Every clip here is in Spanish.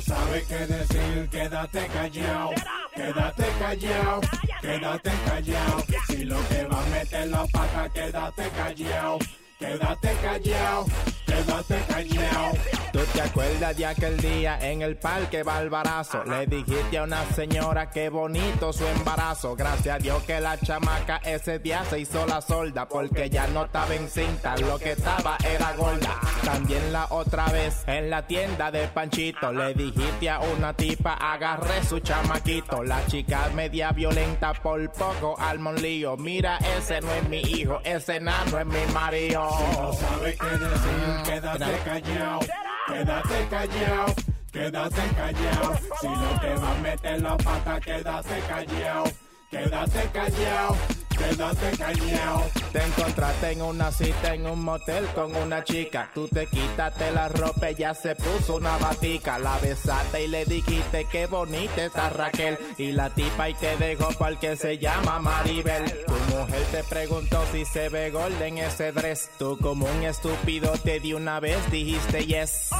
Sabes qué decir, quédate callado. Quédate callado, quédate callado. Si lo que va a meter la pata, quédate callado. Quédate callado, quédate callado. ¿Tú te acuerdas de aquel día en el parque Barbarazo? Le dijiste a una señora que bonito su embarazo. Gracias a Dios que la chamaca ese día se hizo la solda. Porque ya no estaba en cinta, lo que estaba era gorda. También la otra vez en la tienda de Panchito. Le dijiste a una tipa, agarré su chamaquito. La chica media violenta por poco al lío. Mira, ese no es mi hijo, ese nano es mi marido. Si no sabes qué decir, quédate callado. Quédate callado, quédate callado. Si lo que va a meter la pata, quédate callado. Quédate callado, quédate callado. Te encontraste en una cita en un motel con una chica. Tú te quitaste la ropa, ella se puso una batica. La besaste y le dijiste que bonita está Raquel. Y la tipa y te dejó porque se llama Maribel. Tu mujer te preguntó si se ve golden ese dress. Tú como un estúpido te di una vez, dijiste yes.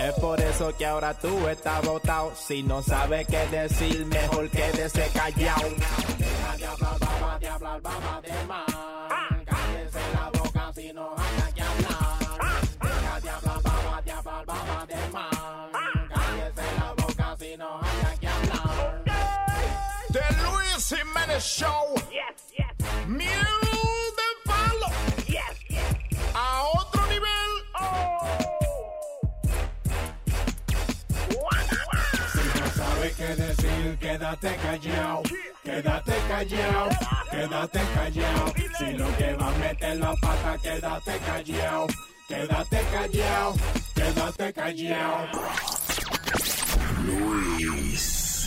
Es por eso que ahora tú estás botado. Si no sabes qué decir, mejor quédese callado. Deja de hablar, baba, de hablar, baba de más. Show. Yes, yes, Miel de palo. yes, yes. A otro nivel. Si no sabes qué decir, quédate callado. Quédate callado, quédate callado. Si lo que va a meter la pata, quédate callado. Quédate callado, quédate callado. Luis.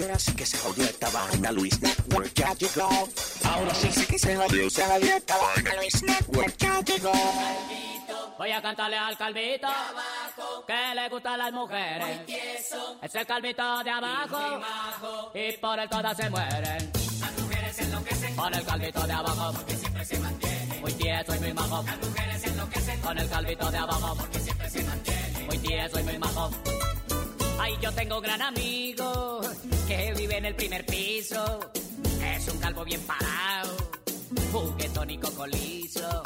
Ahora sí que se jodió esta vaina, Luis Network ya llegó. Ahora sí, sí que se jodió, se jodió esta vaina, Luis Network ya llegó. Voy a cantarle al calvito que le gustan las mujeres. Es el calvito de abajo y por él todas se mueren. Las mujeres enloquecen con el calvito de abajo porque siempre se mantiene muy tieso y muy majo. Las mujeres enloquecen con el calvito de abajo porque siempre se mantiene muy tieso y muy majo. Ay, yo tengo un gran amigo que vive en el primer piso. Es un calvo bien parado, juguetón y cocolizo.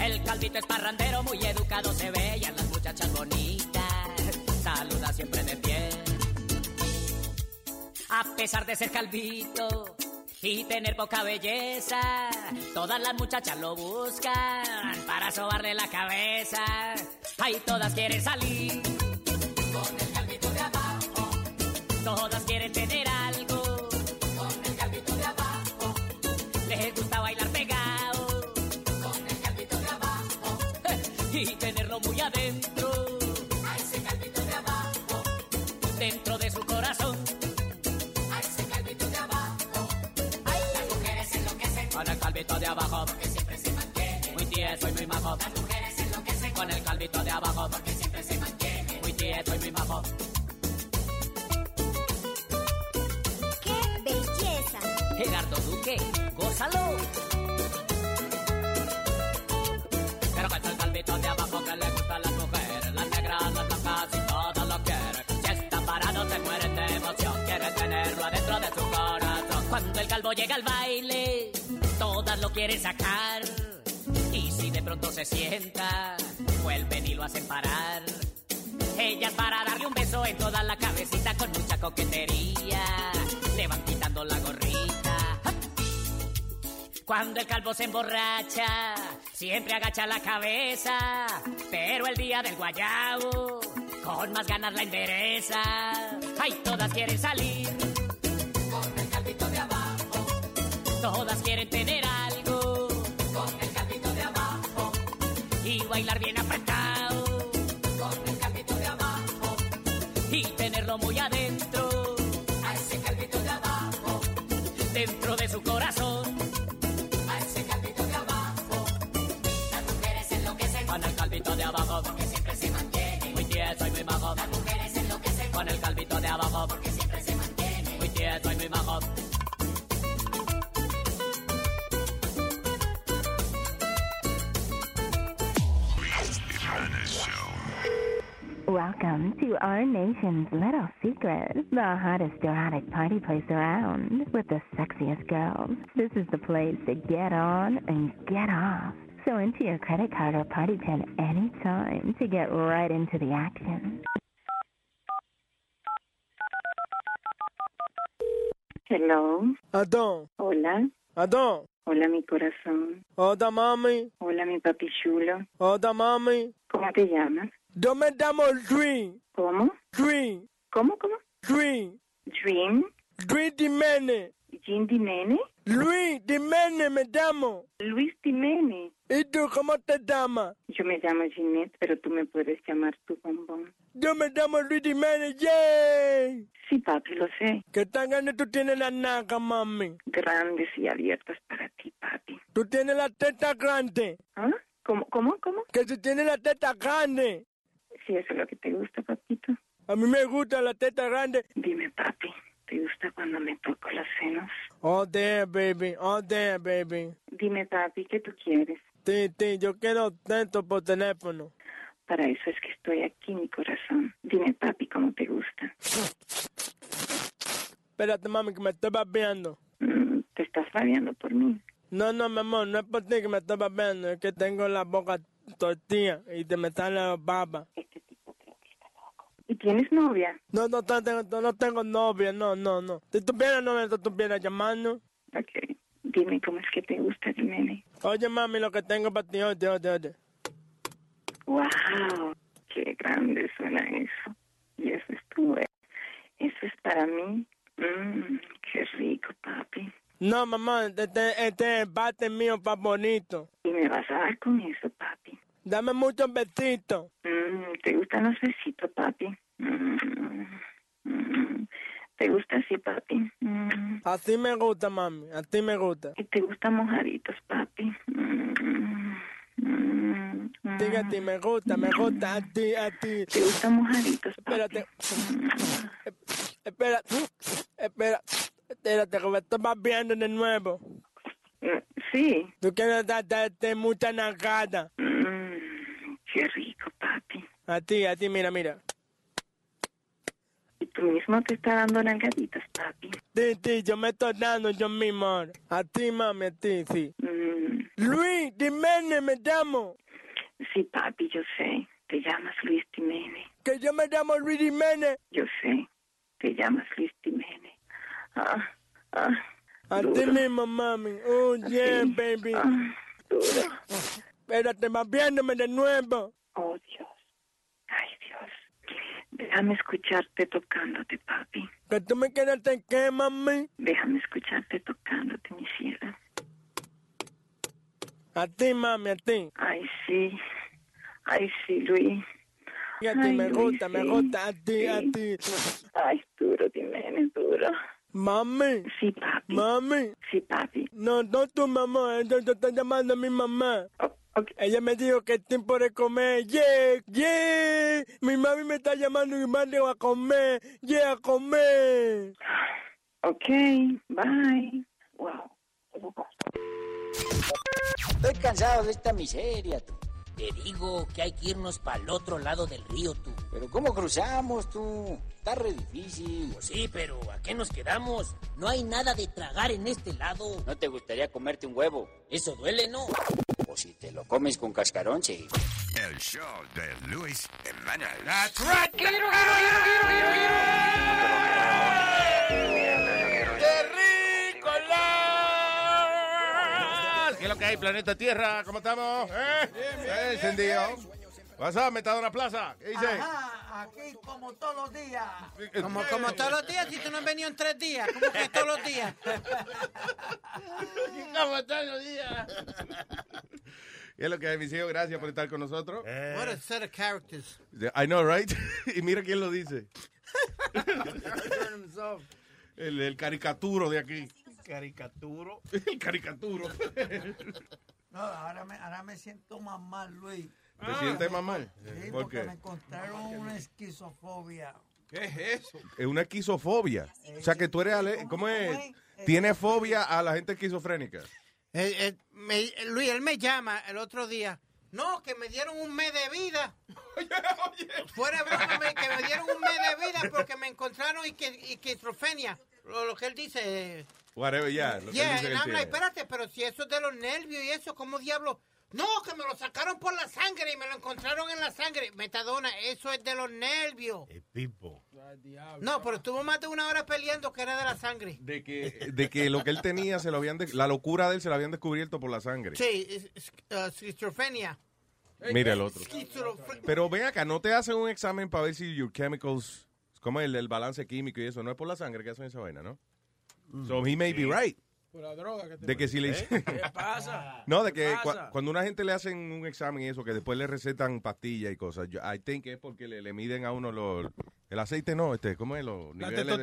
El calvito es parrandero, muy educado se ve y a las muchachas bonitas saluda siempre de pie. A pesar de ser calvito y tener poca belleza, todas las muchachas lo buscan para sobarle la cabeza. Ay, todas quieren salir con el. Todas quieren tener algo. Con el calvito de abajo. Les gusta bailar pegado. Con el calvito de abajo. Y tenerlo muy adentro. A ese calvito de abajo, dentro de su corazón. A ese calvito de abajo, ay, las mujeres enloquecen. Con el calvito de abajo. Porque siempre se mantiene. Muy tieso y muy majo. Las mujeres enloquecen. Con el calvito de abajo. Porque siempre se mantiene. Muy tieso y muy majo. Gerardo Duque, gózalo. Pero con el calvito de abajo que le gustan las mujeres, las negras, las blancas y todas lo quieren. Si está parado se mueren de emoción, quieren tenerlo adentro de su corazón. Cuando el calvo llega al baile, todas lo quieren sacar. Y si de pronto se sienta, vuelven lo hacen parar. Ellas para darle un beso en toda la cabecita con mucha coquetería. Le van quitando la gorrita. Cuando el calvo se emborracha, siempre agacha la cabeza. Pero el día del guayabo, con más ganas la endereza. Ay, todas quieren salir. Con el calvito de abajo. Todas quieren tener algo. Con el calvito de abajo. Y bailar bien apretado. Welcome to our nation's little secret, the hottest erotic party place around, with the sexiest girls. This is the place to get on and get off. So enter your credit card or party pin anytime to get right into the action. Hello. Adón. Hola. Adón. Hola, mi corazón. Hola, mami. Hola, mi papi chulo. Hola, mami. ¿Cómo te llamas? Yo me llamo Dream. ¿Cómo? Dream. ¿Cómo, cómo? Dream. Dream. Dream Dimene. Jean Dimene. Luis Dimene me llamo. Luis Dimene. ¿Y tú cómo te llamas? Yo me llamo Ginette, pero tú me puedes llamar tu bombón. Yo me llamo Luis Dimene. ¡Yay! Sí, papi, lo sé. ¿Qué tan grande tú tienes la naca, mami? Grandes y abiertas para ti, papi. ¿Tú tienes la teta grande? ¿Ah? ¿Cómo, cómo, cómo? Que si tienes la teta grande. Si eso es lo que te gusta, papito. A mí me gusta la teta grande. Dime, papi, ¿te gusta cuando me toco los senos? Oh, damn, baby. Oh, damn, baby. Dime, papi, ¿qué tú quieres? Sí, sí, yo quiero tanto por teléfono. Para eso es que estoy aquí, mi corazón. Dime, papi, ¿cómo te gusta? Espérate, mami, que me estoy babeando. Mm, ¿Te estás babeando por mí? No, no, mi amor, no es por ti que me estoy babeando. Es que tengo la boca tortilla y te me sale la baba. Este tipo creo que está loco. ¿Y tienes novia? No, no, no tengo, no, no tengo novia, no, no, no. Si tuviera novia, te estuviera llamando. Ok. Dime, ¿cómo es que te gusta, Jimene? Oye, mami, lo que tengo para ti, oye, oye, oye. ¡Wow! ¡Qué grande suena eso! Y eso es tu... Eso es para mí. Mmm, qué rico, papi. No, mamá, este, este es el bate mío favorito. ¿Y me vas a dar con eso, papi? Dame muchos besitos. Mm, ¿Te gustan los besitos, papi? Mm, mm, ¿Te gusta así, papi? Mm. Así me gusta, mami, así me gusta. ¿Y te gustan mojaditos, papi? Mm, mm. Diga a ti, me gusta, me gusta, a ti, a ti. ¿Te gustan mojaditos, papi? Espérate. Espera, espera, espérate, que me estoy viendo de nuevo. Sí. Tú quieres darte mucha nagada. Mm, qué rico, papi. A ti, a ti, mira, mira. Y tú mismo te estás dando nalgaditas, papi. Sí, sí, yo me estoy dando yo mismo. ahora. A ti, mami, a ti, sí. Mm, Luis, Dimene, me llamo. sí, papi, yo sé. Te llamas Luis Timene. Que yo me llamo Luis Dimene. Yo sé. Te llamas Luis Timene. Ah, ah. A mismo, mami. Oh, yeah, baby. Ah, duro. Espérate, va viéndome de nuevo. Oh, Dios. Ay, Dios. Déjame escucharte tocándote, papi. Que tú me en qué, mami. Déjame escucharte tocándote, mi cielo. A ti, mami, a ti. Ay, sí. Ay, sí, Luis. Y a ti Ay, me Luis, gusta, me sí. gusta, a ti, a Sí. ti. Ay, duro, Jiménez, duro. Mami, Sí, papi. mami. Sí, papi. No, no tu mamá, ella te está llamando a mi mamá. Oh, ok. Ella me dijo que es tiempo de comer. Yeah, yeah. Mi mami me está llamando y me dijo a comer. Yeah, a comer. Ok, bye. Wow. Estoy cansado de esta miseria, tú. Te digo que hay que irnos para el otro lado del río, tú. Pero ¿cómo cruzamos, tú? Está re difícil. Pues sí, pero ¿a qué nos quedamos? No hay nada de tragar en este lado. ¿No te gustaría comerte un huevo? Eso duele, ¿no? O si te lo comes con cascarón, sí. El show de Luis Jiménez. That's right. ¡Qué ¿Qué es lo que hay, planeta Tierra? ¿Cómo estamos? ¿Eh? ¿Eh? Encendido. WhatsApp, Metadona Plaza. ¿Qué dice? Ajá, aquí como todos los días. Como, como todos los días, si tú no has venido en tres días, como que todos los días. ¿Cómo todos los días? ¿Qué es lo que hay, mis hijos? Gracias por estar con nosotros. What a set of characters. I know, right? y mira quién lo dice. El, el caricaturo de aquí. Caricaturo. El caricaturo. No, ahora me, ahora me siento más mal, Luis. ¿Te sientes más mal? Sí, ¿Por porque qué? me encontraron una esquizofobia. ¿Qué es eso? Es una esquizofobia. O sea, que tú eres... ale- ¿Cómo es? Tienes fobia a la gente esquizofrénica. Eh, eh, me- Luis, él me llama el otro día. No, que me dieron un mes de vida. Fuera de broma, me- que me dieron un mes de vida porque me encontraron esqui- esquizofrenia. Lo, lo que él dice. eh, Whatever, ya. Yeah, él tiene. like, espérate, pero si eso es de los nervios y eso, ¿cómo diablo? No, que me lo sacaron por la sangre y me lo encontraron en la sangre. Metadona, eso es de los nervios. Pipo. No, pero estuvo más de una hora peleando que era de la sangre. De que, de que lo que él tenía, se lo habían de- la locura de él se la habían descubierto por la sangre. Sí, es- es- uh, esquizofrenia. Mira el otro. Pero ven acá, no te hacen un examen para ver si your chemicals, como el, el balance químico y eso, no es por la sangre que hacen esa vaina, ¿no? So he may be right. Por la droga que te De que si le ¿Eh? ¿Qué pasa? No, de ¿Qué que cuando una gente le hacen un examen y eso, que después le recetan pastillas y cosas, yo, I think es porque le, le miden a uno los, el aceite, no, este, ¿cómo es? Los La de-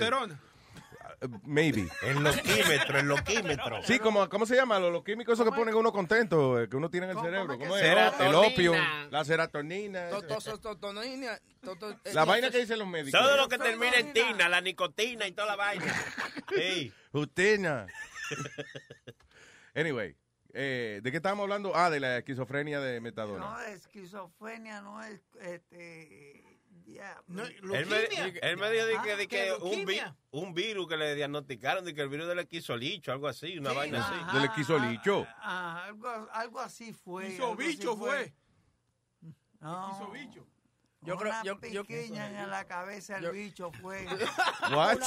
testosterona. Uh, Maybe. El loquímetro, el loquímetro. Sí, como, ¿cómo se llama? Los, los químicos esos que ponen a uno contento, eh, que uno tiene en el cerebro. ¿Cómo es? Serotonina. El opio, la serotonina. La vaina que dicen los médicos. Todo lo que termina en tina, la nicotina y toda la vaina. Sí. Justina. anyway, eh, ¿de qué estábamos hablando? Ah, de la esquizofrenia de metadona. No, esquizofrenia no es, este, Él me, él me dijo de que, de que ¿qué, un, vi- leuquimia? un virus que le diagnosticaron, de que el virus del esquizolicho, algo así, una Sí, vaina ajá. así. Del esquizolicho. Ah, algo, algo así fue. Hizo algo así bicho fue. No. Hizo bicho. Yo creo- una yo- yo- piquiña en la cabeza el bicho fue. What?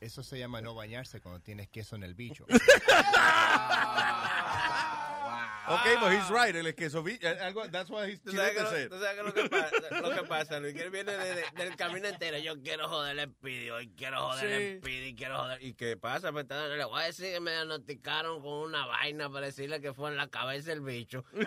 Eso se llama no bañarse cuando tienes queso en el bicho. Ok, but he's right. El esquizovi- eh, algo, that's what he's ¿Tú sabes, chilete qué, said. tú sabes lo que pasa? Lo que pasa, Luis, que él viene de- de- del camino entero. Yo quiero joder el Speedy, hoy quiero joder el. Speedy, quiero joder. ¿Y qué pasa? Pues, entonces, le voy a decir que me diagnosticaron con una vaina para decirle que fue en la cabeza el bicho. y,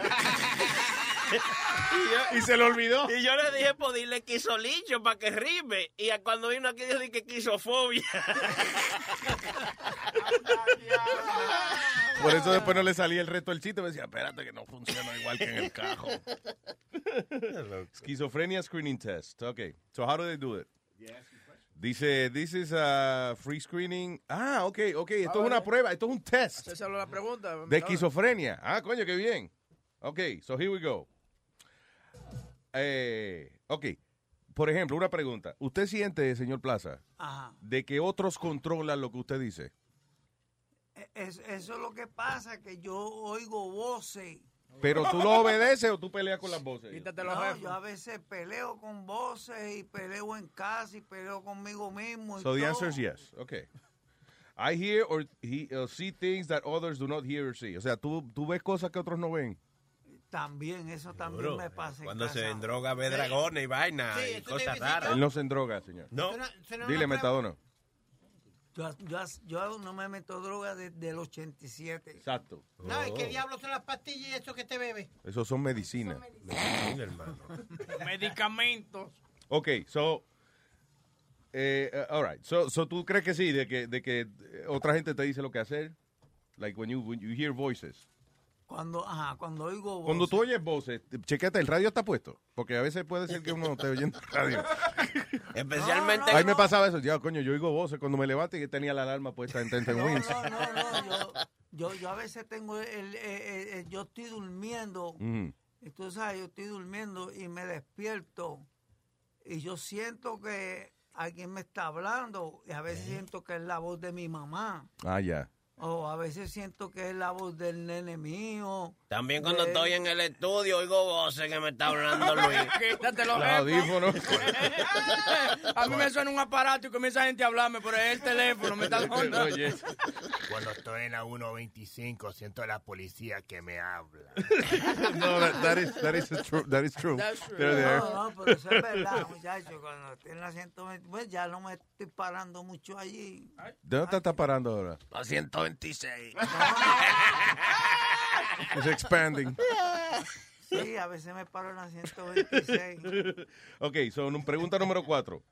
yo- Y se lo olvidó. y yo le dije, pues dile quisolicho para que rime. Y cuando vino aquí dijo di que quisofobia. Por eso después no le salía el resto del chiste. Me decía, espérate que no funciona igual que en el cajo. Schizophrenia screening test. Okay. So how do they do it? Dice, this is a free screening. Ah, ok, ok. Esto es una prueba. Esto es un test Esa es la pregunta. de esquizofrenia. Ah, coño, qué bien. Ok, so here we go. Eh, ok. Por ejemplo, una pregunta. ¿Usted siente, señor Plaza, Ajá. de que otros controlan lo que usted dice? Es- eso es lo que pasa, que yo oigo voces. ¿Pero tú lo obedeces o tú peleas con las voces? No, yo a veces peleo con voces y peleo en casa y peleo conmigo mismo. y So the todo. answer is yes. Okay. I hear or he, uh, see things that others do not hear or see. O sea, tú, tú ves cosas que otros no ven. También, eso también me pasa. en Cuando se casa. endroga ve dragones y vaina Sí, y cosas raras. Él no se endroga, señor. No. Dile, metadona. Yo, yo, yo no me meto droga desde el 87. Exacto. No, ¿y qué diablos son las pastillas y eso que te bebe? Eso son medicinas. Mira, hermano. Medicamentos. Ok, so. Eh, uh, all right. So, so tú crees que sí, de que, de que eh, otra gente te dice lo que hacer? Like when you, when you hear voices. Cuando, ajá, cuando oigo voces. Cuando tú oyes voces, chequete, el radio está puesto. Porque a veces puede ser que uno esté oyendo el radio. Especialmente. Ahí me pasaba eso. Ya, coño, yo oigo voces cuando me levanto y tenía la alarma puesta en Tenten No, Wins. no, no, no, yo, yo, yo a veces tengo el, eh, eh, eh, yo estoy durmiendo, y tú sabes, yo estoy durmiendo y me despierto y yo siento que alguien me está hablando y a veces siento que es la voz de mi mamá. Ah, ya. O a veces siento que es la voz del nene mío. También cuando de- estoy en el estudio oigo voces que me está hablando Luis. Quítate los audífonos. A mí me suena un aparato y comienza gente a hablarme por el teléfono. Me está dando. Oye. Cuando estoy en la 125 siento a la policía que me habla. No, that, that is, that is true. That is true. That's true. They're there. No, no, pero eso es verdad, muchachos. Cuando estoy en la 120, pues ya no me estoy parando mucho allí. ¿De dónde te estás parando ahora? La 126. It's expanding. Sí, a veces me paro en la 126. ok, so, nu- pregunta número cuatro.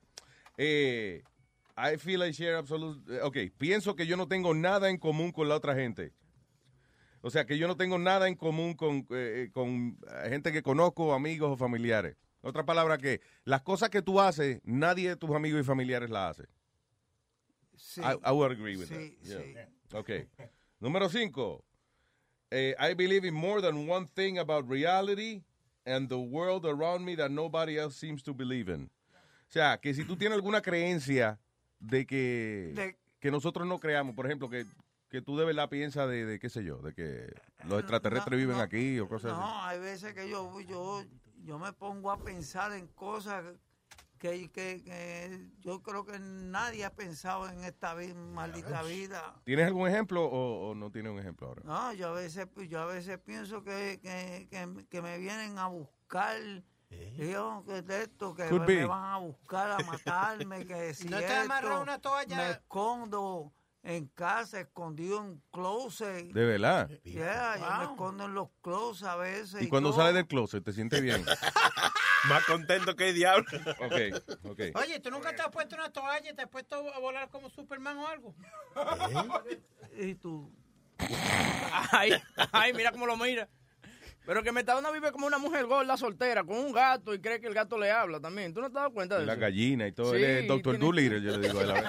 Eh, I feel I share absolute. eh, Ok, pienso que yo no tengo nada en común con la otra gente. O sea, que yo no tengo nada en común con, eh, con eh, gente que conozco, amigos o familiares. Otra palabra que las cosas que tú haces, nadie de tus amigos y familiares las hace. Sí. I, I would agree with Sí, that. Yeah. Ok. Número cinco. Eh, I believe in more than one thing about reality and the world around me that nobody else seems to believe in. O sea, que si tú tienes alguna creencia de que, De- que nosotros no creamos, por ejemplo, que, que tú de verdad piensas de, de qué sé yo, de que los extraterrestres viven aquí o cosas así. No, hay veces que yo, yo, yo me pongo a pensar en cosas que, que, que yo creo que nadie ha pensado en esta maldita vida. ¿Tienes algún ejemplo o, o no tienes un ejemplo ahora? No, yo a veces, yo a veces pienso que, que, que, que me vienen a buscar. y yo, que de esto, que me, van a buscar a matarme, que si ¿No te esto, una toalla? me escondo en casa, escondido en closet. De verdad. Yeah, yo me escondo en los closets a veces. Y cuando todo. sales del closet, ¿te sientes bien? Más contento que el diablo. Ok, ok. Oye, ¿tú nunca te has puesto una toalla y te has puesto a volar como Superman o algo? ¿Y tú? Ay, ay, mira cómo lo mira. Pero que Metadona vive como una mujer gorda soltera, con un gato y cree que el gato le habla también. ¿Tú no te has dado cuenta de La eso? gallina y todo. Sí, Él es Doctor tiene- Doolittle, yo le digo a él a ver.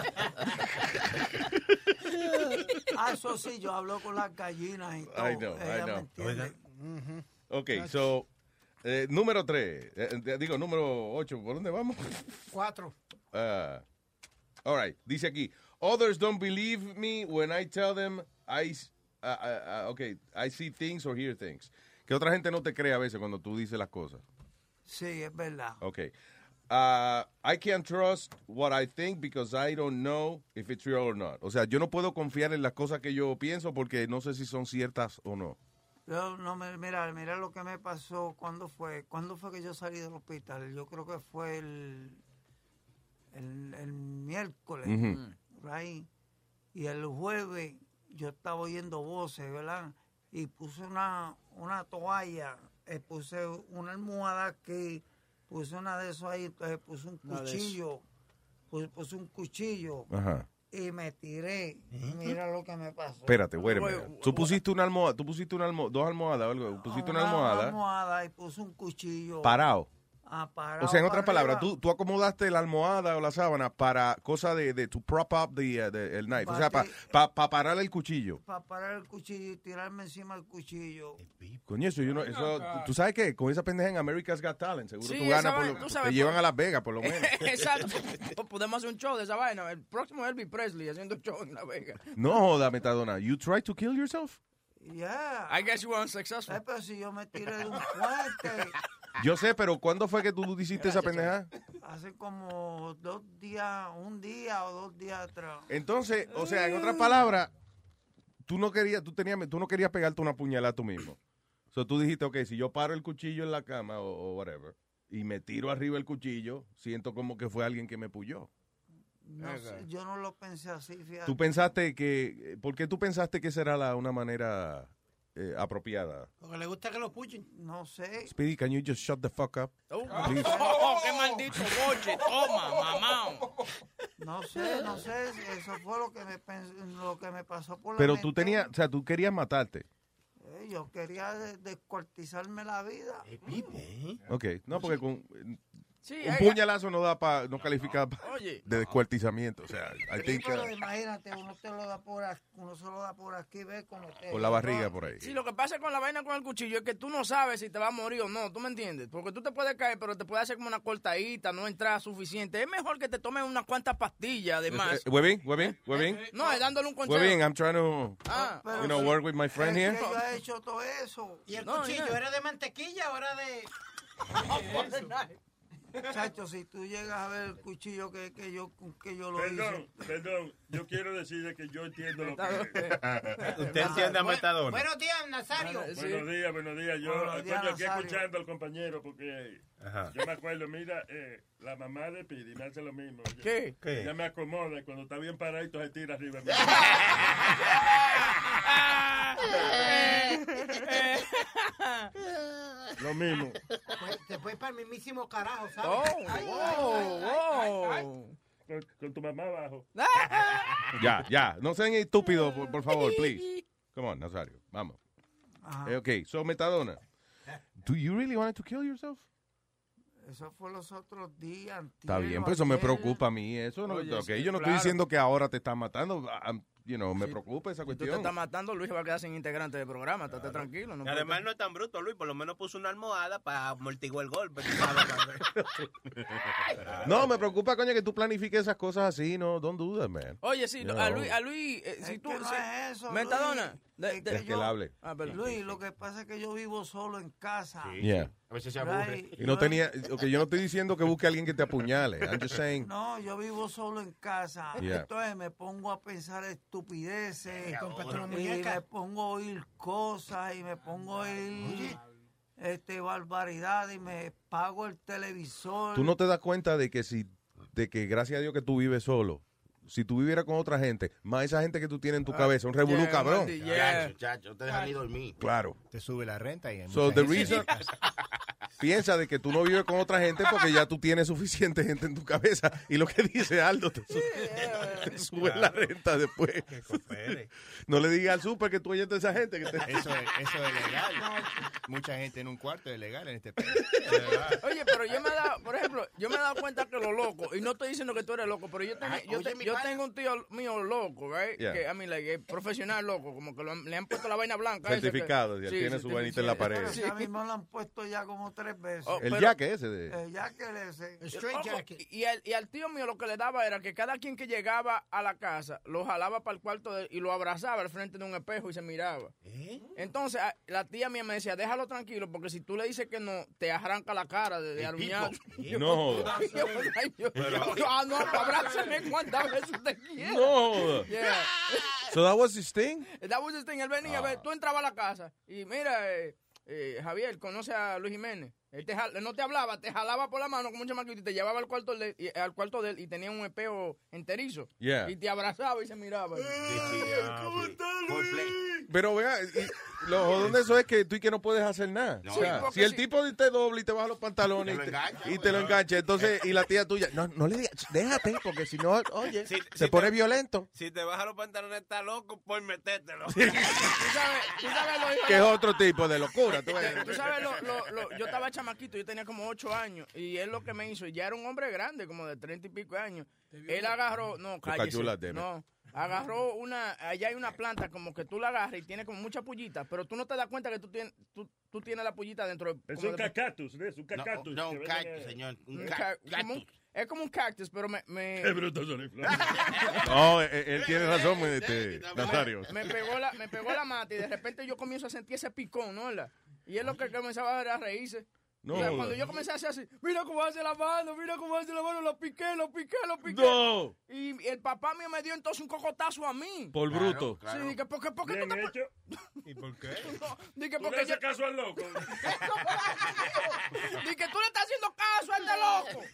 Ah, eso sí, yo hablo con las gallinas y todo. I know, I know. Ok, so, eh, número tres. Eh, eh, digo, número ocho. ¿Por dónde vamos? Cuatro. Ah, all right. Dice aquí, others don't believe me when I tell them I, ah, ah, ah, okay, I see things or hear things. Que otra gente no te cree a veces cuando tú dices las cosas. Sí, es verdad. Okay. Uh, I can't trust what I think because I don't know if it's real or not. O sea, yo no puedo confiar en las cosas que yo pienso porque no sé si son ciertas o no. Yo no me, mira, mira lo que me pasó cuando fue, cuando fue que yo salí del hospital. Yo creo que fue el, el, el miércoles, right? Y el jueves yo estaba oyendo voces, ¿verdad? Y puse una, una toalla, eh, puse una almohada aquí, puse una de esos ahí, entonces puse un eso. cuchillo, puse, puse un cuchillo Ajá. Y me tiré. Mira lo que me pasó. Espérate, minute. Tú pusiste una almohada, tú pusiste una almo- dos almohadas o algo, pusiste una almohada almohada y puse un cuchillo. parado. Ah, O sea, en para otras palabras, tú, tú acomodaste la almohada o la sábana para cosa de, de to prop up the, uh, the- el knife. O sea, para Bati- parar el cuchillo. para parar el cuchillo y tirarme encima del cuchillo. Coño, eso yo no, eso, tú sabes qué, con esa pendeja en America's Got Talent, seguro Sí, tú ganas, por lo- tú sabes, te llevan a Las Vegas, por lo menos. Exacto. Podemos hacer un show de esa vaina. El próximo es Elvis Presley haciendo un show en La Vega. No joda, Metadona. You try to kill yourself? Yeah. I guess you were unsuccessful. Eh, pero si yo me tiré de un puente Yo sé, pero ¿cuándo fue que tú hiciste esa pendeja? hace como dos días, un día o dos días atrás. Entonces, o sea, en otras palabras, tú no querías, tú tenías, tú no querías pegarte una puñalada tú mismo. O sea, tú dijiste, ok, si yo paro el cuchillo en la cama o, o whatever, y me tiro arriba el cuchillo, siento como que fue alguien que me puyó. No sé, yo no lo pensé así, fíjate. Tú pensaste que, ¿por qué tú pensaste que será la, una manera eh, apropiada? Porque le gusta que lo puchen. No sé. Speedy, can you just shut the fuck up? Oh, Please. oh, qué maldito boche. Toma, mamá. No sé, no sé. Eso fue lo que me, lo que me pasó por la Pero tú mente. tenías, o sea, tú querías matarte. Eh, Yo quería de- descuartizarme la vida. Ok, no, porque con, Sí, un hay- puñalazo no da pa, no califica pa- Oye. de descuartizamiento. O sea, I Sí, think, pero uh, imagínate, uno te lo da por aquí, uno se lo da por aquí, ve como te... por la barriga por ahí. Sí, lo que pasa con la vaina con el cuchillo es que tú no sabes si te va a morir o no, ¿tú me entiendes? Porque tú te puedes caer, pero te puede hacer como una cortadita, no entrar suficiente. Es mejor que te tomes unas cuantas pastillas, además. Eh, Webin, Webin, Webin. No, es dándole un consejo. Webin, I'm trying to, Ah, you know, work with my friend here. yo he hecho todo eso. ¿Y el No, cuchillo era de mantequilla o era de...? Chacho, si tú llegas a ver el cuchillo que, que yo que yo lo Perdón, hice. perdón, yo quiero decirle que yo entiendo lo que Usted entiende a Metadona. Buenos días, Nazario. Buenos días, buenos días. Yo, Buenos días, coño, aquí Nazario. escuchando al compañero porque Ajá. yo me acuerdo, mira, eh, la mamá de Pidi me hace lo mismo. Ella- ¿Qué? ¿Qué? Ella me acomoda y cuando está bien paradito se tira arriba. lo mismo. Pues, te fue para el mismísimo carajo, ¿sabes? Oh, Ay, wow, ay, ay, wow. Con, con tu mamá abajo. Ya, ya. No sean estúpidos, por, por favor, please. Come on, Nazario. Vamos. Ajá. Eh, ok, so Metadona. Do you really want to kill yourself? Eso fue los otros días. Está bien, pues eso me preocupa a mí. Eso no, Oye, ok, sí, yo no estoy diciendo que ahora te están matando. I'm- you know, me preocupa esa Si tú te cuestión. estás matando, Luis va a quedar sin integrante del programa. Estate tranquilo. No además no es tan bruto, Luis. Por lo menos puso una almohada para amortiguar el golpe. No, me preocupa, coño, que tú planifiques esas cosas así. No, don't do that, man. Oye, sí, a. Luis, a Luis eh, si Es tú... que no si- es eso, Metadona. Luis. de- Es de- que Es que él hable. Ah. Luis, lo que pasa es que yo vivo solo en casa. Yeah. A veces se aburre. Right. Y no tenía, ok, yo no estoy diciendo que busque a alguien que te apuñale. I'm just saying. No, yo vivo solo en casa. Yeah. Entonces me pongo a pensar estupideces. Y me pongo a oír cosas y me pongo a oír este, barbaridad y me pago el televisor. Tú no te das cuenta de que si, de que gracias a Dios que tú vives solo. Si tú vivieras con otra gente, más esa gente que tú tienes en tu cabeza, un revolú yeah, cabrón. Yeah. Chacho, chacho, te dejan ni dormir. Claro. Te sube la renta y hay So the reason, piensa de que tú no vives con otra gente porque ya tú tienes suficiente gente en tu cabeza y lo que dice Aldo te, su- te sube la renta después. Que. No le digas al súper que tú oyes a esa gente que te... Eso es, eso es legal. Mucha gente en un cuarto es legal en este país. Oye, pero yo me he dado, por ejemplo, yo me he dado cuenta que lo loco, y no estoy diciendo que tú eres loco, pero yo, tengo- Ay, yo, oye, te- mi yo tengo un tío mío loco, right? Yeah. Que a mí, like, es profesional loco, como que lo han- le han puesto la vaina blanca. Certificado, ya Sí, tiene su vainita en la pared. Sí, a mí me lo han puesto ya como tres veces. Oh, El pero- jaque ese de... El jacket ese. Straight Ojo, jacket. Y, al, y al tío mío lo que le daba era que cada quien que llegaba a la casa lo jalaba para el cuarto de- y lo abrazaba al frente de un espejo y se miraba. Entonces a- la tía mía me decía, déjalo tranquilo porque si tú le dices que no, te arranca la cara de, de aruñado. No. Yo, yo- ah, no, abrázame cuantas veces usted quiera. No. Yeah. So that was his thing? That was the thing. Él venía, a ver, tú entrabas a la casa y mira, eh, eh, Javier, conoce a Luis Jiménez. Él te no te hablaba, te jalaba por la mano como un chamaquito y te llevaba al cuarto de, y- al cuarto de él y tenía un espejo enterizo. Yeah. Y te abrazaba y se miraba. ¿Cómo Pero vea, lo jodón de eso es que tú y que no puedes hacer nada. No, O sea, sí, si el sí. tipo te dobla y te baja los pantalones Te lo y te, engancha, y te lo pues, engancha, entonces, y la tía tuya, no, no le digas, déjate, porque si no, oye, Si- se si pone te- violento. Si te baja los pantalones, está loco, por metértelo. ¿Tú sabes, tú sabes lo Que es otro tipo de locura. Tú. Tú sabes, lo, lo- lo- yo estaba chamaquito, yo tenía como ocho años, y él lo que me hizo, ya era un hombre grande, como de treinta y pico de años. Él agarró, no, cállese, no, agarró una, allá hay una planta como que tú la agarras y tiene como mucha pullita, pero tú no te das cuenta que tú tienes, tú, tú tienes la pullita dentro. de- Es un de- cactus, ¿ves? Un No, cactus. no, que un cactus, eh, señor. Un ca- es como un cactus, pero me, me, Qué brutos son. No, él, él tiene razón, este, Nazario. me pegó la, me pegó la mata y de repente yo comienzo a sentir ese picón, ¿no? Y es lo que comenzaba a reírse. No, O sea, joda. cuando yo comencé a hacer así, mira cómo hace la mano, mira cómo hace la mano, lo piqué, lo piqué, lo piqué. No. Y el papá mío me dio entonces un cocotazo a mí. Por bruto. Sí, dije, ¿por qué, por qué Bien tú te- hecho. ¿Y por qué? No, dije, Tú le porque yo... haces caso al loco. Dije, tú le estás haciendo caso a este loco.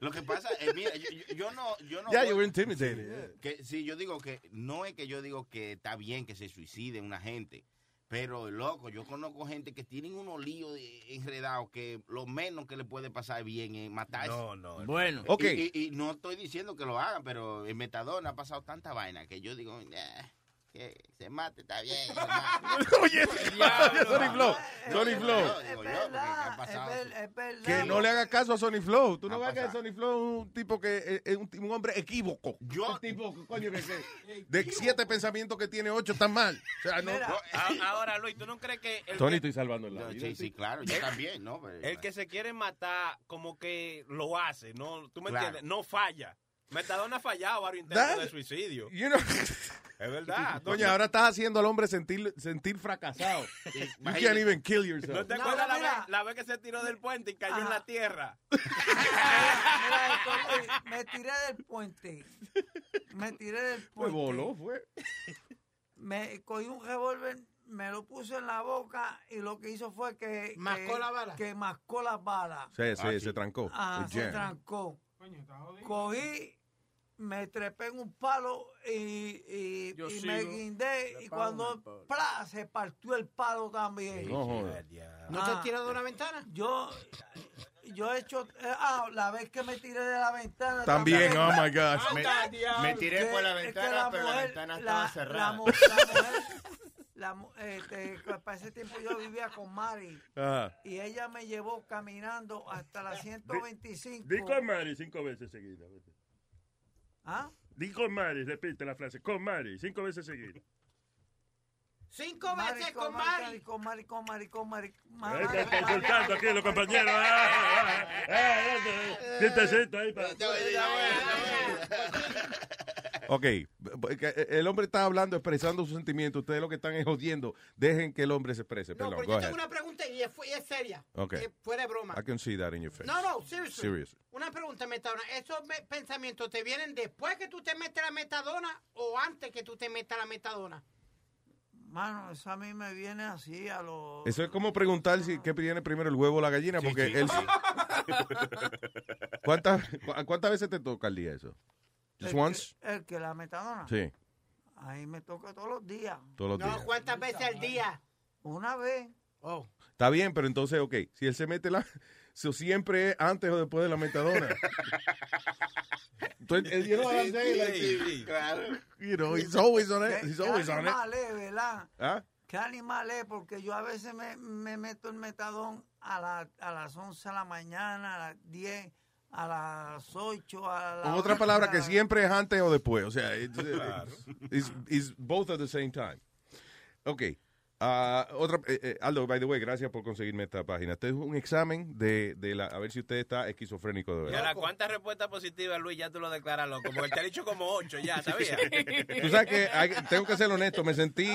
Lo que pasa es, mira, yo, yo- yo no, yo no. Yeah, you were intimidated. yeah. que sí, yo digo que no es que yo digo que está bien que se suicide una gente, pero loco, yo conozco gente que tienen unos líos enredados que lo menos que le puede pasar bien es matarse. No, no. Bueno. Ok. Y, y- y no estoy diciendo que lo hagan, pero en Metadona ha pasado tanta vaina que yo digo, "Eh, que se mate, está bien. se mate. Oye, Sony Flow, Sony Flow. Que no le haga caso a Sony Flow. Tú no ves que Sony Flow es un tipo que es- es un, un hombre equívoco. Yo. Un tipo, coño, que, que de siete pensamientos que tiene, ocho están mal. O sea, no, Ah, Ahora, Luis, ¿tú no crees que el, Tony, que, estoy salvando la vida. sí, sí, claro, yo también, ¿no? Pero- el que se quiere matar como que lo hace? No, ¿Tú me Claro. entiendes? No falla. Metadona ha fallado varios intentos That- de suicidio. You know- Es verdad. Coño, ahora estás haciendo al hombre sentir, sentir fracasado. You can't even kill yourself. ¿No te acuerdas la, vez, la vez que se tiró del puente y cayó en la tierra? Me tiré del puente. Me tiré del Me puente. voló, fue. Me cogí un revólver, me lo puse en la boca y lo que hizo fue que... Mascó que- la bala. Que mascó las balas. Sí, sí, se trancó. Ah, se trancó. Cogí, me trepé en un palo y, y, y me guindé y cuando. ¡plá! se partió el palo también. No. ¿No te Ah. has tirado de una ventana? Yo, yo he hecho, eh, ah, la vez que me tiré de la ventana. También, oh my God. Me, me tiré por la ventana, pero la ventana estaba cerrada. La, mu- la mujer, la mu- este, para ese tiempo yo vivía con Mari Ajá. y ella me llevó caminando hasta la 125. Di con Mari cinco veces seguidas. ¿Ah? Di con Mari, repite la frase. Con Mari, cinco veces seguidas. Cinco Mari, veces con Mari, con Mari, con Mari, con Mari. Ma- Ahí Mari, está Mari, insultando aquí los compañeros. Ah, ah, ah, ah, Siéntese ahí. para- Ok, que el hombre está hablando, expresando sus sentimientos. Ustedes lo que están es jodiendo. Dejen que el hombre se exprese. No, Perdón, pero yo ahead. tengo una pregunta y es, fu- y es seria. Ok. Eh, fuera de broma. I can see that in your face. No, no, seriously. Serious. Una pregunta, Metadona. ¿Esos me- pensamientos te vienen después que tú te metes la metadona o antes que tú te metas la metadona? Mano, eso a mí me viene así a los... Eso es como preguntar si qué viene primero el huevo o la gallina, porque él... ¿Cuántas, cu- ¿Cuántas veces te toca al día eso? Just el once? Que, el que la metadona. Sí, Ahí me toca todos los días. todos los No, días. ¿cuántas veces al día? Una vez. Oh. Está bien, pero entonces, ok, si él se mete la... Eso siempre es antes o después de la metadona. Entonces, you know what I'm saying? Like, Claro. you know, he's always on it. ¿Qué, He's always on it. animal es, verdad? ¿Ah? ¿Qué animal es? Porque yo a veces me, me meto el metadón a, la, a las 11 de la mañana, a las 10, a las 8, a las Con otra palabra, que siempre es antes o después. O sea, it's, it's- it's both at the same time. Ok. Ah, otra, eh, eh, Aldo, by the way, gracias por conseguirme esta página. Este es un examen de, de la, a ver si usted está esquizofrénico de verdad. ¿cuántas respuestas positivas, Luis? Ya tú lo declaras loco. Porque te ha dicho como ocho ya, ¿sabías? Tú sabes que hay- tengo que ser honesto, me sentí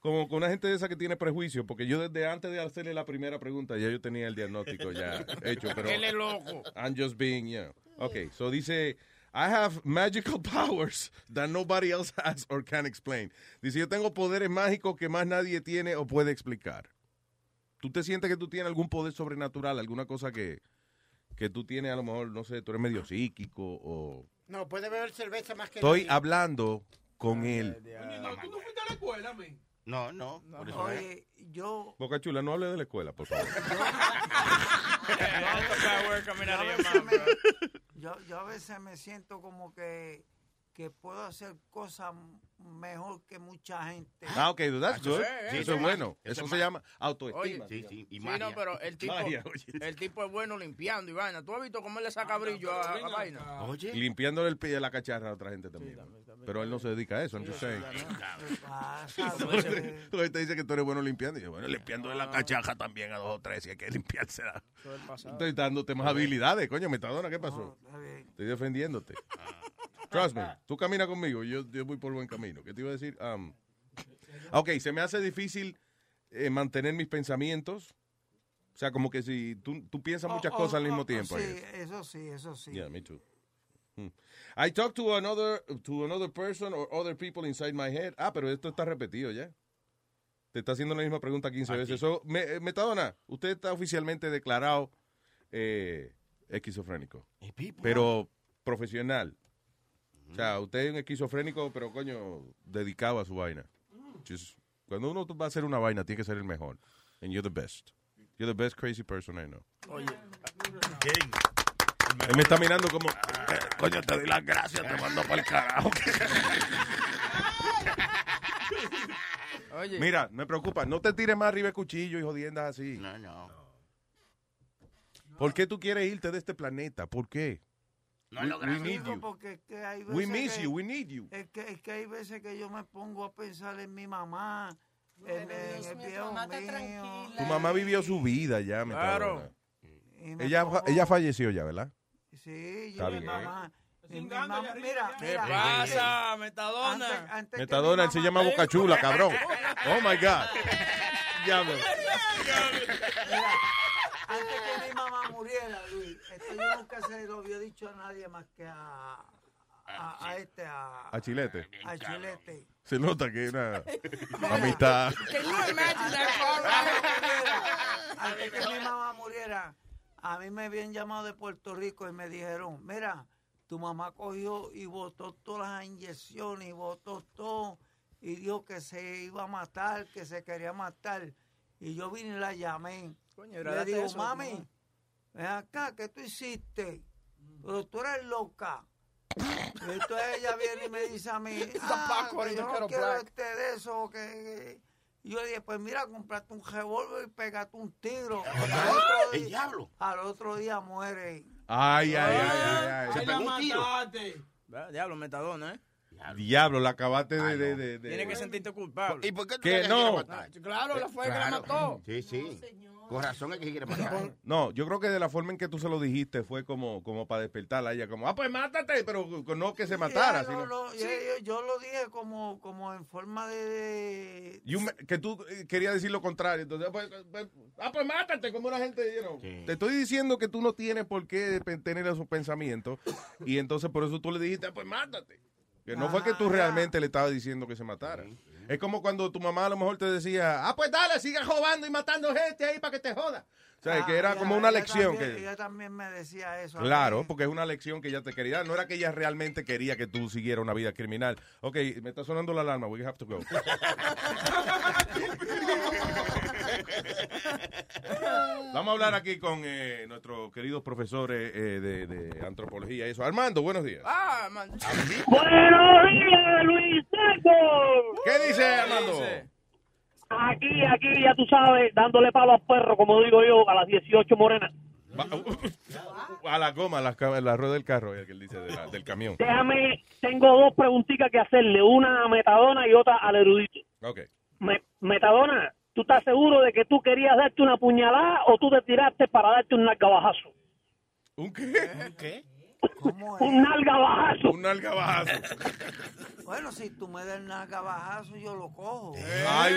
como con una gente de esa que tiene prejuicio, porque yo desde antes de hacerle la primera pregunta ya yo tenía el diagnóstico ya hecho, pero Él es loco. I'm just being, you know. Okay, so dice, I have magical powers that nobody else has or can explain. Dice, yo tengo poderes mágicos que más nadie tiene o puede explicar. ¿Tú te sientes que tú tienes algún poder sobrenatural, alguna cosa que, que tú tienes a lo mejor, no sé, tú eres medio psíquico o... No, puede beber cerveza más que Estoy nadie. hablando con él. no, tú no fuiste a la escuela, men. No, no. por eso es. Oye, yo... Boca Chula, no hable de la escuela, por favor. yo, yo a veces me siento como que, que puedo hacer cosas mejor que mucha gente. Ah, ok, that's Eso good. es, Sí, eso eso es bueno. Eso se llama autoestima. Oye, Sí, y Sí, magia. no, pero el tipo, Magia, oye. el tipo es bueno limpiando y vaina. ¿Tú has visto cómo él le saca brillo a, a vaina? Oye. Limpiándole el pie a la cacharra a otra gente también. Pero él no se dedica a eso, I'm just saying. Tú te dice que tú eres bueno limpiando. Y yo, bueno, limpiándole la cachaja también a dos o tres, y hay que limpiársela. Estoy dándote más habilidades, coño, Metadona, ¿qué pasó? Estoy defendiéndote. Trust me, tú caminas conmigo, yo, yo voy por buen camino. ¿Qué te iba a decir? Um, ok, se me hace difícil eh, mantener mis pensamientos. O sea, como que si tú, tú piensas muchas Oh, cosas al oh, mismo oh, tiempo. I Sí, eso sí, eso sí. Yeah, me too. Hmm. I talk to another to another person or other people inside my head. Ah, pero esto está repetido ya. Te está haciendo la misma pregunta 15 veces. So, me, eh, Metadona, usted está oficialmente declarado eh, esquizofrénico. Pero profesional. O sea, usted es un esquizofrénico, pero coño, dedicado a su vaina. Just- cuando uno va a hacer una vaina, tiene que ser el mejor. And you're the best. You're the best crazy person I know. Oye, Él me está mirando como, "Eh, coño, te doy las gracias, te mando para el carajo. Oye. Mira, me preocupa, no te tires más arriba de cuchillo y jodiendas así. No, no. ¿Por qué tú quieres irte de este planeta? ¿Por qué? No we, lo we need you. porque es que hay We veces miss que- you, we need you. Es que, es que hay veces que yo me pongo a pensar en mi mamá, en, en el viejo mío. Tu mamá vivió su vida ya, Claro. Me Ella, pongo- ella falleció ya, ¿verdad? Sí, yo mi mamá. y mi mamá- mira, ¿Qué mira, pasa, Metadona? antes- antes que Metadona, él se mamá- llama Boca Chula, cabrón. Oh my God. Mira, antes que mi mamá muriera, Luis, esto yo nunca se lo había dicho a nadie más que a, a, a este, a, A Chilete. a Chilete. Se nota que una amistad. Can you imagine that car Antes que mi mamá muriera, a mí me habían llamado de Puerto Rico y me dijeron, mira, tu mamá cogió y botó todas las inyecciones y botó todo y dijo que se iba a matar, que se quería matar. Y yo vine y la llamé. Coño, Le digo, eso, mami. Ven acá, ¿qué tú hiciste? Pero tú eres loca. Y entonces ella viene y me dice a mí, ah, que yo no quiero quiero black". este de eso, que... que-". Y yo dije, pues mira, comprate un revólver y pegate un tiro. Y al otro El día- diablo. Al otro día muere. Ay, ay, ay, ay, ay. Se pegó un tiro. Va, Diablo, Metadona, ¿eh? Diablo, la acabaste de... de, de- de- Tienes que sentirte culpable. ¿Y por qué tú Que no. Claro, la fue que la mató. Sí, sí. Con razón es que quiere matar. No, yo creo que de la forma en que tú se lo dijiste fue como, como para despertarla a ella, como, ah, pues mátate, pero no que se matara. No, sino- no, yo, yo- yo lo dije como, como en forma de... que tú eh, querías decir lo contrario. Entonces, pues, pues, ah, pues mátate, como la gente. you know. Te estoy diciendo que tú no tienes por qué tener esos pensamientos. Y entonces por eso tú le dijiste, ah, pues mátate. Que no fue que tú realmente le estabas diciendo que se matara. Es como cuando tu mamá a lo mejor te decía, ah, pues dale, siga robando y matando gente ahí para que te joda. O sea, Ah, que era ella- como una lección. también- que Ella también me decía eso. a Claro, porque es una lección que ella te quería dar. No era que ella realmente quería que tú siguieras una vida criminal. Ok, me está sonando la alarma. We have to go. Vamos a hablar aquí con eh, nuestros queridos profesores eh, de, de antropología y eso. Armando, buenos días. Ah. Buenos días, Luis Seco. ¿Qué dice Armando? Aquí, aquí, ya tú sabes, dándole palo a perro, como digo yo, a las 18 morenas. A la goma, a la, rueda del carro, es que él dice, de la- del camión. Déjame, tengo dos preguntitas que hacerle, una a Metadona y otra al erudito. Ok. Me- Metadona, ¿tú estás seguro de que tú querías darte una puñalada o tú te tiraste para darte un nalgabajazo? ¿Un qué? ¿Un qué? Un nalgabajazo. Un nalgabajazo. Bueno, si tú me das el nalgabajazo, yo lo cojo. Ay,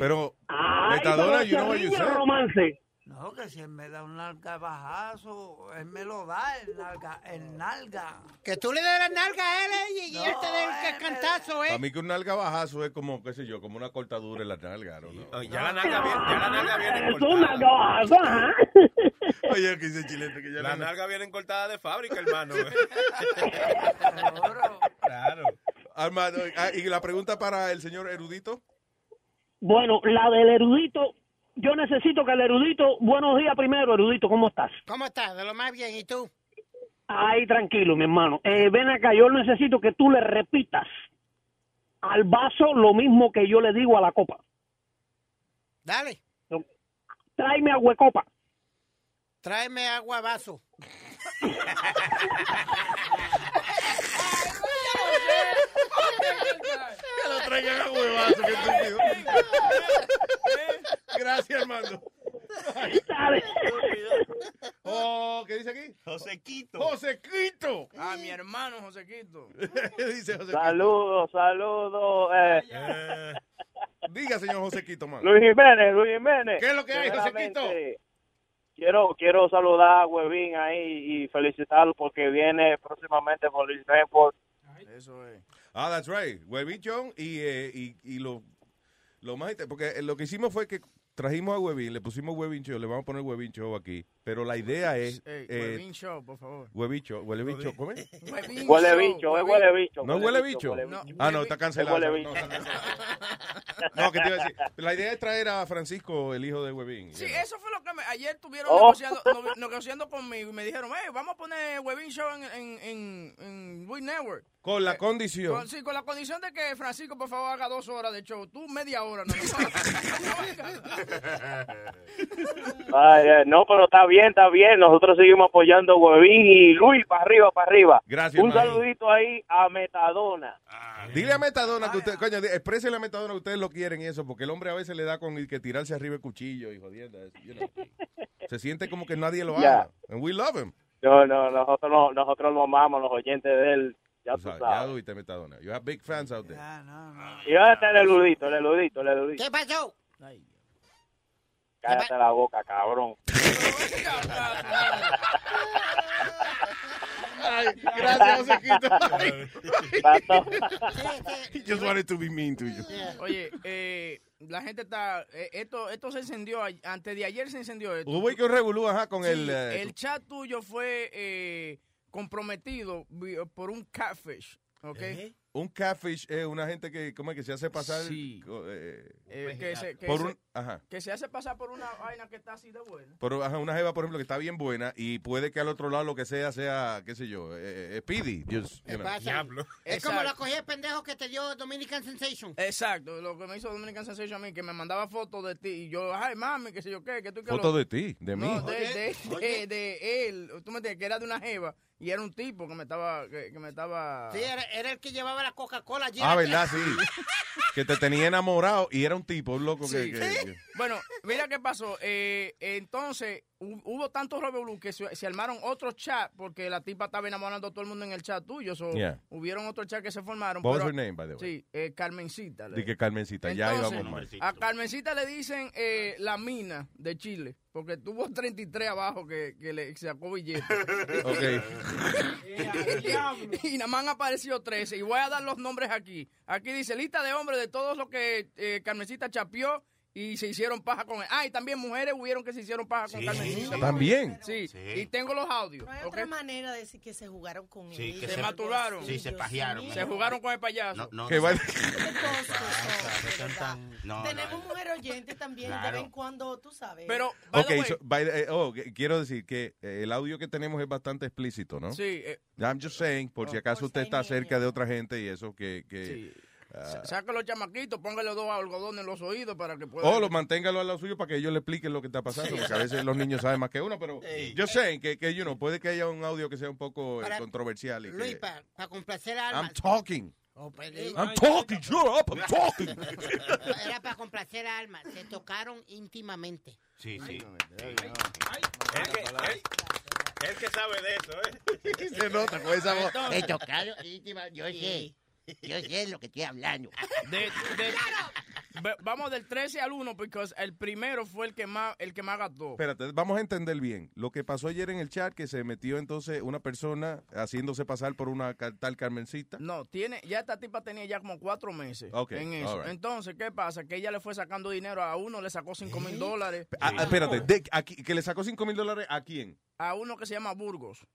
pero, Ay, Metadona, pero you know what ese you said. romance. No, que si él me da un nalgabajazo, él me lo da, el nalga. El nalga. Que tú le des la nalga a él eh, y, y él te dé el cantazo, ¿eh? Para mí que un nalgabajazo es como, qué sé yo, como una cortadura en la nalga, ¿no? Ya la nalga viene, ya la nalga viene Es un cortada. nalgabajazo, ajá. Oye, que dice chilete que ya La la- nalga viene cortada de fábrica, hermano. Claro. Armando, ah, y la pregunta para el señor erudito. Bueno, la del erudito, yo necesito que el erudito, buenos días primero, erudito, ¿cómo estás? ¿Cómo estás? De lo más bien. ¿Y tú? Ay, tranquilo, mi hermano. Eh, ven acá, yo necesito que tú le repitas al vaso lo mismo que yo le digo a la copa. Dale. Tráeme a huecopa. Tráeme agua vaso. Que lo traigan a huevazo, qué estúpido. Gracias, Armando. Oh, ¿qué dice aquí? Josequito. Josequito. Ah, mi hermano Josequito. ¿Qué dice Josequito? Saludos, saludos. Eh. Diga, señor Josequito, man. Luis Jiménez, Luis Jiménez. ¿Qué es lo que hay, Josequito? Quiero, quiero saludar a Huevín ahí y felicitarlo porque viene próximamente por el Report. Eso es. Ah, that's right. Huevichón y, eh, y, y lo, lo más... Porque lo que hicimos fue que trajimos a Huevín, le pusimos Huevín Show, le vamos a poner Huevín Show aquí. Pero la idea es... Ey, eh, Huevín Show, por favor. Huevicho, huele bicho, ¿cómo es? Huevín Huele Show, bicho, es Huevín- huele bicho. ¿No huele bicho? huele No, Ah, no, está cancelado. huele No, bicho. no, que te iba a decir. La idea es traer a Francisco, el hijo de Huevín. Sí, eso fue lo que me, ayer estuvieron Oh. negociando, no- negociando conmigo y me dijeron, hey, vamos a poner Huevín Show en, en, en, en Wii Network. Con la condición. Con- sí, con la condición de que Francisco, por favor, haga dos horas de show. Tú media hora, ¿no? Ay, eh, no, pero está bien, está bien. Nosotros seguimos apoyando a Huevín y Luis para arriba, para arriba. Gracias, Un saludito ahí a Metadona. Dile a Metadona que usted, coño, exprésele a Metadona que ustedes lo quieren y eso, porque el hombre a veces le da con el que tirarse arriba el cuchillo y jodiendo. eso, you know. Se siente como que nadie lo Ya. ama. And we love him. No, no, nosotros no, nosotros lo amamos, los oyentes de él. Ya O tú sea, ya sabes. oíste, Metadona. You have big fans out there. Y dónde está el eludito, el eludito, el eludito. ¿Qué pasó? Cállate la boca, cabrón. Ay, gracias. He just wanted to be mean to you. Oye, eh, la gente está... eh, esto esto se encendió, a- antes de ayer se encendió esto. Hubo que un revolú, ajá, con Sí, el... eh, el chat tuyo fue eh, comprometido vi- por un catfish, ¿ok? Un catfish es una gente que, ¿cómo es que se hace pasar? Sí. eh, Eh, que, se, que por se- un, ajá. que se hace pasar por una vaina que está así de buena. Por ajá, una jeva, por ejemplo, que está bien buena y puede que al otro lado lo que sea sea, qué sé yo, eh, eh, Speedy. Just, you know. pasa? Es como la cogí el pendejo que te dio Dominican Sensation. Exacto, lo que me hizo Dominican Sensation a mí, que me mandaba fotos de ti y yo, ay, mami, qué sé yo qué, que tú que Foto lo- de ti, de mí. No, de, de, de, de él, tú me entiendes, que era de una jeva y era un tipo que me estaba, que, que me estaba... Sí, era, era el que llevaba la Coca-Cola allí. Ah, ¿verdad? Sí. que te tenía enamorado y era un tipo, un loco que... Sí. que- que- Bueno, mira qué pasó. Eh, entonces, hu- hubo tantos revolú que se, se armaron otros chats porque la tipa estaba enamorando a todo el mundo en el chat tuyo. So, Yeah. Hubieron otros chats que se formaron. What was pero- her name, by the way? Sí, eh, Carmencita. le- Di que Carmencita, ya íbamos mal. A Carmencita le dicen eh, la mina de Chile, porque tuvo 33 abajo que, que le sacó billete. y nada más han aparecido 13. Y voy a dar los nombres aquí. Aquí dice lista de hombres de todos los que eh, Carmencita chapeó y se hicieron paja con él. Ah, y también mujeres hubieron que se hicieron paja con Carmencita. ¿También? Sí. Sí. Y tengo los audios. No hay ¿ok? otra masturbaron de decir que se jugaron con Sí, él. que Se se- maturaron. sí, se pajearon. Se jugaron con el payaso. No, no, va- Tenemos no. mujer oyente también, de Claro. vez en cuando, tú sabes. Pero, Ok, so, by the- eh, oh, quiero decir que eh, el audio que tenemos es bastante explícito, ¿no? Sí. eh, I'm just saying, por si acaso usted está cerca de otra gente y eso que... que Saca los chamaquitos, póngale dos algodones en los oídos para que puedan. o lo manténgalo al lado suyo para que ellos le expliquen lo que está pasando, porque a veces los niños saben más que uno, pero yo sé que, que you know, puede que haya un audio que sea un poco eh, Para- controversial. Y Luis, que, para complacer a Alma. I'm talking. Oh, pues, I'm talking, shut up, I'm talking. Era para complacer a Alma. Se tocaron íntimamente. Sí, sí. Que, el, el que sabe de eso, ¿eh? Se nota con esa voz. Se tocaron íntimamente. Yo sé. Yo sé lo que estoy hablando. De- de- ve- vamos del 13 al 1, porque el primero fue el que más el que más gastó. Espérate, vamos a entender bien. Lo que pasó ayer en el chat, que se metió entonces una persona haciéndose pasar por una tal Carmencita. No, tiene, ya esta tipa tenía ya como cuatro meses en eso. right. Entonces, ¿qué pasa? Que ella le fue sacando dinero a uno, le sacó cinco mil dólares. Ah, ah, espérate, de- aquí- que le sacó 5 mil dólares a quién? A uno que se llama Burgos.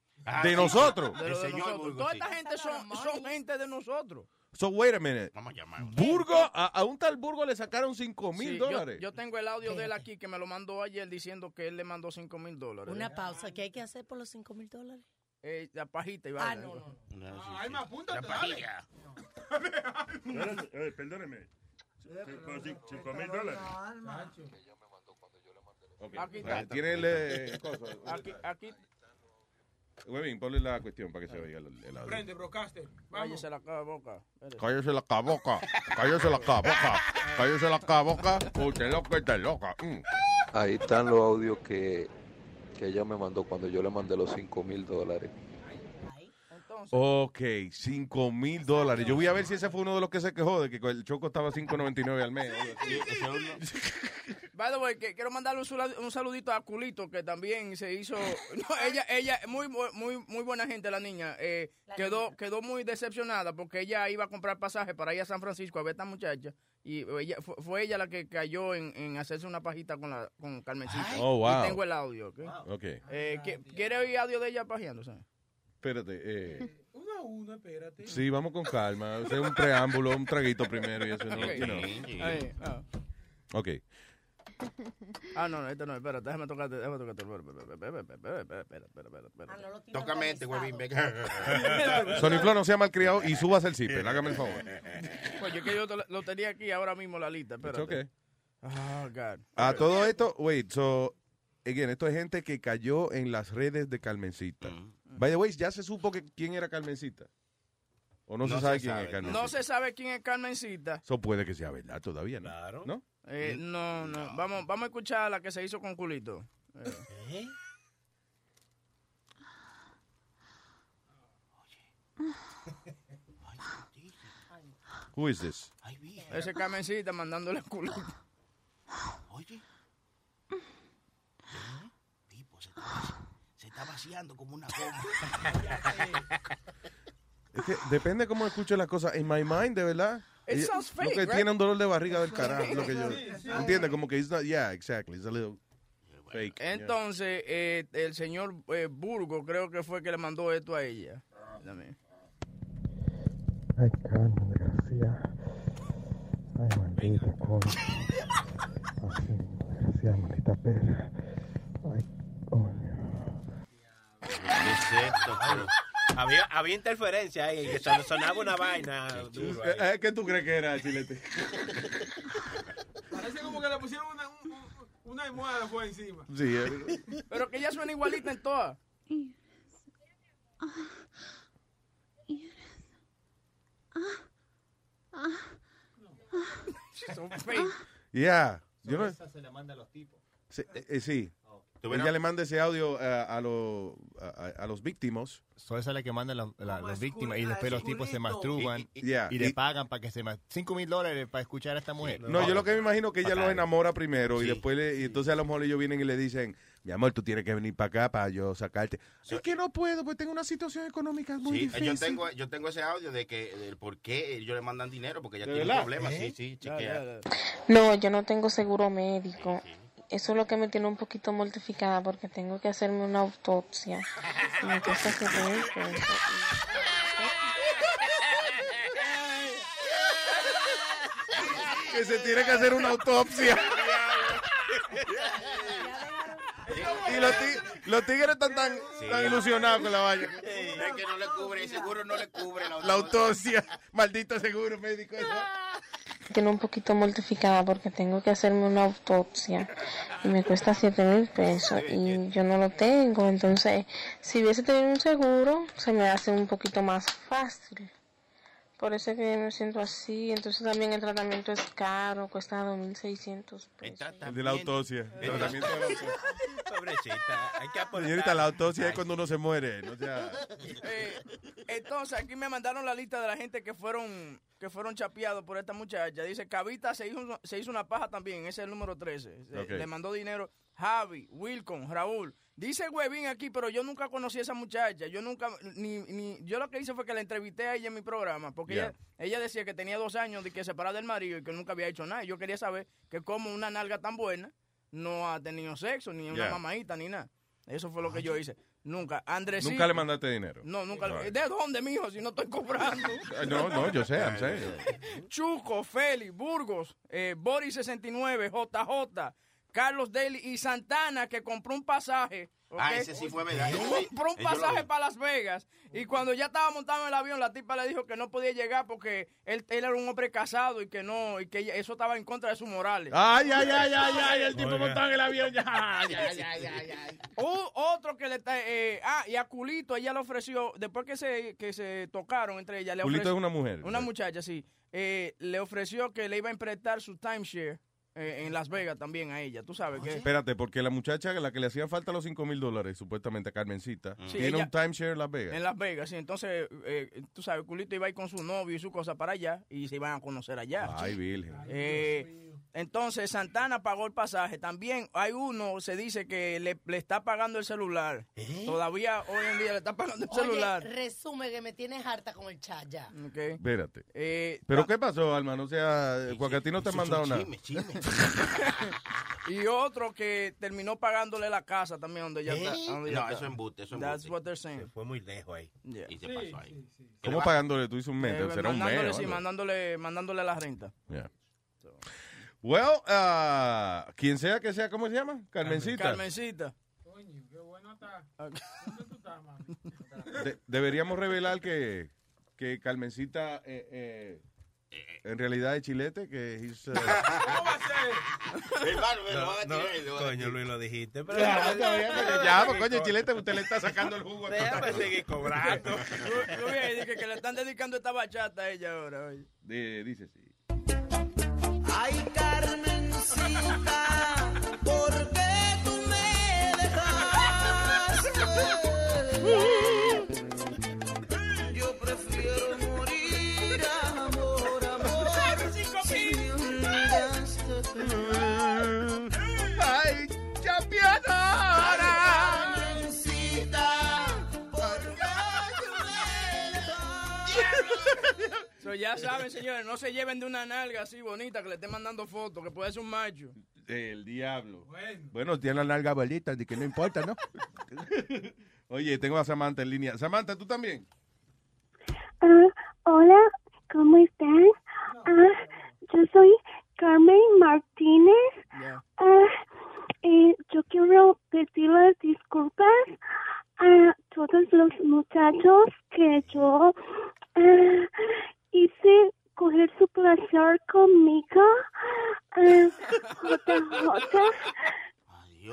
¿De nosotros? De, de El señor nosotros. Burgos, Toda sí. esta gente son, son gente de nosotros. So, wait a minute. Vamos a llamar. Burgo, a, a un tal Burgo le sacaron 5 mil Sí, yo- dólares. Yo, tengo el audio de él aquí que me lo mandó ayer diciendo que él le mandó cinco mil dólares. Una pausa. ¿Qué hay que hacer por los 5 mil dólares? Eh, la pajita y Ah, vaina. no, no. Ay, me apúntate, La pajilla. Eh, perdóneme. Por cin- cinco mil dólares. Aquí Ah, está. Tiene el eh, cosa. Aquí, aquí. Webin, ponle la cuestión para que se oiga el, el audio. Prende, broadcaster. Cállese la ca- boca. Cállese la caboca. Cállese la caboca. Cállese la caboca. Usted loca, está loca. Mm. Ahí están los audios que, que ella me mandó cuando yo le mandé los 5 mil dólares. Ok, 5 mil dólares. Yo voy a ver si ese fue uno de los que se quejó de que el choco estaba 5.99 al mes. By the way, que quiero mandarle un, saludito a Culito, que también se hizo. No, ella, ella, muy, muy, muy buena gente, la niña. eh, quedó, quedó muy decepcionada porque ella iba a comprar pasaje para ir a San Francisco a ver a esta muchacha. Y ella, fue, fue ella la que cayó en, en hacerse una pajita con, la, con Carmencita. Oh, wow. Y tengo el audio, ¿ok? Ok, Eh, ¿qui- ¿Quiere oír audio de ella pajeándose? espérate. Eh, Uno a uno, espérate. sí, vamos con calma. Hacer un preámbulo, un traguito primero y eso. ¿no? You know. Ah. Ok. Ah, no, no, este no, espérate, déjame tocarte, déjame tocarte. Espera, espera, espera, espera, espera, espera, espera, espera. Tócame este, huevín, venga. Sonny Flow no sea malcriado y subas el zipper, hágame el favor. Pues yo que yo lo tenía aquí ahora mismo la lista, espérate. okay. Oh, God. A todo esto, wait, so, again, esto es gente que cayó en las redes de Carmencita. Mm. By the way, ¿ya se supo que, quién era Carmencita? ¿O no, se sabe quién es Carmencita? No se sabe quién es Carmencita. Eso puede que sea verdad todavía, ¿no? Claro. ¿No? Eh, no, no, Vamos, vamos a escuchar la que se hizo con culito. Eh. Who is this? Ese Carmencita mandándole culito. Oye. Tipo, se está, se está vaciando como una goma. Es que depende cómo escuche las cosas. En my mind, de verdad. It sounds lo fake, que right? tiene un dolor de barriga del carajo. lo que yo, Sí, sí. ¿Entiende? Como que it's not, yeah, exactly. It's a little fake. yeah. Entonces, eh, el señor eh, Burgo creo que fue que le mandó esto a ella. Dame. Ay, Carmen García. Ay, maldita cosa. Así, desgraciada, maldita perra. Ay, coño. ¿Qué es esto? Había, había interferencia ahí, que son- sonaba una vaina. duro ahí. Eh, ¿Qué tú crees que era, Chilete? Parece como que le pusieron una, un- un- una almohada fue encima. Sí, eh. Pero que ella suena igualita en todas. Yeah. Yo no, Esa se la manda a los tipos. sí, eh, eh, sí. ¿Tú Ella le manda ese audio eh, a, los a, a- a los víctimas. So esa es la que mandan la- la- las víctimas y después los tipos se masturban y, Yeah, le y- pagan para que se cinco mil dólares para escuchar a esta mujer. No, yo lo que me imagino que ella los enamora primero y Sí. después le, y entonces a lo mejor ellos vienen y le dicen, mi amor, tú tienes que venir para acá para yo sacarte. Es que no puedo, pues tengo una situación económica muy Sí, difícil. yo tengo, yo tengo ese audio de que del por qué ellos le mandan dinero, porque ella ¿De tiene verdad? problemas. ¿Eh? Sí, sí, chequea. No, yo no tengo seguro médico. Eso es lo que me tiene un poquito mortificada porque tengo que hacerme una autopsia. Y me cuesta 7 mil pesos. que se tiene que hacer una autopsia. y los, ti- los tigres están tan, tan ilusionados con la vaina. Es que no le cubre, el seguro no le cubre la La autopsia, maldito seguro médico. eso. Tiene un poquito mortificada porque tengo que hacerme una autopsia. Y me cuesta 7 mil pesos. Y yo no lo tengo. Entonces, si hubiese tenido un seguro, se me hace un poquito más fácil. Por eso es que me siento así. Entonces también el tratamiento es caro, cuesta 2.600 pesos. El de la autopsia. el tratamiento de la autopsia. Pobrecita, hay que aportar. Señorita, la autopsia es cuando uno se muere. No sea, Eh, entonces aquí me mandaron la lista de la gente que fueron que fueron chapeados por esta muchacha. Dice Cavita se hizo, se hizo una paja también, ese es el número 13. Se- Ok. Le mandó dinero Javi, Wilcon, Raúl. Dice Huevín aquí, pero yo nunca conocí a esa muchacha. Yo nunca, ni, ni, yo lo que hice fue que la entrevisté a ella en mi programa, porque ella, ella decía que tenía dos años de que separada del marido y que nunca había hecho nada. Y Yo quería saber que como una nalga tan buena no ha tenido sexo, ni una mamadita, ni nada. Eso fue lo que yo hice. Nunca. Andrés Nunca le mandaste dinero. No, nunca. le- Right. ¿De dónde, mijo? Si no estoy cobrando. No, no, yo sé, I'm saying. Chuco, Félix, Burgos, eh, Boris 69, JJ, Carlos Daly y Santana que compró un pasaje. ¿ok? Ah, ese sí fue verdad. Compró un pasaje para Las Vegas y cuando ya estaba montado en el avión, la tipa le dijo que no podía llegar porque él, él era un hombre casado y que no, y que ella- eso estaba en contra de sus morales. Ay, ay, ay, ay, ay, el tipo montado en el avión ya. Ay, ay, ay, ay, ay. O- otro que le está, eh, ah, y a Culito ella le ofreció, después que se, que se tocaron entre ellas, le Culito ofreció- es una mujer. Una muchacha, sí. Eh, le ofreció que le iba a emprestar su timeshare eh, en Las Vegas también a ella. Tú sabes que... Espérate, porque la muchacha a la que le hacían falta los 5 mil dólares, supuestamente a Carmencita, Sí, tiene ella- un timeshare en Las Vegas. En Las Vegas, sí. Entonces, eh, tú sabes, Culito iba a ir con su novio y su cosa para allá y se iban a conocer allá. Ay, virgen. Eh, entonces, Santana pagó el pasaje. También hay uno, se dice que le, le está pagando el celular. Todavía hoy en día le está pagando el celular. Oye, resume que me tienes harta con el chat ya. Ok. Espérate. Eh, ¿Pero qué pasó, Alma? O sea, ti no te han mandado nada. y otro que terminó pagándole la casa también donde ya ¿Eh? está. donde ya No, está. eso es embuste, eso es That's embuste. what they're saying. Fue muy lejos ahí. Yeah. Y se pasó ahí. ¿Cómo pagándole? Tú dices un mes, Eh, será un mes. mandándole, sí, mandándole, mandándole la renta. Yeah. Well, ah, quien sea que sea, ¿cómo se llama? Carmencita. Carmencita. De- deberíamos revelar que, que Carmencita eh, eh, en realidad es chilete, que he's, uh, No, no, coño, Luis, lo dijiste. Pero Ya, ya, ya, ya, pues, coño, chilete, usted le está sacando el jugo. a Déjame seguir cobrando. Lu- Luis, dice que le están dedicando esta bachata a ella ahora. oye. Di- dice sí. Ay, Carmencita, ¿por qué tú me dejaste? So, ya saben, señores, no se lleven de una nalga así bonita que le esté mandando fotos, que puede ser un macho. El diablo. Bueno, tiene la nalga bolita, de que no importa, ¿no? Oye, tengo a Samantha en línea. Samantha, ¿tú también? Ah, hola, ¿cómo estás? Ah, yo soy Carmen Martínez. Ah, eh, yo quiero pedir las disculpas a todos los muchachos que yo ah, hice coger su placer conmigo. Ah, JJ.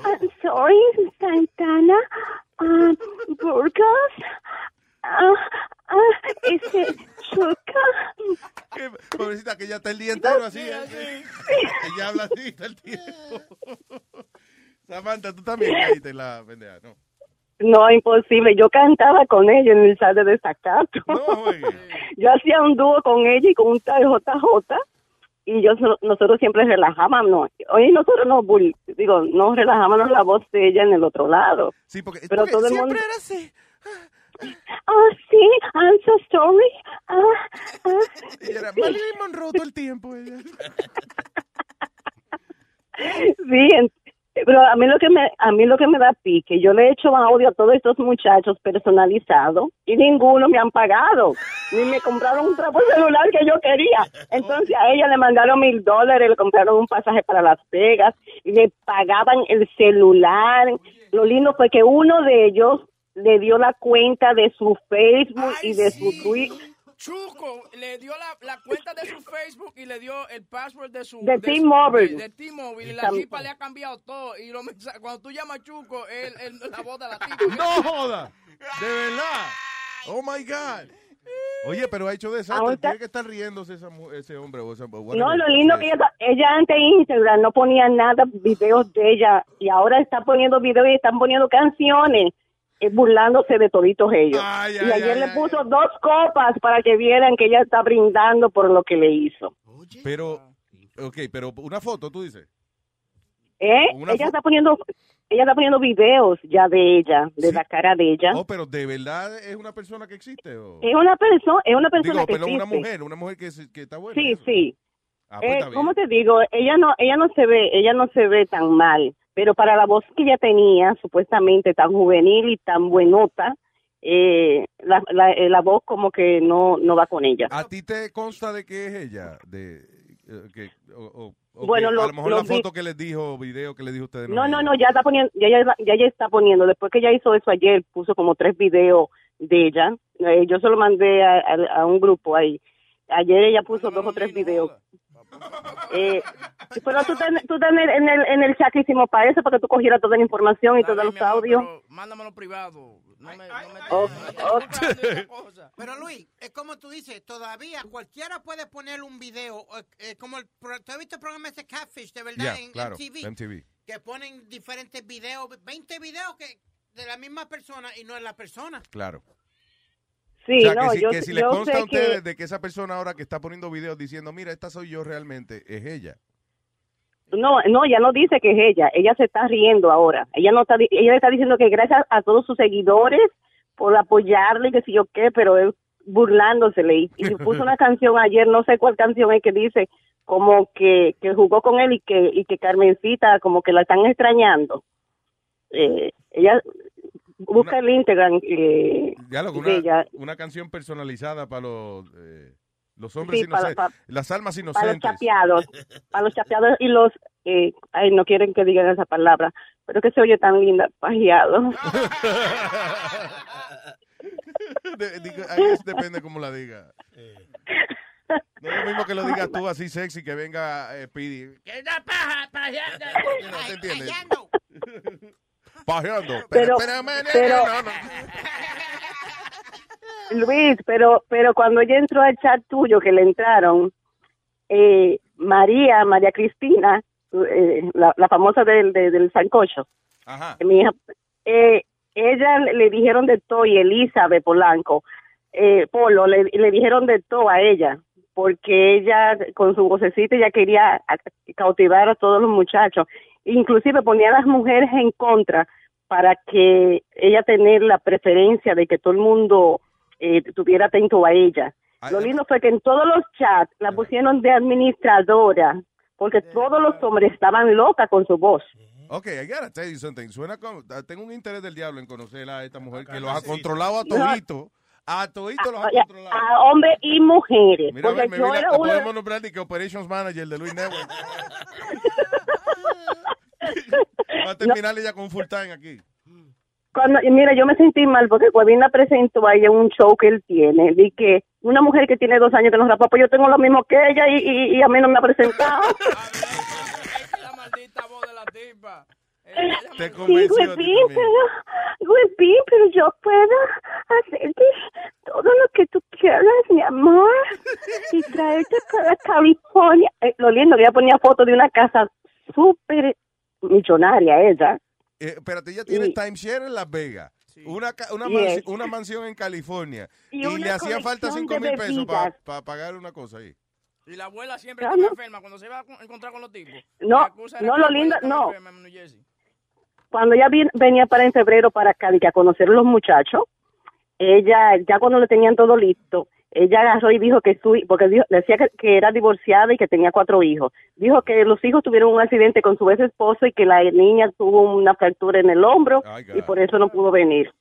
I'm sorry, Santana. Ah, Burgos. Ah, ah, ese Chuca. Pobrecita, que ella está el día entero así. ¿eh? Ella habla así todo el tiempo. Samantha, tú también caíste en la pendeja, ¿no? No, imposible. Yo cantaba con ella en el sale de desacato. yo hacía un dúo con ella y con un tal JJ. Y yo, so- nosotros siempre relajábamos. Hoy nosotros nos, digo, nos relajábamos la voz de ella en el otro lado. Sí, porque, Pero porque todo el siempre mundo... era así. Oh, sí, I'm so sorry. Ah, ah, Ella era Marilyn Monroe todo el tiempo. Ella. Sí, pero a mí lo que me a mí lo que me da pique, yo le he hecho audio a todos estos muchachos personalizado y ninguno me han pagado, ni me compraron un trapo celular que yo quería. Entonces a ella le mandaron mil dólares, le compraron un pasaje para Las Vegas y le pagaban el celular. Lo lindo fue que uno de ellos le dio la cuenta de su Facebook y de su Twitter. Chuco le dio la, la cuenta de su Facebook y le dio el password de su... De su- T-Mobile. De, de T-Mobile. Y la tipa le ha cambiado todo. Y mensajes- cuando tú llamas a Chuco, él, él- la voz de la tipa. ¡No joda! De verdad. Oh my God. Oye, pero ha hecho desastre. Tiene que estar riéndose esa ese hombre o esa whatever. No, lo lindo que ella, ella antes en Instagram no ponía nada, videos de ella, y ahora está poniendo videos y están poniendo canciones, burlándose de toditos ellos. Ay, y ay, ayer ay, le ay. puso dos copas para que vieran que ella está brindando por lo que le hizo. Pero, ok, pero una foto, tú dices. ¿Eh? Una Ella está poniendo ella está poniendo videos ya de ella, de la cara de ella. Oh, pero ¿de verdad es una persona que existe? O... Es una persona, es una persona Digo, que una existe. mujer, una mujer que, se- que está buena. Sí, sí. Ah, pues Eh. ¿Cómo te digo? Ella no, ella no se ve, ella no se ve tan mal, pero para la voz que ella tenía, supuestamente tan juvenil y tan buenota, eh, la, la, eh, la voz como que no, no va con ella. ¿A ti te consta de que es ella? De, eh, que, o, o- o Bueno, que lo- a lo mejor lo la foto que les dijo, video que les dijo a ustedes. No, no, no, ya está poniendo, ya, ya, ya, ya está poniendo. Después que ella hizo eso ayer, puso como tres videos de ella. Eh, yo se lo mandé a, a- a un grupo ahí. Ayer ella puso dos o tres videos. Eh, pero tú estás tú estás en el, en, el, chat que hicimos para eso, para que tú cogieras toda la información y todos los audios. Mándamelo privado. No me, no me Oh, oh. Pero Luis, es como tú dices, todavía cualquiera puede poner un video, eh, como el, pro- ¿tú has visto el programa ese Catfish, de verdad, Ya, en claro, MTV? MTV. Que ponen diferentes videos, 20 videos que de la misma persona y no es la persona. Claro. Sí, o sea, no, que si, yo, que si le yo consta a ustedes que... de que esa persona ahora que está poniendo videos diciendo, mira, esta soy yo realmente, es ella. No, no, ella no dice que es ella, ella se está riendo ahora. Ella no está, ella está diciendo que gracias a todos sus seguidores por apoyarle, que si yo qué, pero él burlándosele y, y puso una canción ayer, no sé cuál canción es que dice como que, que jugó con él y que y que Carmencita como que la están extrañando. Eh, ella busca el Instagram eh, Ya lo que de una, ella. una canción personalizada para los... eh, Los hombres Sí, inocentes. para- Las almas inocentes. Para los chapeados y los, eh, para los chapeados y los, eh, ay, no quieren que digan esa palabra, pero que se oye tan linda, pajeado. De- digo, ahí es- depende cómo la diga. No es lo mismo que lo digas tú así sexy que venga eh, Pidi. Que una paja, pajeando. No te entiendes. Pajeando. Pero- pero-. Luis, pero, pero cuando ella entró al chat tuyo, que le entraron, eh, María, María Cristina, eh, la, la famosa del, de- del sancocho, Ajá. mi hija, eh, ella le, dijeron de todo y Elizabeth Polanco, eh, Polo, le, le dijeron de todo a ella, porque ella con su vocecita ya quería cautivar a todos los muchachos, inclusive ponía a las mujeres en contra para que ella tener la preferencia de que todo el mundo eh, estuviera atento a ella. Lo lindo fue que en todos los chats la pusieron de administradora, porque todos los hombres estaban locas con su voz. Ok, I gotta tell you something. Suena como, ah, tengo un interés del diablo en conocer a esta mujer que los ha controlado a todito. A todito los ha a, controlado. a hombres y mujeres. Mira, a porque ver, me yo mira, era una- podemos nombrar de que Operations Manager de Luis Network. Va a terminar ella con un full time aquí. Cuando, y mira, yo me sentí mal porque Cuevin la presentó a ella en un show que él tiene. Vi que una mujer que tiene dos años que nos rapa, pues yo tengo lo mismo que ella y, y, y a mí no me ha presentado. Te Sí, convenció a ti Cuevin, también. pero, Cuevin, pero yo puedo hacerte todo lo que tú quieras, mi amor, y traerte para California. Eh, lo lindo que ella ponía fotos de una casa súper millonaria ella. Eh, espérate, ella tiene timeshare en Las Vegas. Una, una, Yes. mansi- una mansión en California. Y Y, le hacía falta colección 5 de mil pesos para bebidas. pagar una cosa ahí. Y la abuela siempre No, estaba no. enferma cuando se iba a con- encontrar con los tipos. No, no, lo lindo- no. enferma en New Jersey. cuando ella venía para en febrero para Cádiz a conocer a los muchachos, ella, ya cuando le tenían todo listo, ella agarró y dijo que su, porque dijo- decía que, que era divorciada y que tenía cuatro hijos. Dijo que los hijos tuvieron un accidente con su ex esposo y que la niña tuvo una fractura en el hombro y por eso no pudo venir.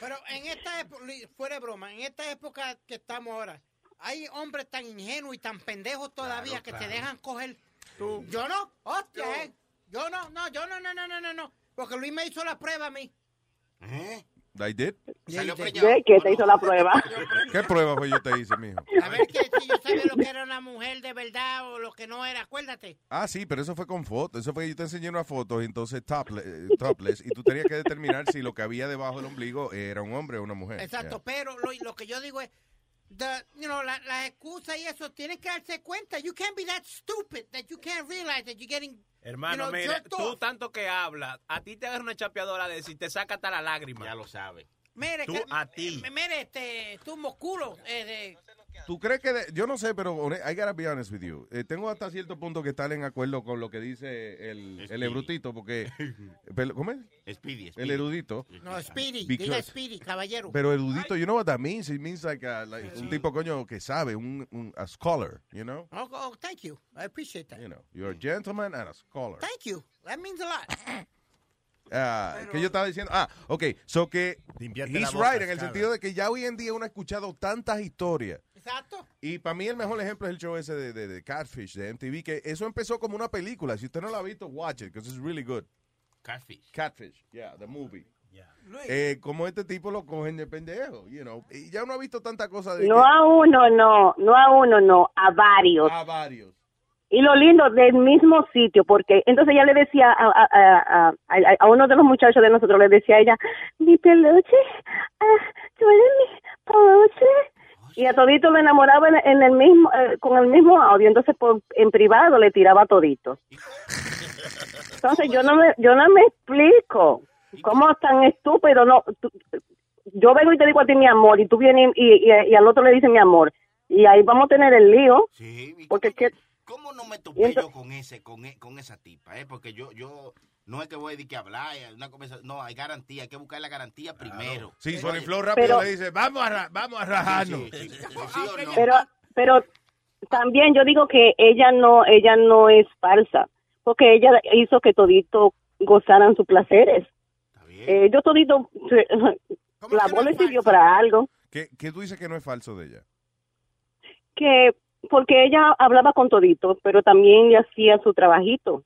Pero en esta época, fuera de broma, en esta época que estamos ahora, hay hombres tan ingenuos y tan pendejos todavía que te dejan coger. Yo no, hostia, eh. Yo no, no, yo no, no, no, no, no, no. Porque Luis me hizo la prueba a mí. I did. ¿De qué te hizo la prueba? ¿Qué prueba fue yo te hice, mijo? A ver que si yo sabía lo que era una mujer de verdad o lo que no era, acuérdate. Ah, sí, pero eso fue con fotos. Eso fue que yo te enseñé una foto, y entonces topless, eh, topless, y tú tenías que determinar si lo que había debajo del ombligo era un hombre o una mujer. Exacto, pero lo, lo que yo digo es, the, you know, la- las excusas y eso, tienen que darse cuenta. You can't be that stupid that you can't realize that you're getting, Hermano, you know, mira, tú tanto que hablas, a ti te agarra una chapeadora de si te saca hasta la lágrima. Ya lo sabes. Mire, Tú que- a ti. m- Mire, este, tú musculo, eh, ¿Tú crees que.? de- yo no sé, pero I gotta be honest with you. Eh, tengo hasta cierto punto que estar en acuerdo con lo que dice el, el ebrutito, porque. pero, ¿Cómo es? Speedy, El erudito. no, Speedy, diga Because- Speedy, caballero. Pero erudito, you know what that means? It means like, a- like un tipo coño que sabe, un, un a scholar, you know? Oh, oh, thank you. I appreciate that. You know, you're a gentleman and a scholar. Thank you. That means a lot. Ah, que yo estaba diciendo, ah, ok, so que he's boca, right en el sentido de que ya hoy en día uno ha escuchado tantas historias. Exacto. Y para mí el mejor ejemplo es el show ese de, de- de Catfish de MTV, que eso empezó como una película. Si usted no la ha visto, watch it, because it's really good. Catfish. Catfish, yeah, the movie. Eh, como este tipo lo cogen de pendejo, you know. Y ya uno ha visto tantas cosas de No que- a uno, no, no a uno, no, a varios. a varios. Y lo lindo del mismo sitio, porque entonces ella le decía a, a, a, a- a uno de los muchachos de nosotros, le decía a ella, mi peluche, ah, tú eres mi peluche. Y a todito lo enamoraba en, en el mismo, eh, con el mismo audio, entonces por, en privado le tiraba a todito. Entonces yo no me, yo no me explico cómo tan estúpido, no, tú- yo vengo y te digo a ti mi amor, y tú vienes y, y, y al otro le dices mi amor, y ahí vamos a tener el lío, porque que ¿Cómo no me topé yo con ese, con, e- con esa tipa? Eh? Porque yo, yo no es que voy a decir que hablar, eh, una conversación, no, hay garantía, hay que buscar la garantía primero. Sí, Flow rápido Pero- le dice, vamos a, vamos a rajarnos. Sí, sí, sí, sí o no. pero pero también yo digo que ella no ella no es falsa porque ella hizo que todito gozaran sus placeres eh, yo todito la voz le sirvió para algo ¿Qué, qué tú dices que no es falso de ella? que porque ella hablaba con todito, pero también ella hacía su trabajito.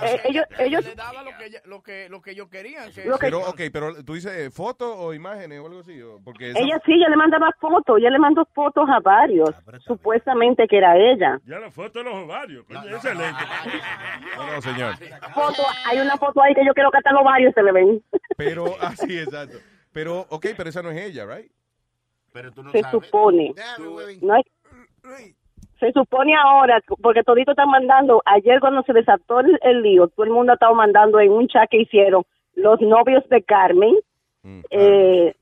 Eh, ellos, ellos, le daba lo que, ella- lo que, lo que ellos querían. Que Pero, ok, pero tú dices eh, fotos o imágenes o algo así. Porque esa- ella sí, ella le mandaba fotos, ella le mandó fotos a varios, supuestamente que era ella. Ya la foto de los ovarios, coño, excelente. No, no, señor. Foto, hay una foto ahí que yo quiero que hasta los varios se le ven. Pero, así, exacto. Pero, ok, pero esa no es ella, right? Pero tú Se supone. No hay- se supone ahora, porque todito están mandando, ayer cuando se desató el, el lío, todo el mundo estaba mandando en un chat que hicieron los novios de Carmen. eh,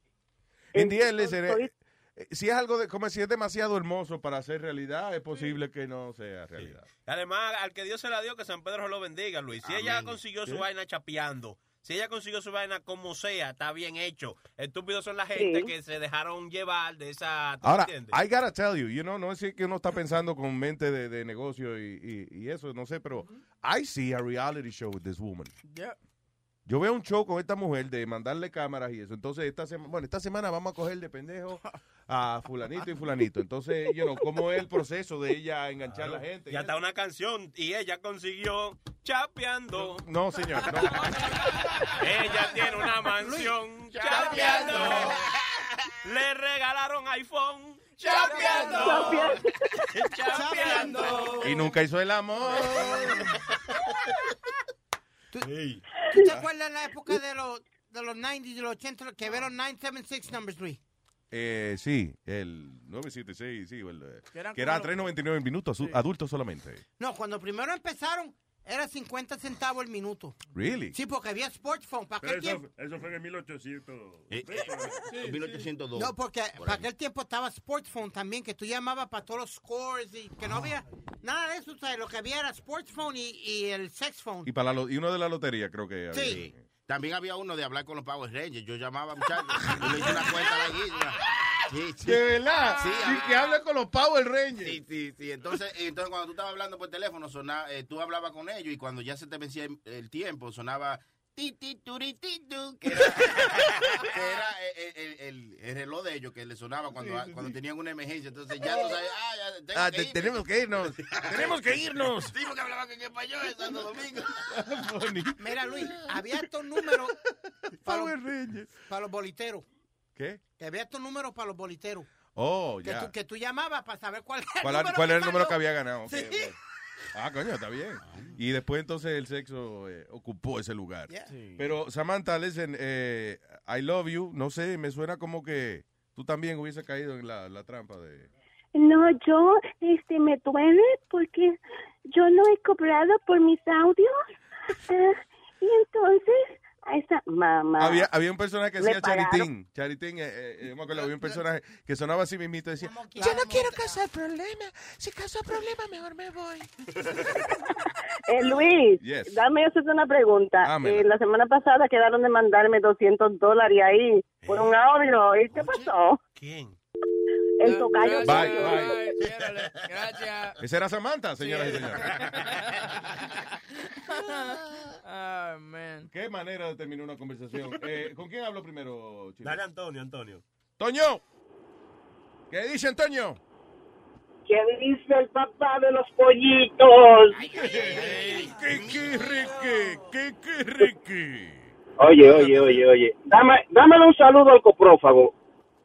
listen, eh, eh, si es algo de, como si es demasiado hermoso para ser realidad, es posible que no sea realidad. Además, al que Dios se la dio, que San Pedro se lo bendiga, Luis. Si ella consiguió su Sí. vaina chapeando, si ella consiguió su vaina como sea, está bien hecho. Estúpidos son la gente Sí. que se dejaron llevar de esa... ¿tú Ahora, entiendes? I gotta tell you, you know, no es que uno está pensando con mente de, de negocio y, y- y eso, no sé, pero I see a reality show with this woman. Yeah. Yo veo un show con esta mujer de mandarle cámaras y eso. Entonces, esta semana, bueno, esta semana vamos a coger de pendejo a fulanito y fulanito. Entonces, you know, ¿cómo es el proceso de ella enganchar a la gente? Y hasta una canción, y ella consiguió chapeando. No, señor, no. Ella tiene una mansión chapeando. Le regalaron iPhone. Chapeando. Chapeando. Y nunca hizo el amor. ¿Tú te acuerdas en la época de los, de los 90 y de los 80 que vieron 976 numbers, Luis? Eh, sí, el 976, sí, el, Que eran que era como 3.99 minutos, adultos solamente. No, cuando primero empezaron era 50 centavos el minuto. Really? Sí, porque había smartphone para Pero aquel eso, tiempo. eso fue en 1800. Eh, Sí, 1802. No, porque Por para aquel tiempo estaba Sportsphone también, que tú llamabas para todos los scores y que no había nada de eso. ¿sabes? Lo que había era Sportsphone y, y el Sex Phone. Y para la, lo- y uno de la lotería, creo que. había. Sí. También había uno de hablar con los Power Rangers. Yo llamaba muchachos y le hice una cuenta larguísima. Sí, sí. De verdad. Sí, ah. que hable con los Power Rangers. Sí, sí, sí. Entonces, entonces cuando tú estabas hablando por teléfono, sonaba, eh, tú hablabas con ellos y cuando ya se te vencía el, tiempo, sonaba ti, ti, turi, ti, tu, que era, que era el, el- el- el reloj de ellos que le sonaba cuando, Sí, sí, cuando sí. tenían una emergencia. Entonces ya tú sabes, ah, ya tengo Ah, que te- irme. tenemos que irnos. tenemos que irnos. Sí, porque hablaban en español en Santo Domingo. Mira, Luis, había estos números para Power los, para los boliteros. ¿Qué? Que había estos números para los boliteros. Oh, Que, ya. tú, que tú llamabas para saber cuál era ¿Cuál, el número. cuál era el que número que había ganado? Ok, Sí. Ah, coño, está bien. Y después entonces el sexo eh, ocupó ese lugar. Pero Samantha, listen, eh, I love you. No sé, me suena como que tú también hubiese caído en la, la trampa de... No, yo, este, me duele porque yo no he cobrado por mis audios. Ah, y entonces, a esa mamá. Había, había un personaje que hacía. Charitín. Charitín, eh, eh, yo me acuerdo, había un personaje que sonaba así mismito y decía, Yo no quiero causar problemas. Si causa problemas, mejor me voy. Eh, Luis, Yes. dame hacerte una pregunta. Eh, la semana pasada quedaron de mandarme 200 dólares ahí por un audio. ¿Y qué pasó? ¿Quién? El tocayo. Bye, bye. Gracias. Esa era Samantha, señoras y señores. Ah, man. Qué manera de terminar una conversación. Eh, ¿Con quién hablo primero, Chino? Dale, Antonio, Antonio. Toño. ¿Qué dice Antonio? ¿Qué dice el papá de los pollitos? ¿Qué, qué, rique? ¿Qué, qué, rique? Oye, oye, oye, oye. Dame, dámele un saludo al coprófago.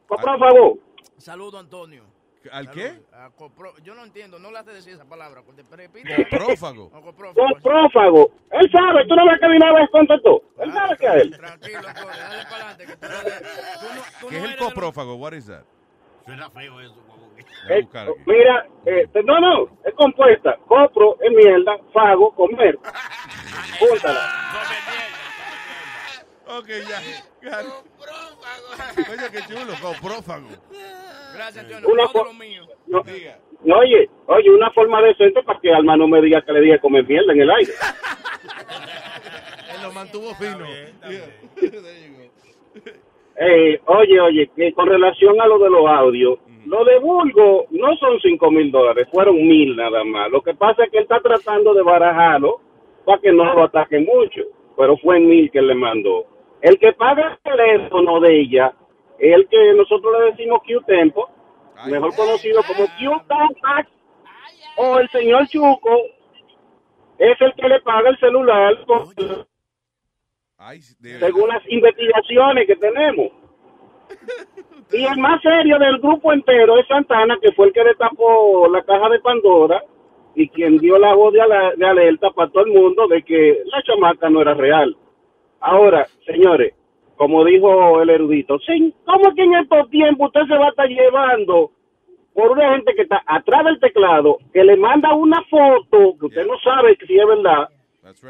Coprófago. Saludo, Antonio. ¿Al qué? A copro- Yo no entiendo, no le hace decir esa palabra. pues, repite. Coprófago. Coprófago. Coprófago. Él sabe, tú no ves que vez contestó. Él sabe que es él. Tranquilo, Antonio, dale para adelante. Que tú no tú no- tú ¿Qué no es el coprofago? What is that? Suena feo eso. Eh, mira, eh, no, no, es compuesta. Copro es mierda, fago, comer. Júntala. Ok, ya. ya. Oye, qué chulo, coprófago. Gracias, Antonio. Una lo mío. No, no, oye, oye, una forma decente para que Alma no me diga que le dije comer mierda en el aire. Él lo mantuvo fino. Eh, oye, oye, que con relación a lo de los audios, lo de Bulgo no son cinco mil dólares, fueron mil nada más. Lo que pasa es que él está tratando de barajarlo para que no lo ataquen mucho, pero fue en mil que él le mandó. El que paga el teléfono de ella es el que nosotros le decimos Q-Tempo, mejor conocido como Q-Tax, o el señor Chuco, es el que le paga el celular según las investigaciones que tenemos. Y el más serio del grupo entero es Santana, que fue el que destapó la caja de Pandora y quien dio la voz de alerta para todo el mundo de que la chamaca no era real. Ahora, señores, como dijo el erudito, "Sí, ¿cómo que en estos tiempos usted se va a estar llevando por una gente que está atrás del teclado, que le manda una foto, que usted no sabe si es verdad,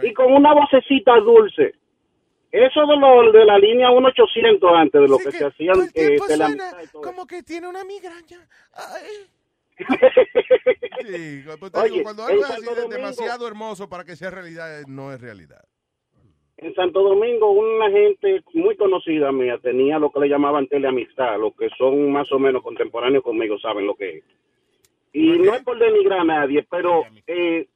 y con una vocecita dulce? Eso de, lo, de la línea 1800 antes, de lo que, se hacían el eh, tele- suena como que tiene una migraña. Ay. Sí, pues te Oye, digo, cuando algo es así de- demasiado hermoso para que sea realidad, eh, no es realidad. En Santo Domingo, una gente muy conocida mía tenía lo que le llamaban teleamistad, los que son más o menos contemporáneos conmigo saben lo que es. Y no es por denigrar a nadie, pero eh,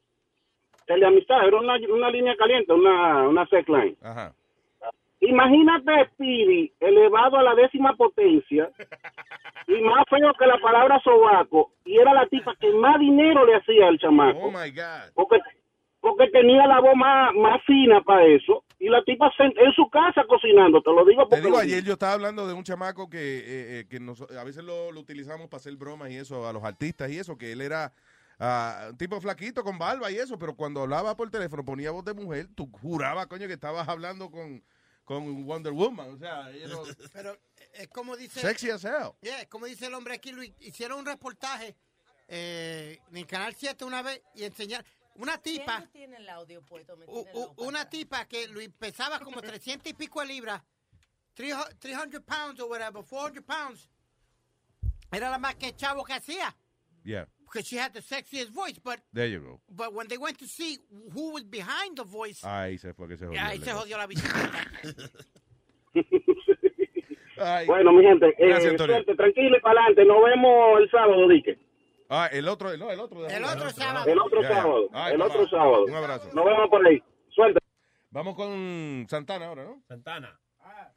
teleamistad era una, una línea caliente, una, una sex line. Ajá. Imagínate Speedy elevado a la décima potencia y más feo que la palabra sobaco y era la tipa que más dinero le hacía al chamaco. Oh my God. Porque, porque tenía la voz más, más fina para eso y la tipa se- en su casa cocinando, te lo digo Te porque digo, lo ayer yo estaba hablando de un chamaco que, eh, eh, que nos- a veces lo, lo utilizamos para hacer bromas y eso a los artistas y eso, que él era ah, un tipo flaquito con barba y eso, pero cuando hablaba por teléfono ponía voz de mujer, tú jurabas, coño, que estabas hablando con, con Wonder Woman. O sea, you know, Pero es como dice. Sexy as hell. Yeah, como dice el hombre aquí, Luis, hicieron un reportaje eh, en el Canal 7 una vez y enseñar una tipa. ¿Quién no tiene el audio puesto? Me tiene u- una tipa que pesaba como 300 y pico de libras, 300 300 pounds o whatever, 400 pounds. Era la más que chavo que hacía. Yeah, Because she had the sexiest voice, but there you go. but when they went to see who was behind the voice, Ahí se fue que se jodió. ahí el se negocio. jodió la bicicleta. Ay. Bueno, mi gente, eh, Gracias, Antonio. suerte, tranquilo y para adelante. Nos vemos el sábado, Dique. Ah, el otro, no, el otro. El otro sábado. El otro sábado. El otro sábado. Un abrazo. Nos vemos por ahí. Suerte. Vamos con Santana ahora, ¿no? Santana.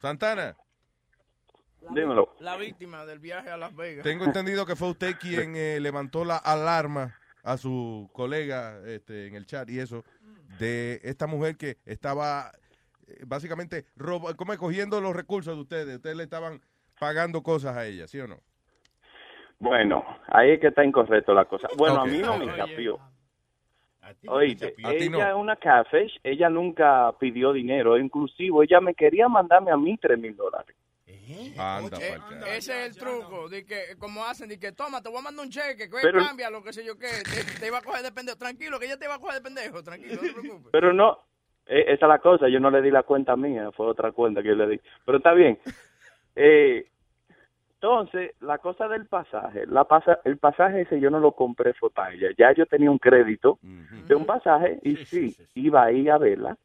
Santana, Dímelo. La víctima del viaje a Las Vegas. tengo entendido que fue usted quien eh, levantó la alarma a su colega este, en el chat y eso, de esta mujer que estaba eh, básicamente robo, como cogiendo los recursos de ustedes. Ustedes le estaban pagando cosas a ella, ¿sí o no? Bueno, ahí es que está incorrecto la cosa. Bueno, a mí no me no Oíste, no. ella es una catfish, ella nunca pidió dinero, inclusive ella me quería mandarme a mí tres mil dólares. Anda, Eh, ese es el truco, de que como hacen, de que toma, te voy a mandar un cheque, que Pero- cambia, lo que sé yo qué, te, te iba a coger de pendejo, tranquilo, que ella te iba a coger de pendejo, tranquilo, no te preocupes. Pero no, eh, esa es la cosa, yo no le di la cuenta mía, fue otra cuenta que yo le di. Pero está bien. Eh, entonces, la cosa del pasaje, la pasa, el pasaje ese yo no lo compré fue para ella. Ya yo tenía un crédito de un pasaje y sí, iba a ir a verla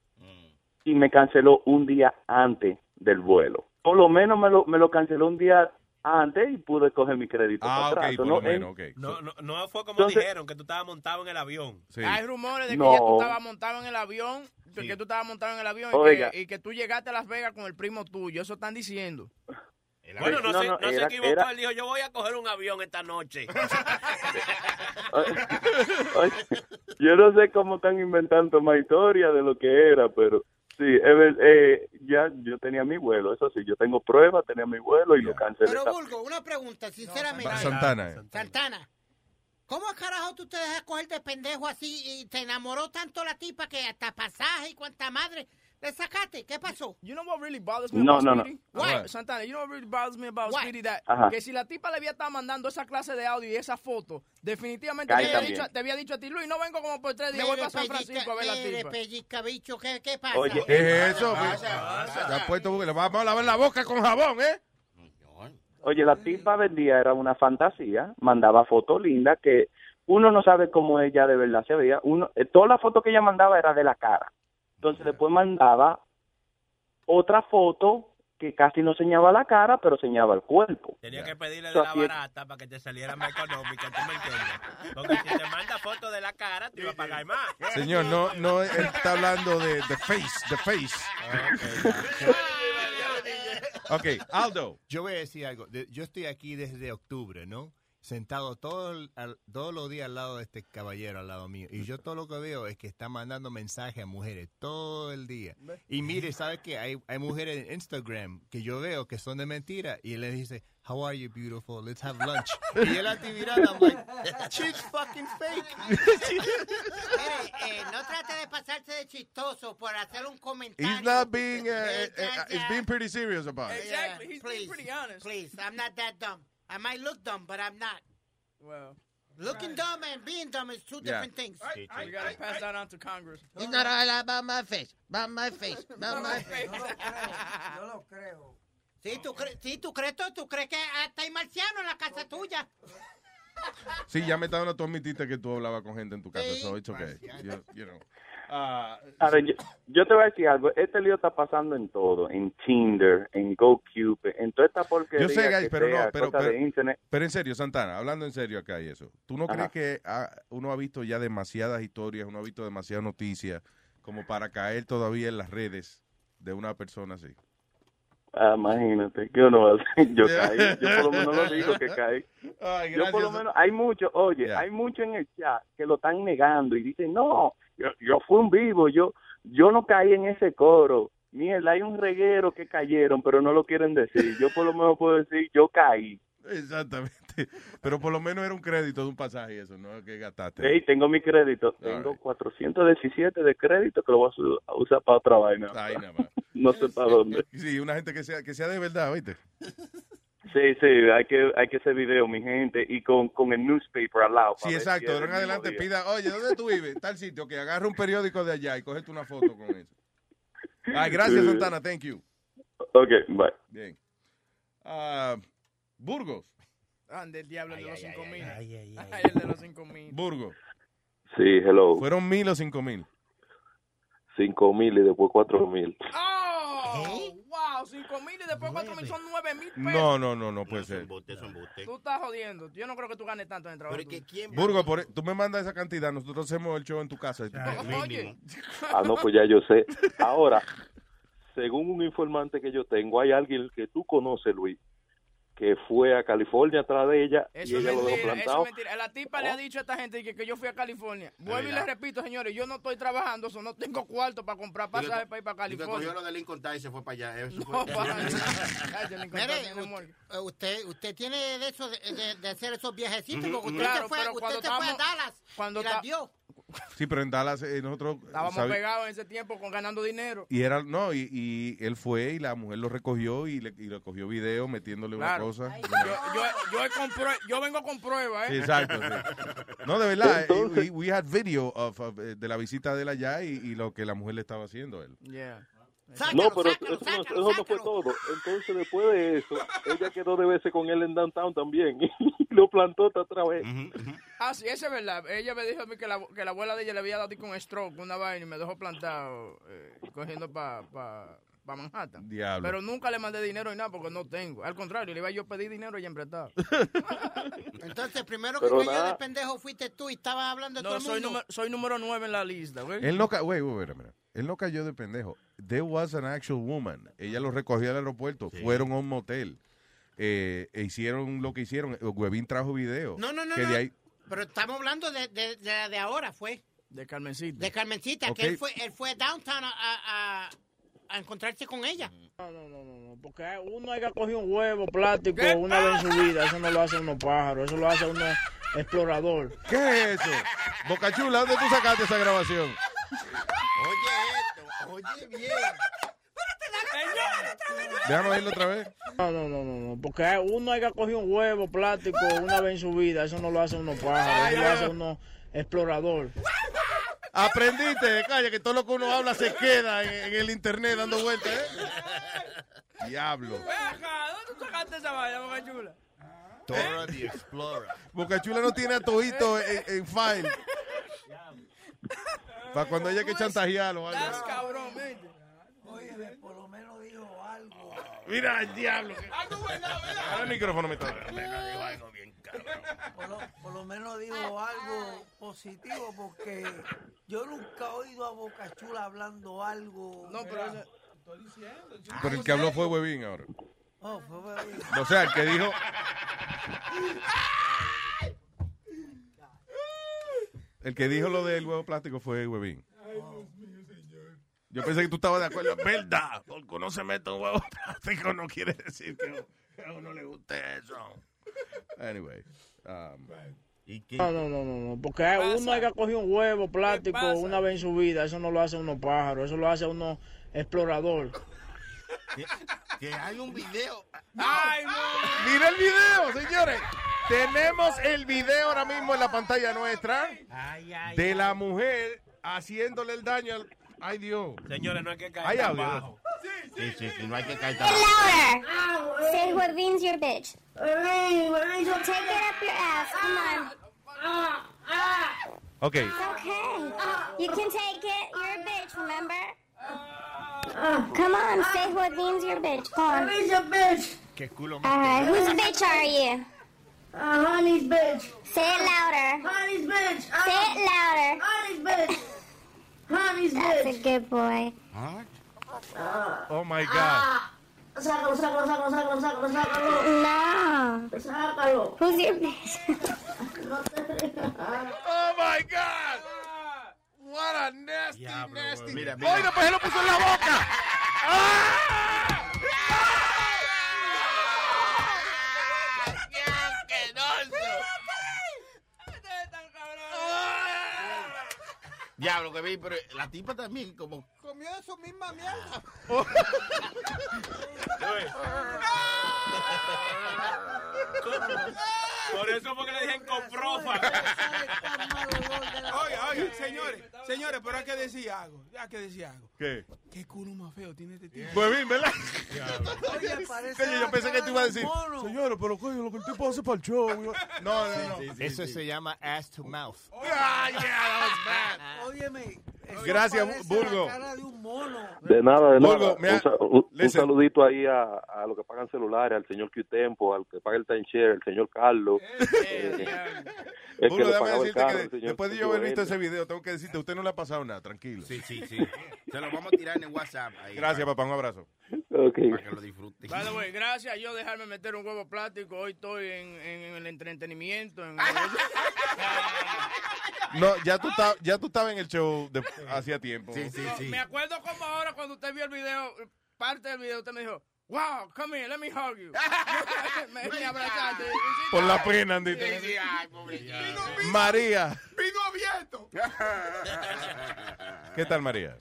y me canceló un día antes del vuelo. Por lo menos me lo, me lo canceló un día antes y pude coger mi crédito. Ah, para por ¿no? lo menos. No, no, no fue como Entonces- dijeron, que tú estabas montado en el avión. Hay rumores de que No. ya tú estabas montado en el avión, de que tú estabas montado en el avión y que, y que tú llegaste a Las Vegas con el primo tuyo, eso están diciendo. Bueno, no, No, se, no, no se equivocó, era- él dijo, yo voy a coger un avión esta noche. Oye, yo no sé cómo están inventando más historia de lo que era, pero sí, es ver- eh, ya yo tenía mi vuelo, eso sí, yo tengo pruebas, tenía mi vuelo y lo cancelé. Pero, Bulgo, una pregunta, sinceramente. Santana. eh. Santana, ¿cómo carajo tú te dejas coger de pendejo así y te enamoró tanto la tipa que hasta pasaje y cuanta madre le sacaste? ¿Qué pasó? You know what really bothers me No, about no, no. Speedy? What? Santana, you know what really bothers me about What? Speedy? That, que si la tipa le había estado mandando esa clase de audio y esa foto, definitivamente te había, también. dicho, te había dicho a ti, Luis, no vengo como por tres días, voy para San Francisco a ver la tipa. pellizca, bicho, ¿qué, qué pasa? Oye, ¿Qué es eso? Se ha puesto, le vamos a lavar la boca con jabón, ¿eh? Oye, la tipa vendía era una fantasía, mandaba fotos lindas que uno no sabe cómo ella de verdad se veía. Uno, eh, todas las fotos que ella mandaba era de la cara. Entonces después mandaba otra foto que casi no señaba la cara, pero señaba el cuerpo. Tenía que pedirle de So, la barata para que te saliera más económica, ¿tú me entiendes? Porque si te manda fotos de la cara, te iba a pagar más. Señor, no, no, él está hablando de the face, the face. Ok, Aldo. Yo voy a decir algo. De- Yo estoy aquí desde octubre, ¿no? Sentado todo el- al- todos los días al lado de este caballero, al lado mío. Y yo todo lo que veo es que está mandando mensajes a mujeres todo el día. Y mire, ¿sabes qué? Hay, hay mujeres en Instagram que yo veo que son de mentira. Y él les dice, how are you, beautiful? Let's have lunch. y él actividad, I'm like, she's fucking fake. Mire, eh, no trate de pasarse de chistoso por hacer un comentario. He's not being, uh, uh, uh, he's being pretty serious about it. Exactly. He's being pretty honest. Please, I'm not that dumb. I might look dumb, but I'm not. Well, Looking dumb and being dumb is two Yeah. different things. we gotta pass that on to Congress. It's not all about my face. About my face. About my face. Yo lo creo. Sí, tú, cre sí, tú crees todo. Tú crees que hasta hay marciano en la casa tuya. Sí, ya me está dando, tú admitiste que tú hablabas con gente en tu casa, so it's okay. You, you know. A ver, yo, yo te voy a decir algo. Este lío está pasando en todo. En Tinder, en GoCupid, en toda esta porquería Yo sé, guys, que pero sea, no, pero, cosa de pero, internet. pero en serio, Santana, hablando en serio acá y eso, ¿tú no Ajá. crees que ah, uno ha visto ya demasiadas historias, uno ha visto demasiadas noticias como para caer todavía en las redes de una persona así? Ah, imagínate, ¿qué uno va a hacer? Yo caí, yo por lo menos lo digo que caí. Ay, yo por lo menos, hay mucho, oye, hay mucho en el chat que lo están negando y dicen, no, yo, yo fui un vivo, yo, yo no caí en ese coro. Mierda, hay un reguero que cayeron, pero no lo quieren decir. Yo por lo menos puedo decir, yo caí. Exactamente. Pero por lo menos era un crédito de un pasaje y eso, ¿no? Que gastaste. Hey, tengo mi crédito, All tengo 417 de crédito que lo voy a usar para otra vaina. Nada más. No sé para dónde. Sí, una gente que sea, que sea de verdad, ¿viste? Sí, sí, hay que, hay que hacer video, mi gente, y con, con el newspaper al lado. Sí, exacto. si del mismo adelante día. pida, oye, ¿dónde tú vives? Tal sitio, que agarra un periódico de allá y cógete una foto con eso. Ay, gracias. Santana. Thank you. Ok, bye. Bien. Ah, Burgos. Ah, del diablo el de los 5 mil. Ay, el de los 5 mil. Burgos. Sí, hello. ¿Fueron mil o cinco mil? Cinco mil y después cuatro mil. ¡Oh! ¡Wow! 5 mil y después 4 mil son 9 mil pesos. No, no, no, no puede ser. Tú estás jodiendo. Yo no creo que tú ganes tanto en el trabajo. tuyo. Burgos, por- tú me mandas esa cantidad, nosotros hacemos el show en tu casa. Oye, Ah, no, pues ya yo sé. Ahora, según un informante que yo tengo, hay alguien que tú conoces, Luis, que fue a California atrás de ella Eso y es ella lo dejó mentira, eso es plantado. mentira. La tipa le ha dicho a esta gente que, que yo fui a California. Vuelvo y le repito, señores, yo no estoy trabajando, eso no tengo cuarto para comprar pasajes para ir para que cogió California. lo de Lincoln y se fue para allá. Eso No, fue- para Mire, usted, usted tiene de eso, de, de- de hacer esos viajecitos, ujú. usted Claro, se fue, usted se fue a Dallas cuando y la dio. Sí, pero en Dallas eh, nosotros... Estábamos pegados en ese tiempo con ganando dinero. Y era, no, y, y él fue y la mujer lo recogió y le, y le cogió video metiéndole Claro. una cosa. Yo, yo, yo, comprue- yo vengo con pruebas, ¿eh? Sí, exacto. sí. No, de verdad, eh, we, we had video of, of, eh, de la visita de él allá y, y lo que la mujer le estaba haciendo a él. Yeah. No, pero eso, no, eso no fue todo. Entonces, después de eso, ella quedó de veces con él en downtown también y lo plantó otra vez. Ah, sí, eso es verdad. Ella me dijo a mí que la, que la abuela de ella le había dado con stroke, una vaina, y me dejó plantado eh, cogiendo para pa, pa Manhattan. Diablo. Pero nunca le mandé dinero ni nada porque no tengo. Al contrario, le iba yo a pedir dinero y ella prestado. Entonces, primero que cayó nada. de pendejo fuiste tú y estabas hablando de No, todo el soy, mundo. número, soy número 9 en la lista, güey. Él no, ca- wait, wait, wait a minute. Él no cayó de pendejo. There was an actual woman. Ella lo recogió al aeropuerto. Fueron a un motel. Eh, e hicieron lo que hicieron. Webin trajo video. No, no, no, que no. de ahí- Pero estamos hablando de, de, de, la de ahora, fue. De Carmencita. De Carmencita, Ok. que él fue, él fue downtown a, a, a- a encontrarse con ella. No, no, no, no, porque uno haya cogido un huevo plástico una vez en su vida, eso no lo hace uno pájaro, eso lo hace uno explorador. ¿Qué es eso? Boca Chula, ¿dónde tú sacaste esa grabación? Oye esto, oye bien. Déjame oírlo otra vez. No, no, no, no, no, porque uno haya cogido un huevo plástico una vez en su vida, eso no lo hace uno pájaro, eso lo hace uno explorador. Aprendiste, calla, que todo lo que uno habla se queda en, en el internet dando vueltas, ¿eh? Diablo. ¿dónde tú sacaste esa vaina, boca chula? Dora the Explorer. Boca Chula no tiene a Toito en, en file. Para cuando haya que chantajearlo. algo. Estás cabrón, mente. Oye, por lo menos dijo algo. Mira el diablo. Ahora el micrófono me está. Por lo, por lo menos dijo algo positivo porque yo nunca he oído a Boca Chula hablando algo. No, pero eso- Pero el que habló fue Webin ahora. Oh, fue Webin. O sea, el que dijo. El que dijo lo del huevo plástico fue Huevín. Yo pensé que tú estabas de acuerdo. ¿Verdad? Porque uno se mete un huevo plástico no quiere decir que a uno le guste eso. Anyway. um, No, no, no, no, no, porque uno hay que coger un huevo plástico una vez en su vida, eso no lo hace uno pájaro, eso lo hace uno explorador. Que, que hay un video. ¡Ay, no! Mira el video, señores. Tenemos el video ahora mismo en la pantalla nuestra de la mujer haciéndole el daño al... Ay, Dios. Señores, no hay que caer Hay tan audio. bajo. Sí, sí, sí, no hay que caer tan Louder. Say Huervin's your bitch. So take it up your ass. Come on. Ok. It's okay. You can take it. You're a bitch, remember? Come on, say Huervin's your bitch. Come on. Huervin's your bitch. Qué culo más Alright, peludo. whose bitch are you? Uh, honey's bitch. Say it louder. Honey's bitch. Say it louder. Honey's bitch. Honey's That's a good boy. Oh my God. Sácalo, sácalo, sácalo, sácalo, sácalo, sácalo. No. Sácalo. Who's your bitch? Oh my God. What a nasty, nasty. Mira, Oiga, pues él lo puso en la boca. Diablo, que vi, pero la tipa también como... Comió eso misma mierda. Por eso fue que le dije con profa. Señores, señores, pero hay que decir algo. Hay que decir algo. ¿Qué? Qué culo más feo tiene este tío. Huevín, ¿verdad? Oye, parece yo pensé que tú ibas a decir, señores, pero coño, lo que el tipo hace para el show. No, no, no. Eso se llama ass to mouth. Ah, yeah, that was bad. Óyeme. Gracias, cara de nada, de Burgo, nada. me ha- un, un- saludito ahí a, a los que pagan celulares, al señor Q-Tempo, al que paga el timeshare, el señor Carlos. eh, el que Burgo, le déjame decirte carro, que después de yo haber visto ese video, tengo que decirte, a usted no le ha pasado nada, tranquilo. Sí, sí, sí. Se lo vamos a tirar en el WhatsApp. Ahí, Gracias, papá, un abrazo. Para que lo disfrute. By the way, gracias a yo dejarme meter un huevo plástico, hoy estoy en, en el entretenimiento. En No, ya tú, estabas- ya tú estabas en el show de- hacía tiempo. No, Me acuerdo como ahora cuando usted vio el video, parte del video, usted me dijo, wow, come here, let me hug you. me, me abrazaste. Por la pena, Andito. Sí, sí, ay, pobre María. Vino abierto. ¿Qué tal, María?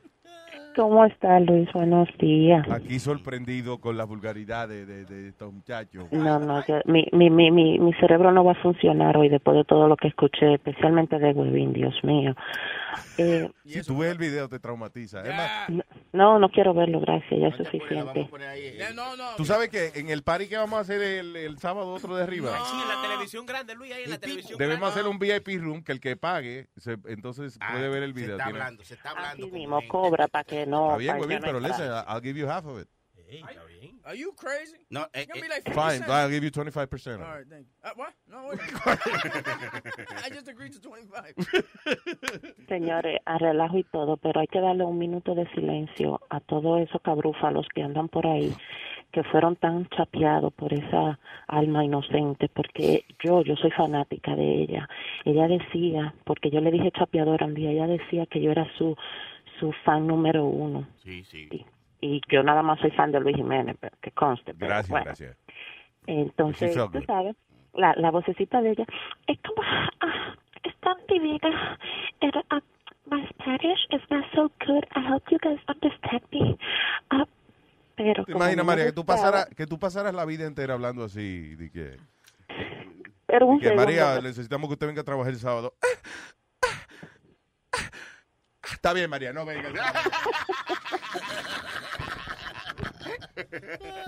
¿Cómo está Luis? Buenos días. Aquí sorprendido con la vulgaridad de, de- de estos muchachos. No, no, yo- mi, mi, mi, mi, mi cerebro no va a funcionar hoy después de todo lo que escuché, especialmente de Webin, Dios mío. Eh, Si tú ves el video, te traumatiza. Es más, no, no quiero verlo, gracias, ya es suficiente. tú sabes que en el party que vamos a hacer el, el sábado otro de arriba, Sí, en la televisión grande, Luis, ahí en la televisión debemos grande. hacer un VIP room que el que pague, se- entonces puede ver el video. está Tiene- hablando, se está hablando. Así mismo cobra para que no... Está bien, no pero listen, I'll give you half of it. Are you crazy? No, It's gonna be like 50 Fine. I'll give you 25%. All right, thank you. Uh, what? No, wait. I just agreed to 25. Señores, a relajo y todo, pero hay que darle un minuto de silencio a todos esos cabrúfalos que andan por ahí, que fueron tan chapeados por esa alma inocente, porque yo, yo soy fanática de ella. Ella decía, porque yo le dije chapeadora un día, ella decía que yo era su, su fan número uno. Sí, sí. Y yo nada más soy fan de Luis Jiménez, pero que conste. pero Gracias, bueno. gracias. Entonces, felt tú sabes, la, la vocecita de ella es como, ah, es tan divina. And, uh, my Spanish is not so good. I hope you guys understand me. Uh, pero ¿Te como imaginas, no me María, que tú, pasaras, que tú pasaras la vida entera hablando así? De que, Pero un de que segundo, María, necesitamos que usted venga a trabajar el sábado. Está bien, María, no venga.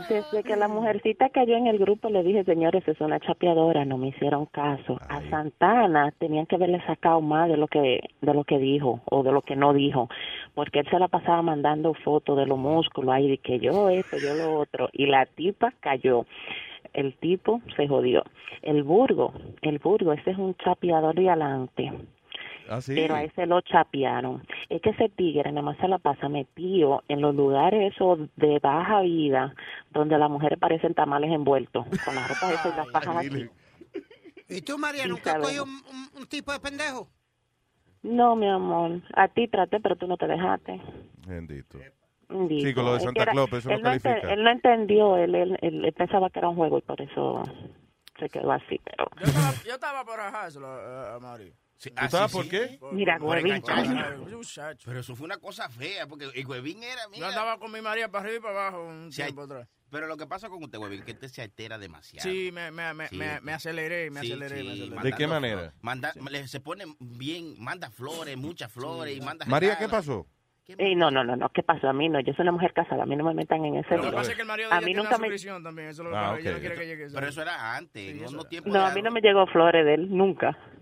Desde que la mujercita cayó en el grupo, le dije, señores, es una chapeadora, no me hicieron caso. A Santana tenían que haberle sacado más de lo que de lo que dijo o de lo que no dijo, porque él se la pasaba mandando fotos de los músculos ahí, de que yo esto, yo lo otro, y la tipa cayó. El tipo se jodió. El Burgo, el Burgo, ese es un chapeador de adelante. Ah, sí. Pero a ese lo chapearon. Es que ese tigre nada más se la pasa metido en los lugares esos de baja vida, donde las mujeres parecen tamales envueltos, con las ropas esas y las fajas aquí. ¿Y tú, María, nunca has un, un- un tipo de pendejo? No, mi amor. A ti traté, pero tú no te dejaste. Bendito. Bendito. Sí, con lo de Es que Santa era- Claus, eso no él, no ente- califica. él no entendió, él, él, él- él pensaba que era un juego y por eso se quedó así, pero... Yo estaba, yo estaba por ajárselo a, a Mari. ah, sabes sí, por sí. qué? Mira, Por huevín. Pero eso fue una cosa fea, porque el huevín era, mira. Yo andaba con mi María para arriba y para abajo un Sí, tiempo atrás. Pero lo que pasa con usted, huevín, que usted se altera demasiado. Sí, me, me, me, Sí. me, me aceleré, me Sí, aceleré, sí, me aceleré. ¿De qué manera? Manda, le- se pone bien, manda flores, muchas flores, y manda María, ¿qué pasó? Ey, no, no, no, no, ¿qué pasó? A mí no, yo soy una mujer casada, a mí no me metan en ese Lo que pasa es que el marido de A ella mí tiene nunca una me... también, eso es lo Ah, pasa. Ella ok. no quiere que llegue eso. Pero eso era antes, no, no tiempo No, a mí no me llegó flores de él, nunca. Que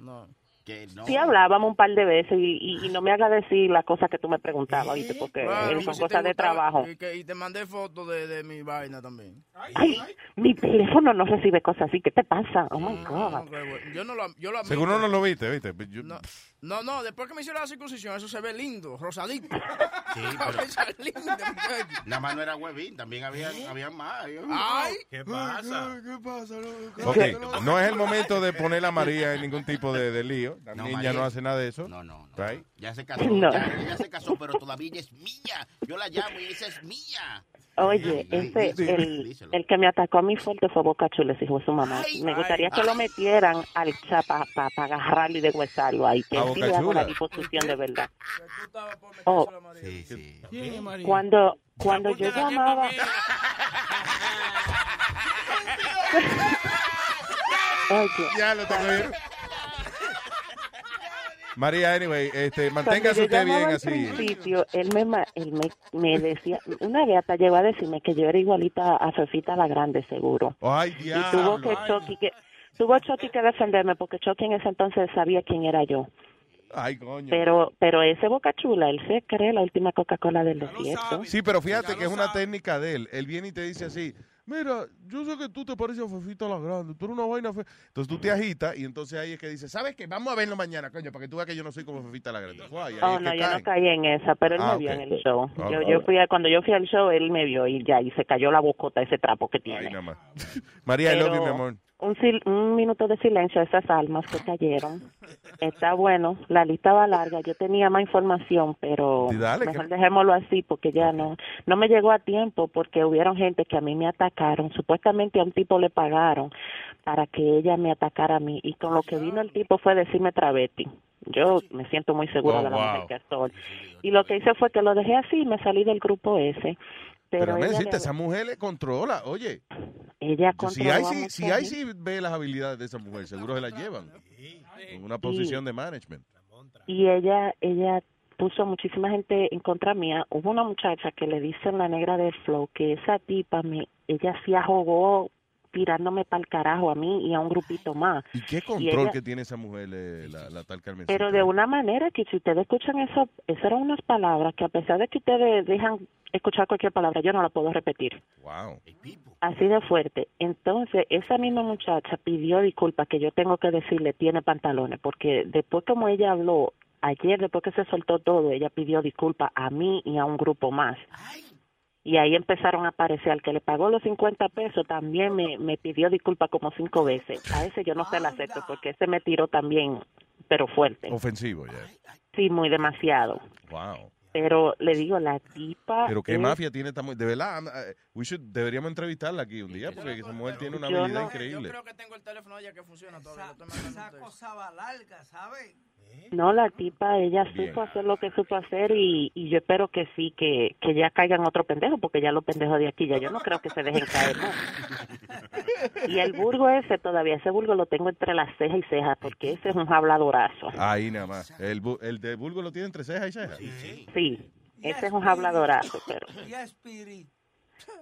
no. Sí hablábamos un par de veces y, y, y no me hagas decir las cosas que tú me preguntabas, ¿viste? Porque eh, pues son cosas de trabajo. Y, que- y te mandé fotos de, de mi vaina también. Ay, mi teléfono no recibe cosas así, ¿qué te pasa? Oh, my God. Ok, bueno, Yo no lo, yo lo. Seguro no lo viste, ¿viste? Yo- No, no, no, después que me hicieron la circuncisión, eso se ve lindo, rosadito. Sí, pero... pero- lindo. Nada más no era huevín, también había, había más. Ay. ¿Qué pasa? ¿Qué pasa? Ok, no es el momento de poner a María en ningún tipo de, de lío. La No, niña María. no hace nada de eso. No, no, no. Right? Ya se casó, No. ya, ella se casó, pero todavía ella es mía. Yo la llamo y esa es mía. Oye, ese, el, el que me atacó a mí fuerte fue Boca Chula, de su mamá. Me gustaría que lo metieran al chat para agarrarlo y deshuesarlo ahí, que ¿A sí le hago la disposición de verdad. Oh, Sí, sí. cuando, cuando yo llamaba... Oye, Ya lo tengo bien. María, anyway, este, manténgase usted bien al así. principio, él me, ma- él me, me decía, una vez hasta llegó a decirme que yo era igualita a Fefita la Grande, seguro. Ay, y diablo. tuvo que Chucky que tuvo Chucky que defenderme porque Chucky en ese entonces sabía quién era yo. Ay, coño. Pero pero ese Boca Chula, él se cree la última Coca-Cola del desierto. Sí, pero fíjate que es una técnica de él. Él viene y te dice así, mira, yo sé que tú te pareces a Fefita la Grande, tú eres una vaina fe... Entonces tú te agitas y entonces ahí es que dice, ¿sabes qué? Vamos a verlo mañana, coño, para que tú veas que yo no soy como Fefita la Grande. Oh, es no, que yo no caí en esa, pero él Ah, me vio ok. en el show. Ah, yo, ah, yo fui a, cuando yo fui al show, él me vio y ya, y se cayó la bocota ese trapo que tiene. Ay, nada más. María, I love you, Pero mi amor. Un, sil- un minuto de silencio a esas almas que cayeron. Está bueno, la lista va larga. Yo tenía más información, pero dale, mejor que- dejémoslo así porque ya no no me llegó a tiempo porque hubieron gente que a mí me atacaron. Supuestamente a un tipo le pagaron para que ella me atacara a mí y con lo que vino el tipo fue decirme travesti. Yo me siento muy segura Oh, de la wow. mujer que soy. Y lo que hice fue que lo dejé así y me salí del grupo ese. Pero, Pero, ella, le- esa mujer le controla. Oye, ella si controló hay, si, si hay, si ve las habilidades de esa mujer, seguro se la llevan. En una posición de management. y ella ella puso muchísima gente en contra mía. Hubo una muchacha que le dicen la negra de Flow que esa tipa me ella sí jugó tirándome para el carajo a mí y a un grupito más. ¿Y qué Y control ella- que tiene esa mujer, eh, la, la tal Carmen? Pero de una manera que si ustedes escuchan eso, esas eran unas palabras que a pesar de que ustedes dejan escuchar cualquier palabra, yo no la puedo repetir. Wow. Así de fuerte. Entonces, esa misma muchacha pidió disculpas que yo tengo que decirle tiene pantalones, porque después como ella habló, ayer después que se soltó todo, ella pidió disculpas a mí y a un grupo más. Y ahí empezaron a aparecer, al que le pagó los 50 pesos también me, me pidió disculpas como cinco veces. A ese yo no se la acepto porque ese me tiró también, pero fuerte. Ofensivo, ya. Sí, muy demasiado. Wow. Pero le digo, la tipa... Pero qué es- mafia tiene esta mujer. De verdad, eh, we should- deberíamos entrevistarla aquí un día porque esa mujer tiene una Yo habilidad no- increíble. Yo creo que tengo el teléfono de ella que funciona todavía. Esa ustedes. cosa va larga, ¿sabes? No, la tipa, ella Bien. supo hacer lo que supo hacer y, y yo espero que sí, que, que ya caigan otro pendejo, porque ya los pendejos de aquí, ya yo no creo que se dejen caer, ¿no? Y el burgo ese, todavía ese burgo lo tengo entre las cejas y cejas, porque ese es un habladorazo. Ahí nada más. El, bu- el de Bulgo lo tiene entre ceja y ceja. Sí, ese es un habladorazo, pero...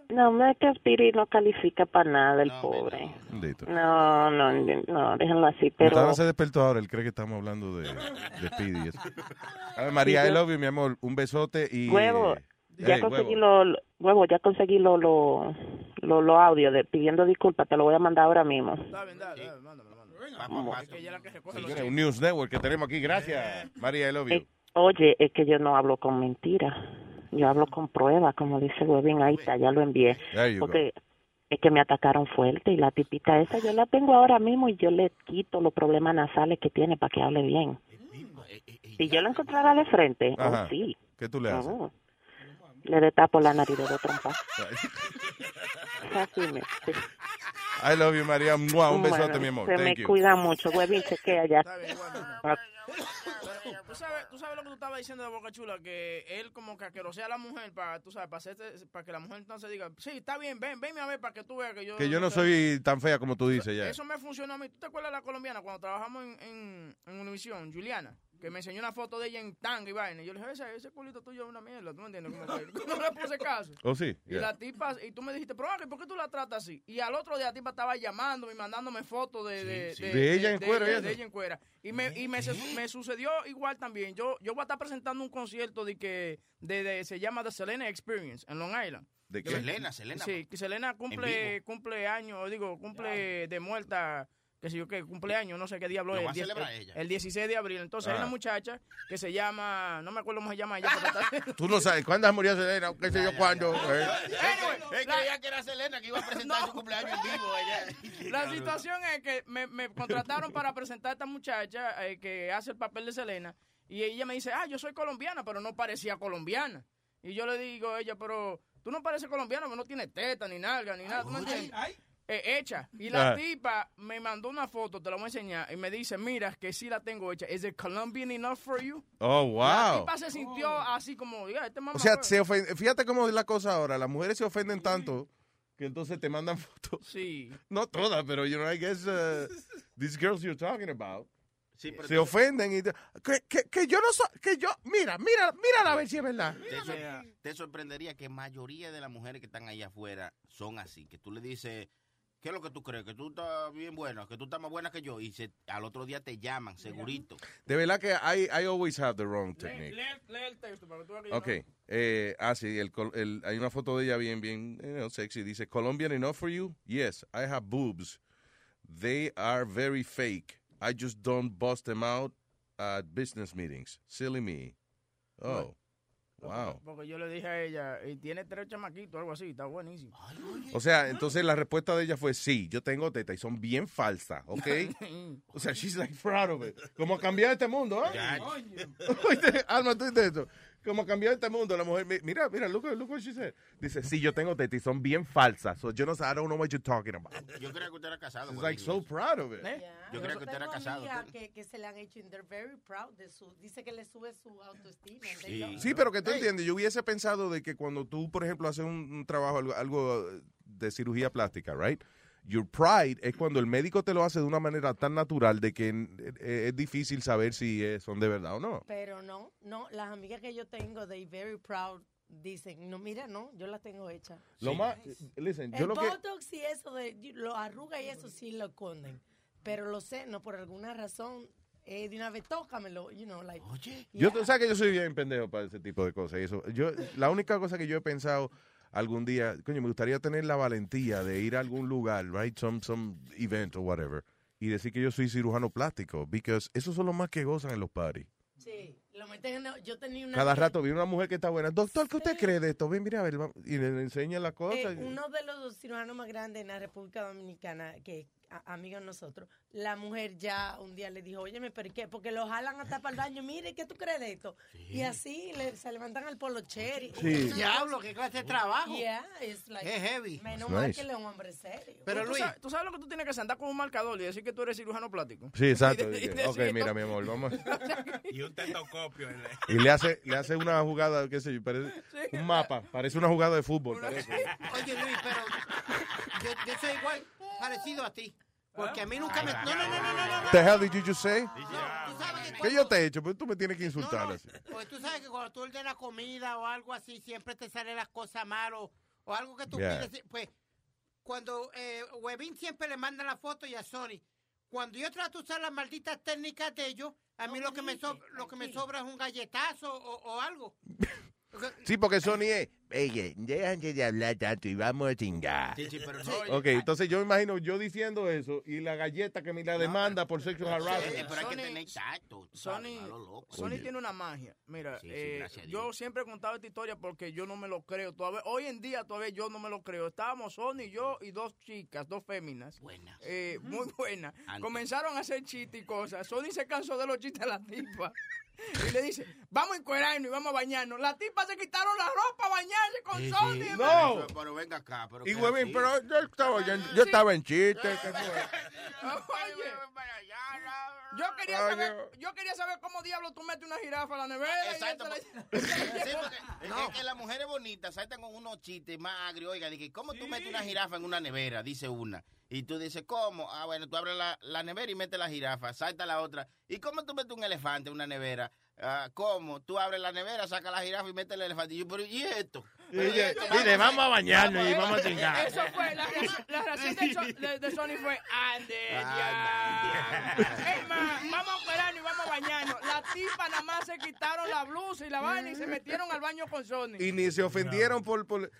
No, no es que Spirit no califica para nada, el pobre. No, no, no, déjenlo así, pero... Gustavo se despertó ahora, él cree que estamos hablando de, de eso. A ver, María, Sí, I love you, mi amor. Un besote y... Huevo, ya Hey, conseguí huevo. lo, lo- huevo, ya conseguí lo, lo, lo, lo audio de pidiendo disculpas, te lo voy a mandar ahora mismo. Está bien, dale, dale, mándame, mándame. Es que ella es la que recoge los Señores, un News Network que tenemos aquí. Gracias, María, I love you. Eh, oye, es que yo no hablo con mentiras, yo hablo con pruebas, como dice Webin, ahí está, ya lo envié. Go. Porque es que me atacaron fuerte y la tipita esa yo la tengo ahora mismo y yo le quito los problemas nasales que tiene para que hable bien. Si yo la encontrara de frente, oh, sí. ¿Qué tú le haces? Oh. Le destapo la nariz de dos trompas. Así me. sí. I love you, María. Un besote, Bueno, mi amor. Se me Thank you. cuida mucho. Huevín, chequea ya. ¿Tú sabes, tú sabes lo que tú estabas diciendo de Boca Chula, que él como que asquerosea a la mujer para, tú sabes, para, hacerte- para que la mujer entonces diga, sí, está bien, ven, ven a ver para que tú veas que yo... Que yo no soy tan fea como tú dices ya. Eso me funcionó a mí. ¿Tú te acuerdas de la colombiana cuando trabajamos en, en, en Univision, Juliana? Que me enseñó una foto de ella en tanga y vaina. Y yo le dije, ese, ese culito tuyo es una mierda, ¿tú me entiendes? No le puse caso. Oh, sí. Y Yeah. la tipa, y tú me dijiste, pero ¿por qué tú la tratas así? Y al otro día la tipa estaba llamándome y mandándome fotos de, de, sí. De ella en cuero y de- ella en cuera. Y, me, y me, me sucedió igual también. Yo, yo voy a estar presentando un concierto de que de, de- se llama The Selena Experience en Long Island. ¿De qué? Selena, Selena. Sí, que Selena cumple, cumple años, digo, cumple de muerta, qué sé yo qué, cumpleaños, no sé qué diablo Lo es. va a el, el- ella. el 16 de abril. Entonces hay Ah. una muchacha que se llama, no me acuerdo cómo se llama ella, pero está- Tú no sabes cuándo murió Selena, qué sé yo cuándo. eh. Él creía que era Selena que iba a presentar su cumpleaños en vivo. La situación es que me, me contrataron para presentar a esta muchacha eh, que hace el papel de Selena y ella me dice, ah, yo soy colombiana, pero no parecía colombiana. Y yo le digo a ella, pero tú no pareces colombiana, pero no tienes teta, ni nalga, ni nada. ¿tú me entiendes? Eh, hecha. Y la Ah. tipa me mandó una foto, te la voy a enseñar, y me dice, mira, que sí la tengo hecha. ¿Is it Colombian enough for you? Oh, La wow. tipa se sintió así como, ya, este mamá. O sea, se ofende- fíjate cómo es la cosa ahora. Las mujeres se ofenden tanto que entonces te mandan fotos. Sí. No todas, pero you know, I guess uh, these girls you're talking about Sí, pero se tú- ofenden y te- que, que, que yo no soy, que yo, mira, mira, mira a ver si es verdad. Te, sor- te sorprendería que mayoría de las mujeres que están allá afuera son así, que tú le dices, ¿qué es lo que tú crees? Que tú estás bien buena, que tú estás más buena que yo, y se- al otro día te llaman, segurito. De verdad que I, I always have the wrong technique. Lee, lee el texto para que tú Ok, eh, ah, sí, el, el- hay una foto de ella bien, bien you know, sexy. Dice, Colombian enough for you? Yes, I have boobs. They are very fake. I just don't bust them out at business meetings. Silly me. Oh, wow. Porque yo le dije a ella, y tiene tres chamaquitos, algo así, está buenísimo. O sea, entonces la respuesta de ella fue, sí, yo tengo teta y son bien falsas, ¿ok? o sea, she's like proud of it. Como cambiar este mundo, ¿eh? Oíste, Alma, tú dices esto. Como cambiar este mundo, la mujer, mi- mira, mira, look, look what she said. Dice, sí, yo tengo teta y son bien falsas. So yo no sé, I don't know what you're talking about. Yo creía que usted era casado. She's like so proud of it. Yo creía que usted era casado. que, que se le han hecho, and they're very proud de su, dice que le sube su autoestima. Sí, it. pero que tú entiendes, yo hubiese pensado de que cuando tú, por ejemplo, haces un, un trabajo, algo, algo de cirugía plástica, right? Your pride es cuando el médico te lo hace de una manera tan natural de que eh, es difícil saber si eh, son de verdad o no. Pero no, no, las amigas que yo tengo, they very proud, dicen, no, mira, no, yo la tengo hecha. Lo más, listen, yo El lo que... Botox y eso, de lo arruga y eso sí lo esconden. Pero los senos, por alguna razón, eh, de una vez tócamelo, you know, like. Oye. Yo, tú sabes que yo soy bien pendejo para ese tipo de cosas. Y eso, yo, la única cosa que yo he pensado algún día, coño, me gustaría tener la valentía de ir a algún lugar, right, some, some event or whatever, y decir que yo soy cirujano plástico, because esos son los más que gozan en los parties. Sí, lo meten en. Yo tenía una. Cada rato viene una mujer que está buena. Doctor, ¿qué usted cree de esto? Ven, mira, a ver, vamos", y le, enseña las Eh, cosas. uno de los cirujanos más grandes en la República Dominicana, que a- amigo de nosotros, la mujer ya un día le dijo, óyeme, ¿pero qué? Porque lo jalan hasta para el baño, mire, ¿qué tú crees de esto? Y así le- se levantan al polo cherry. Sí. Diablo, qué clase de trabajo. Yeah, it's like, Qué heavy. Menos mal nice. que él es un hombre serio. Pero ¿Tú, sabes, tú sabes lo que tú tienes que hacer, andar con un marcador y decir que tú eres cirujano plástico. Sí, exacto. Y de- y ok, decir, mira, no- mi amor, vamos. Y un tetocopio. Y le hace, le hace una jugada, qué sé yo, parece un mapa, parece una jugada de fútbol. parece. Oye, Luis, pero yo, yo soy igual, parecido a ti. Porque a mí nunca me... No, no, no, no, no, no. The hell did you just say? Tú sabes que ¿Qué yo te he hecho? Pues tú me tienes que insultar así. Pues tú sabes que cuando tú ordenas comida o algo así, siempre te salen las cosas mal o, o algo que tú Yeah. pides. Pues cuando eh, Webin siempre le manda la foto y a Sony. Cuando yo trato de usar las malditas técnicas de ellos, a mí lo que me, so- lo que me sobra es un galletazo o, o algo. Sí, porque Sony es oye, déjense de hablar tanto y vamos a chingar. Sí, sí, pero no. Ok, entonces yo me imagino yo diciendo eso y la galleta que me la demanda por sexual harassment. pero hay que Sony- tener tacto. Sony. Sony tiene una magia. Mira, Sí, sí, eh, yo siempre he contado esta historia porque yo no me lo creo. Todavía, hoy en día todavía yo no me lo creo. Estábamos Sony, yo y dos chicas, dos féminas. Buenas. Eh, muy buenas. Antes. Comenzaron a hacer chistes y cosas. Sony se cansó de los chistes de la tipa. Y le dice, vamos a encuerarnos y vamos a bañarnos. Las tipas se quitaron la ropa a con Sí, Sony. sí. No. Pero, pero venga acá. Pero Y pero yo estaba, yo, yo estaba en chiste. ¿qué fue? Oye, yo quería Ay, saber, yo quería saber cómo diablo tú metes una jirafa a la nevera. y Exacto, ella Sí, se la- porque es- es que las mujeres bonitas saltan con unos chistes más agrios. Oiga, dije, ¿cómo tú metes una jirafa en una nevera? Dice una. Y tú dices, ¿cómo? Ah, bueno, tú abres la, la nevera y metes la jirafa, salta la otra. ¿Y cómo tú metes un elefante en una nevera? Ah, ¿Cómo? Tú abres la nevera, sacas la jirafa y metes el elefante. Y yo, pero ¿y esto? Y mire, vamos a bañarnos y vamos a chingar. Eso fue, la, la reacción de, So- de- de Sony fue, ande Ah, ya. Es más, vamos a operarnos y vamos a bañarnos. La tipa nada más se quitaron la blusa y la vaina y se metieron al baño con Sony. Y ni se ofendieron por, por,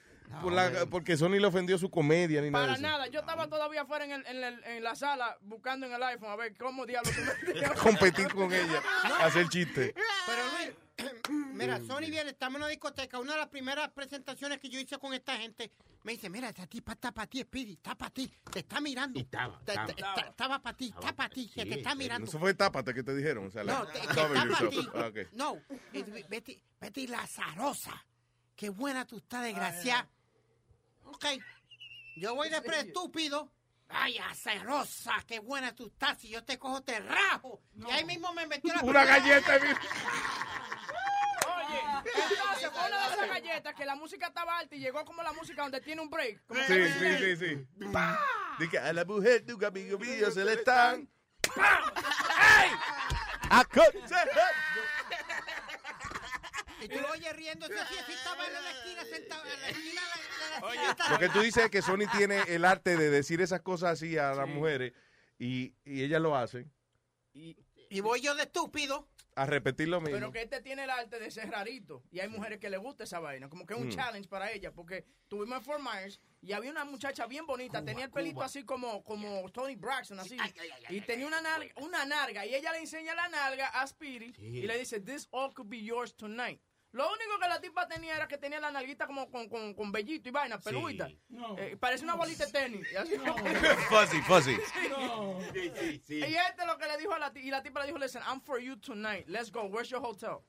por la, porque Sony le ofendió su comedia ni nada de Para nada, yo estaba todavía afuera en, el- en el- en la sala buscando en el iPhone a ver cómo diablos. Competir con ella, hacer chiste. Pero Luis, mira, Sony viene, estamos en una discoteca. Una de las primeras presentaciones que yo hice con esta gente, me dice, mira, esta tipa está para ti, Speedy, está para ti, te está mirando. estaba, estaba. ta- Estaba para ti, está para ti, que te está mirando. Eso fue tápate que te dijeron. O sea, No, para. Ah. No, Betty, Betty la zarosa. Qué buena tú estás, desgraciada. Ok, yo voy de pre estúpido. Ay, azarosa, qué buena tú estás. Si yo te cojo, te rajo. Y ahí mismo me metió la Una galleta. Oye, entonces fue una de esas galletas que la música estaba alta y llegó como la música donde tiene un break. Como Sí, que- sí, sí, sí. Dice, a la mujer de un amigo mío se le están aconsejando. Y tú lo oyes riéndose así, así estaba en la esquina, sentado en la esquina de la, de la esquina. Lo que tú dices es que Sony tiene el arte de decir esas cosas así a las mujeres y, y ellas lo hacen Y voy yo de estúpido. a repetir lo mismo. Pero que este tiene el arte de ser rarito. Y hay mujeres que le gusta esa vaina. Como que es un Mm. challenge para ella. Porque tuvimos en Fort Myers y había una muchacha bien bonita. tenía el pelito así como, como Tony Braxton, así. y tenía una nalga, una nalga. Y ella le enseña la nalga a Speedy. Y le dice, this all could be yours tonight. Lo único que la tipa tenía era que tenía la nalguita como con, con, con vellito y vaina, peluita. Eh, parece una bolita de tenis. Fuzzy, fuzzy. Sí, sí, sí. y este lo que le dijo a la tipa, y la tipa le dijo, listen, I'm for you tonight. Let's go. Where's your hotel?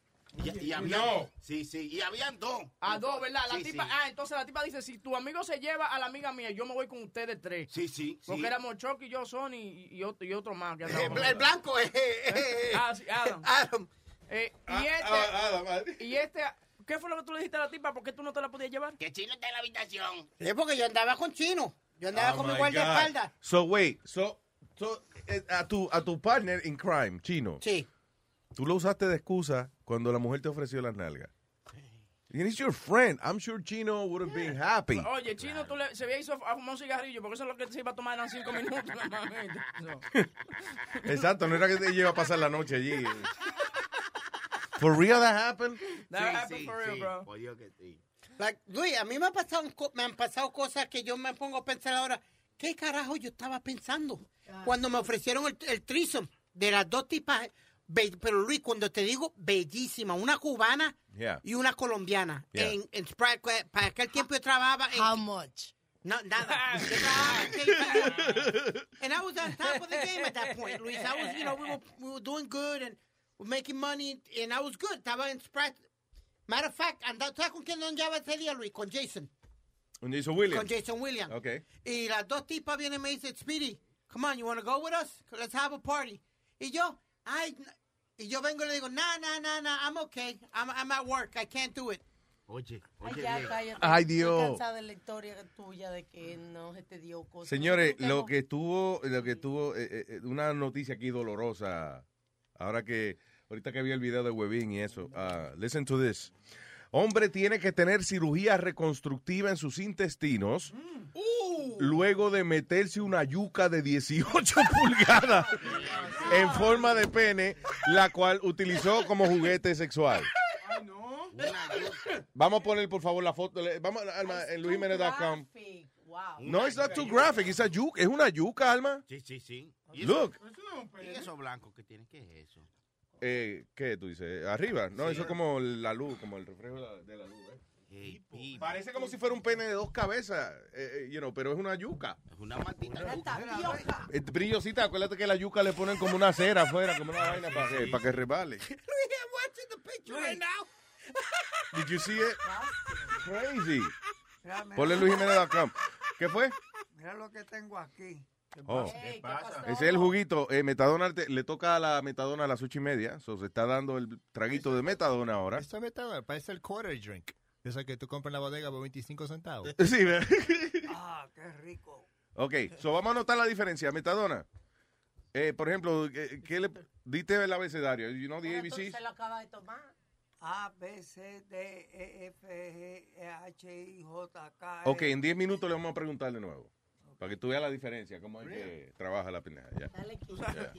Y, y había, Sí, sí. Y habían dos. A dos, ¿verdad? La Sí, tipa, sí. ah, entonces la tipa dice, si tu amigo se lleva a la amiga mía, yo me voy con ustedes tres. Sí, sí, Porque sí. éramos Chucky, y yo, Sony y, y otro, y otro más. Que El, blanco es. eh, Ah, sí, Adam. Adam. Eh, y Ah, este, y este, ¿qué fue lo que tú le dijiste a la tipa? ¿Por qué tú no te la podías llevar? Que Chino está en la habitación. Es porque yo andaba con chino. Yo andaba Oh con mi guardaespaldas. So wait, so, so eh, a tu a tu partner in crime, chino. Sí. Tú lo usaste de excusa cuando la mujer te ofreció las nalgas. And he's your friend. I'm sure Chino would have been happy. Oye, Chino, tú le, se había ido a fumar un cigarrillo, porque eso es lo que se iba a tomar en cinco minutos. Exacto, no era que te lleva a pasar la noche allí. For real that happened? That happened for real, bro. Por Dios que sí. Like, Luis, a mí me, ha pasado, me han pasado cosas que yo me pongo a pensar ahora. ¿Qué carajo yo estaba pensando? Cuando me ofrecieron el, el threesome de las dos tipas. pero Luis, cuando te digo bellísima, una cubana Yeah. y una colombiana. Yeah. En, en para aquel tiempo yo trabajaba en... How much? No, nada. Yo and I was on top of the game at that point, Luis. I was, you know, we were, we were doing good and making money and I was good. Estaba en Sprite. Matter of fact, andaba, ¿sabes con quién andaba ese día, Luis? Con Jason. Con Jason Williams. Con Jason Williams. Okay. Y las dos tipas vienen y me dicen, Speedy, come on, you want to go with us? Let's have a party. Y yo, ay, y yo vengo y le digo, nah, nah, nah, nah, I'm okay. I'm, I'm at work. I can't do it. Oye, Ay, oye, ya, bien. cállate. Ay, Estoy Dios. cansada de la historia tuya de que no se te dio cosas. Señores, lo que tuvo, lo que tuvo, eh, eh, eh, una noticia aquí dolorosa. Ahora que, ahorita que vi el video de Webin y eso. ah, listen to this. Hombre tiene que tener cirugía reconstructiva en sus intestinos luego de meterse una yuca de 18 pulgadas en forma de pene, la cual utilizó como juguete sexual. Vamos a poner, por favor, la foto. Vamos, Alma, en No, it's not too graphic. It's a yuca. Es una yuca, Alma. Sí, sí, sí. Look. ¿Y eso blanco que tiene? ¿Qué es eso? Eh, ¿Qué tú dices? Arriba. No, eso es como la luz, como el reflejo de la, de la luz. ¿eh? Parece como si fuera un pene de dos cabezas, eh, eh, you know, pero es una yuca. Es una maldita brillosita, acuérdate que la yuca le ponen como una cera afuera, como una vaina para que, para que resbale. Did you see it? Crazy. Ponle luisjimenez.com. ¿Qué fue? Mira lo que tengo aquí. Oh. Ese es el juguito. Eh, Metadona te- le toca a la Metadona a las ocho y media. So, se está dando el traguito de Metadona ahora. Esto es metadona, parece el quarter drink. Esa que tú compras en la bodega por 25 centavos. Sí, ¿verdad? Ah, qué rico. Ok, so vamos a notar la diferencia. Metadona. Eh, por ejemplo, ¿qué, qué le diste el abecedario? You know the ABCs? Se lo acaba de tomar. A, B, C, D, E, F, G, E, H, I, J, K. Ok, L. en 10 minutos le vamos a preguntar de nuevo. Para que tú veas la diferencia, cómo es que trabaja la pendeja. ya. Ya.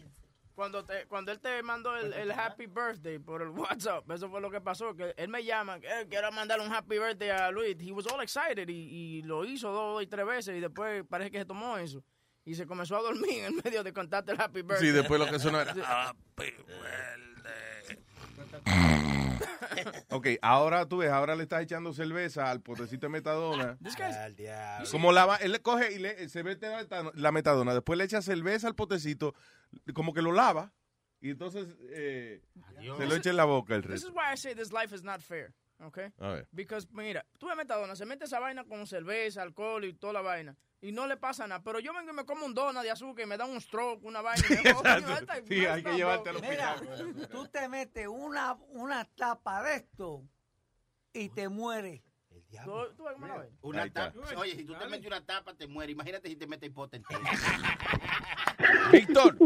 Cuando, te, cuando él te mandó el, el happy birthday por el WhatsApp, eso fue lo que pasó, que él me llama, eh, quiero mandarle un happy birthday a Luis. He was all excited y, y lo hizo dos y tres veces y después parece que se tomó eso. Y se comenzó a dormir en medio de contarte el happy birthday. Sí, después lo que sonó era. Happy Ok, ahora tú ves, ahora le estás echando cerveza al potecito de metadona. Como la va- él le coge y le, se mete la metadona, después le echa cerveza al potecito, como que lo lava, y entonces eh, se lo echa en la boca el This resto. is why I say this life is not fair, okay? A ver. Because, mira, tú ves metadona, se mete esa vaina con cerveza, alcohol y toda la vaina. Y no le pasa nada. Pero yo vengo y me como un donut de azúcar y me da un stroke, una vaina. y me coño, esta- Sí, hay que no, llevarte hospital. Mira, tú te metes una, una tapa de esto y te mueres. ¿Tú, tú ves cómo la ves? Una tapa. Oye, si tú te metes una tapa, te mueres. Imagínate si te metes entero. Víctor.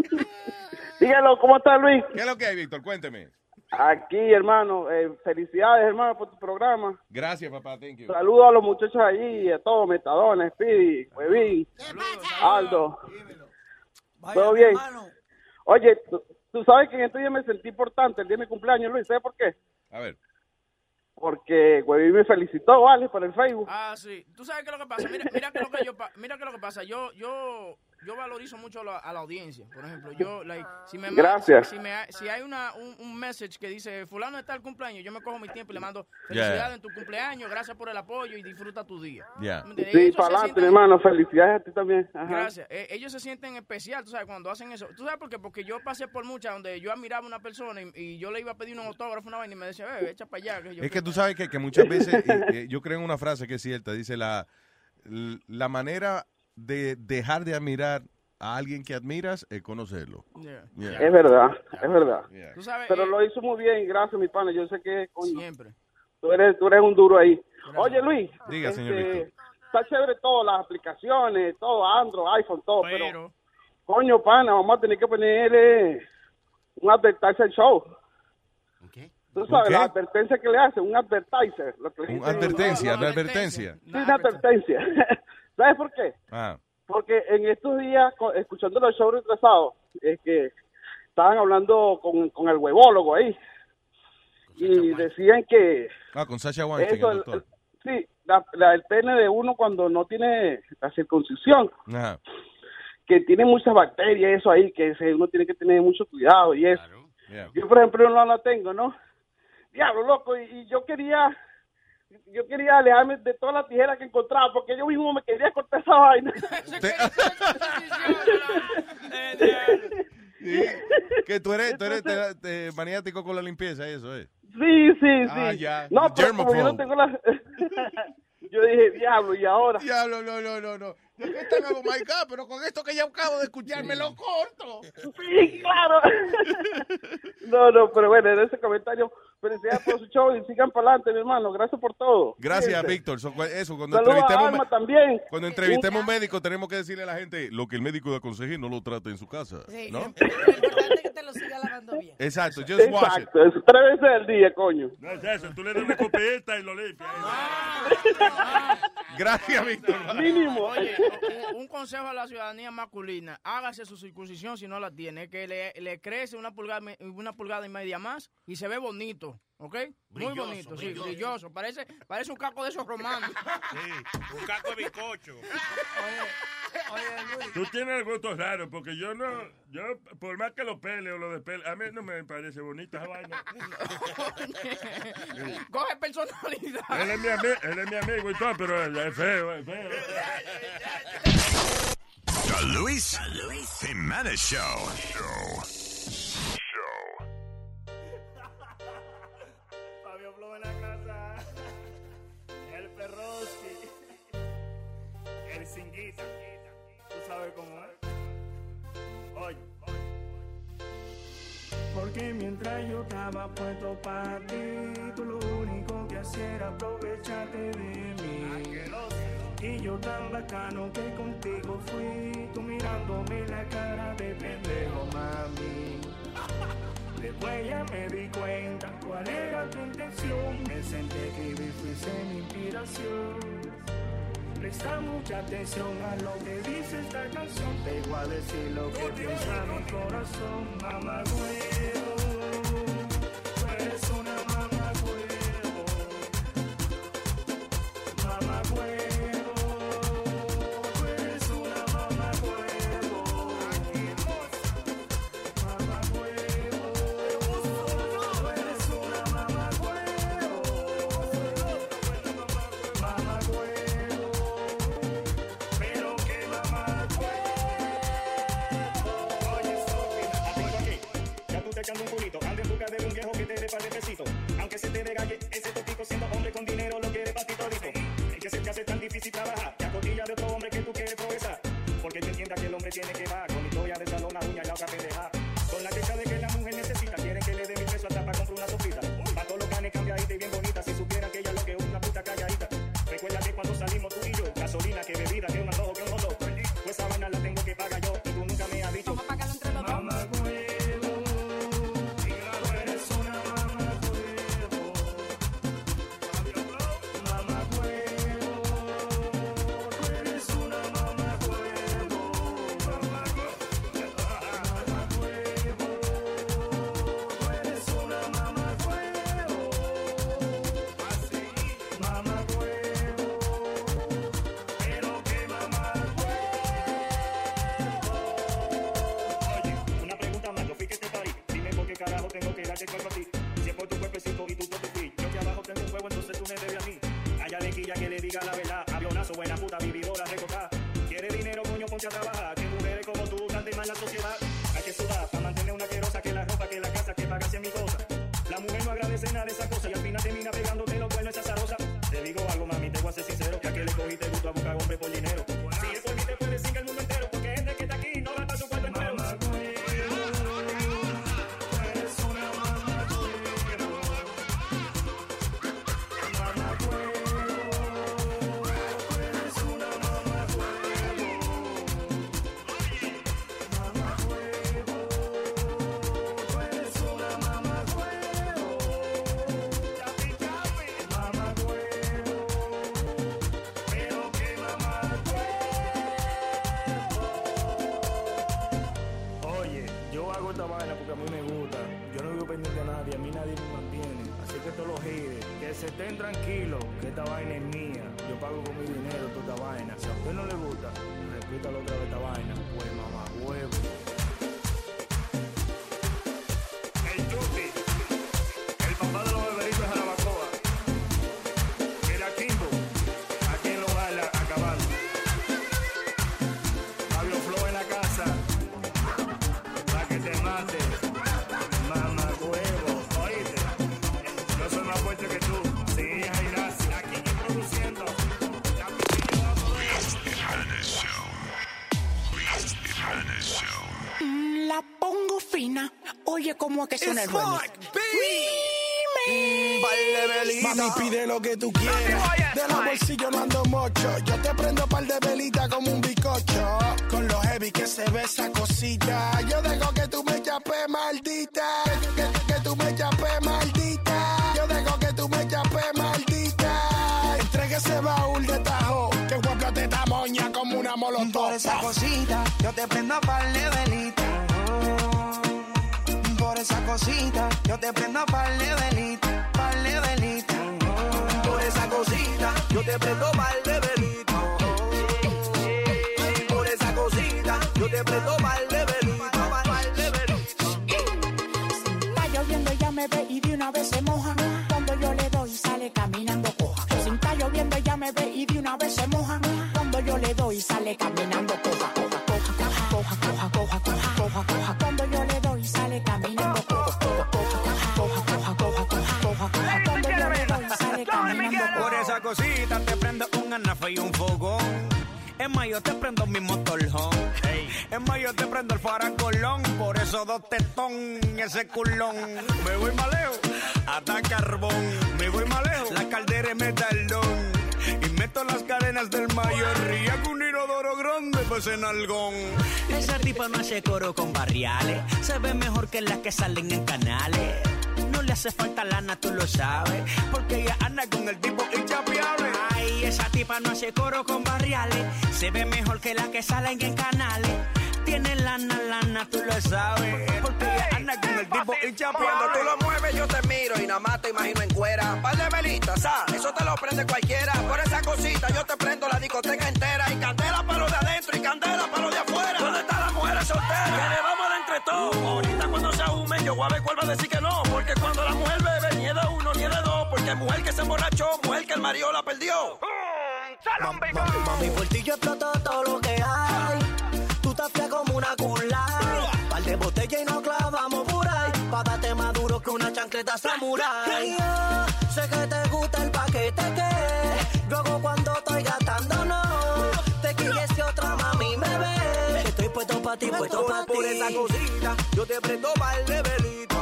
Dígalo, ¿cómo está Luis? ¿Qué es lo que hay, Víctor? Cuénteme. Aquí, hermano, eh, felicidades, hermano, por tu programa. Gracias, papá. Thank you. Saludos a los muchachos allí, a todos, Metadona, Speedy, Huevín, Aldo. ¿Todo bien? Oye, tú, tú sabes que en este día me sentí importante, el día de mi cumpleaños, Luis, ¿sabes por qué? A ver. Porque Huevín me felicitó, ¿vale? Por el Facebook. Ah, sí. Tú sabes qué es lo que pasa. Mira, mira qué es lo que yo mira qué es lo que pasa. Yo yo yo valorizo mucho a la, a la audiencia. Por ejemplo, yo like si me Gracias. si, me si hay una un, un message que dice fulano está el cumpleaños, yo me cojo mi tiempo y le mando felicidades en tu cumpleaños, gracias por el apoyo y disfruta tu día. Ya. ¿Me entiendes? Sí, para adelante, sienten- hermano, felicidades a ti también. Ajá. Gracias. Eh, ellos se sienten especial, tú sabes, cuando hacen eso. ¿Tú sabes por qué? Porque yo pasé por muchas donde yo admiraba a una persona y, y yo le iba a pedir un autógrafo, una vaina y me decía, eh, echa para allá. Que yo Es que tú sabes que, que muchas veces, eh, eh, yo creo en una frase que es cierta, dice la, la manera de dejar de admirar a alguien que admiras es conocerlo. Yeah. Yeah. Es verdad, es verdad. Tú sabes, Pero eh, lo hizo muy bien, gracias, mi pana. Yo sé que, coño, Siempre. tú eres, tú eres un duro ahí. Oye, Luis. Diga, señor Víctor. Está chévere todo, las aplicaciones, todo, Android, iPhone, todo, pero, Pero- coño, pana, vamos a tener que ponerle un advertiser show. Tú sabes, qué? la advertencia que le hacen, un advertiser. Lo que le Un dicen- advertencia, una advertencia. Sí, una advertencia. ¿Sabes por qué? Ah, Porque en estos días, escuchando los shows retrasados, es que estaban hablando con, con el huevólogo ahí. Y decían que ah con Sasha Weinstein, eso, el el- doctor. el- sí, la- la- el pene de uno cuando no tiene la circuncisión, Ajá. que tiene muchas bacterias, eso ahí, que uno tiene que tener mucho cuidado y eso. Yeah. Yo, por ejemplo, no la tengo, ¿no? Diablo, loco, y, y yo quería yo quería alejarme de todas las tijeras que encontraba, porque yo mismo me quería cortar esa vaina. Sí, que tú eres, tú eres te- te- maniático con la limpieza, eso es. Sí, sí, sí. Ah, ya. No, pero como yo no tengo la... yo dije, diablo, ¿y ahora? Diablo, no, no, no, no. Yo oh my God, pero con esto que ya acabo de escuchar, me lo corto. Sí, claro. no, no, pero bueno, en ese comentario, felicidades por su show y sigan para adelante, mi hermano. Gracias por todo. Gracias. Víctor. So, eso, cuando Saludos a entrevistemos, Alma también. cuando entrevistemos a un médico, tenemos que decirle a la gente lo que el médico le aconseje, no lo trate en su casa. Sí, ¿no? Te lo siga lavando bien. Exacto, just wash it. Exacto, es tres veces al día, coño. No es eso, tú le das una copeta y lo limpias. Gracias, Víctor. Mínimo. Oye, un, un consejo a la ciudadanía masculina, hágase su circuncisión si no la tiene, que le, le crece una pulgada, una pulgada y media más y se ve bonito, ¿ok? Muy Brilloso, bonito, sí, brilloso. Parece, parece un caco de esos romanos. Sí, un caco de bizcocho. Tú tienes el gusto raro, porque yo no, yo, por más que lo pele o lo despele, a mí no me parece bonita esa vaina. Coge personalidad. Él es mi, él es mi amigo y todo, pero él es feo, es feo. The Luis Jimenez Show. Porque mientras yo estaba puesto para ti, tú lo único que hacías era aprovecharte de mí. Y yo tan bacano que contigo fui, tú mirándome la cara de pendejo, mami. Después ya me di cuenta cuál era tu intención. Me senté que fuiste mi inspiración. Presta mucha atención a lo que dice esta canción. Te voy a decir lo que piensa mi corazón, mamá. cómo que suena el remix. Mami, pide lo que tú quieras. De los bolsillos no ando mocho. Yo te prendo par de velita como un bizcocho. Con los heavy que se ve esa cosita. Yo dejo que tú me chapes, maldita. Que, que, que tú me chapes, maldita. Yo dejo que tú me chapes, maldita. Entregue ese baúl de tajo. Que guapa te tamoña como una molotov. Por esa cosita, yo te prendo par de velita Cosita, yo te prendo par de velitas, par de velitas. Por esa cosita, yo te prendo par de velitas. Por esa cosita, yo te prendo par de velitas, Es más, yo te prendo mi motorhome. Es más, yo te prendo el faracolón. Por eso dos tetón, ese culón. Me voy más lejos, hasta carbón. Me voy más lejos, la caldera es metalón. Y meto las cadenas del mayor. Y hago un inodoro grande, pues en algón. Esa tipa no hace coro con barriales. Se ve mejor que las que salen en canales. No le hace falta lana, tú lo sabes. Porque ella anda con el tipo. No hace coro con barriales. Se ve mejor que las que salen en canales. Tiene lana, lana, tú lo sabes. Porque ella anda con el tipo inchapeable. Cuando tú lo mueves yo te miro y nada más te imagino en cuera. Par de velitas, ah, eso te lo prende cualquiera. Por esa cosita yo te prendo la discoteca entera. Y candela para lo de adentro y candela para lo de afuera. ¿Dónde están las mujeres solteras? Que le vamos a entre todos. Ahorita cuando se ahumen yo voy a ver cuál va a decir que no. Porque cuando la mujer bebe ni es de uno ni es de dos. Porque mujer que se emborrachó, Mami, por ti yo exploto todo lo que hay. Tú estás fría como una cula. Par de botella y nos clavamos por ahí. Pa' darte más duro que una chancleta samurai. Yo sé que te gusta el paquete que luego cuando estoy gastando no. Te quieres que otra mami me ve. Estoy puesto pa' ti, puesto pa' ti. Por esa cosita yo te prendo par de velitas.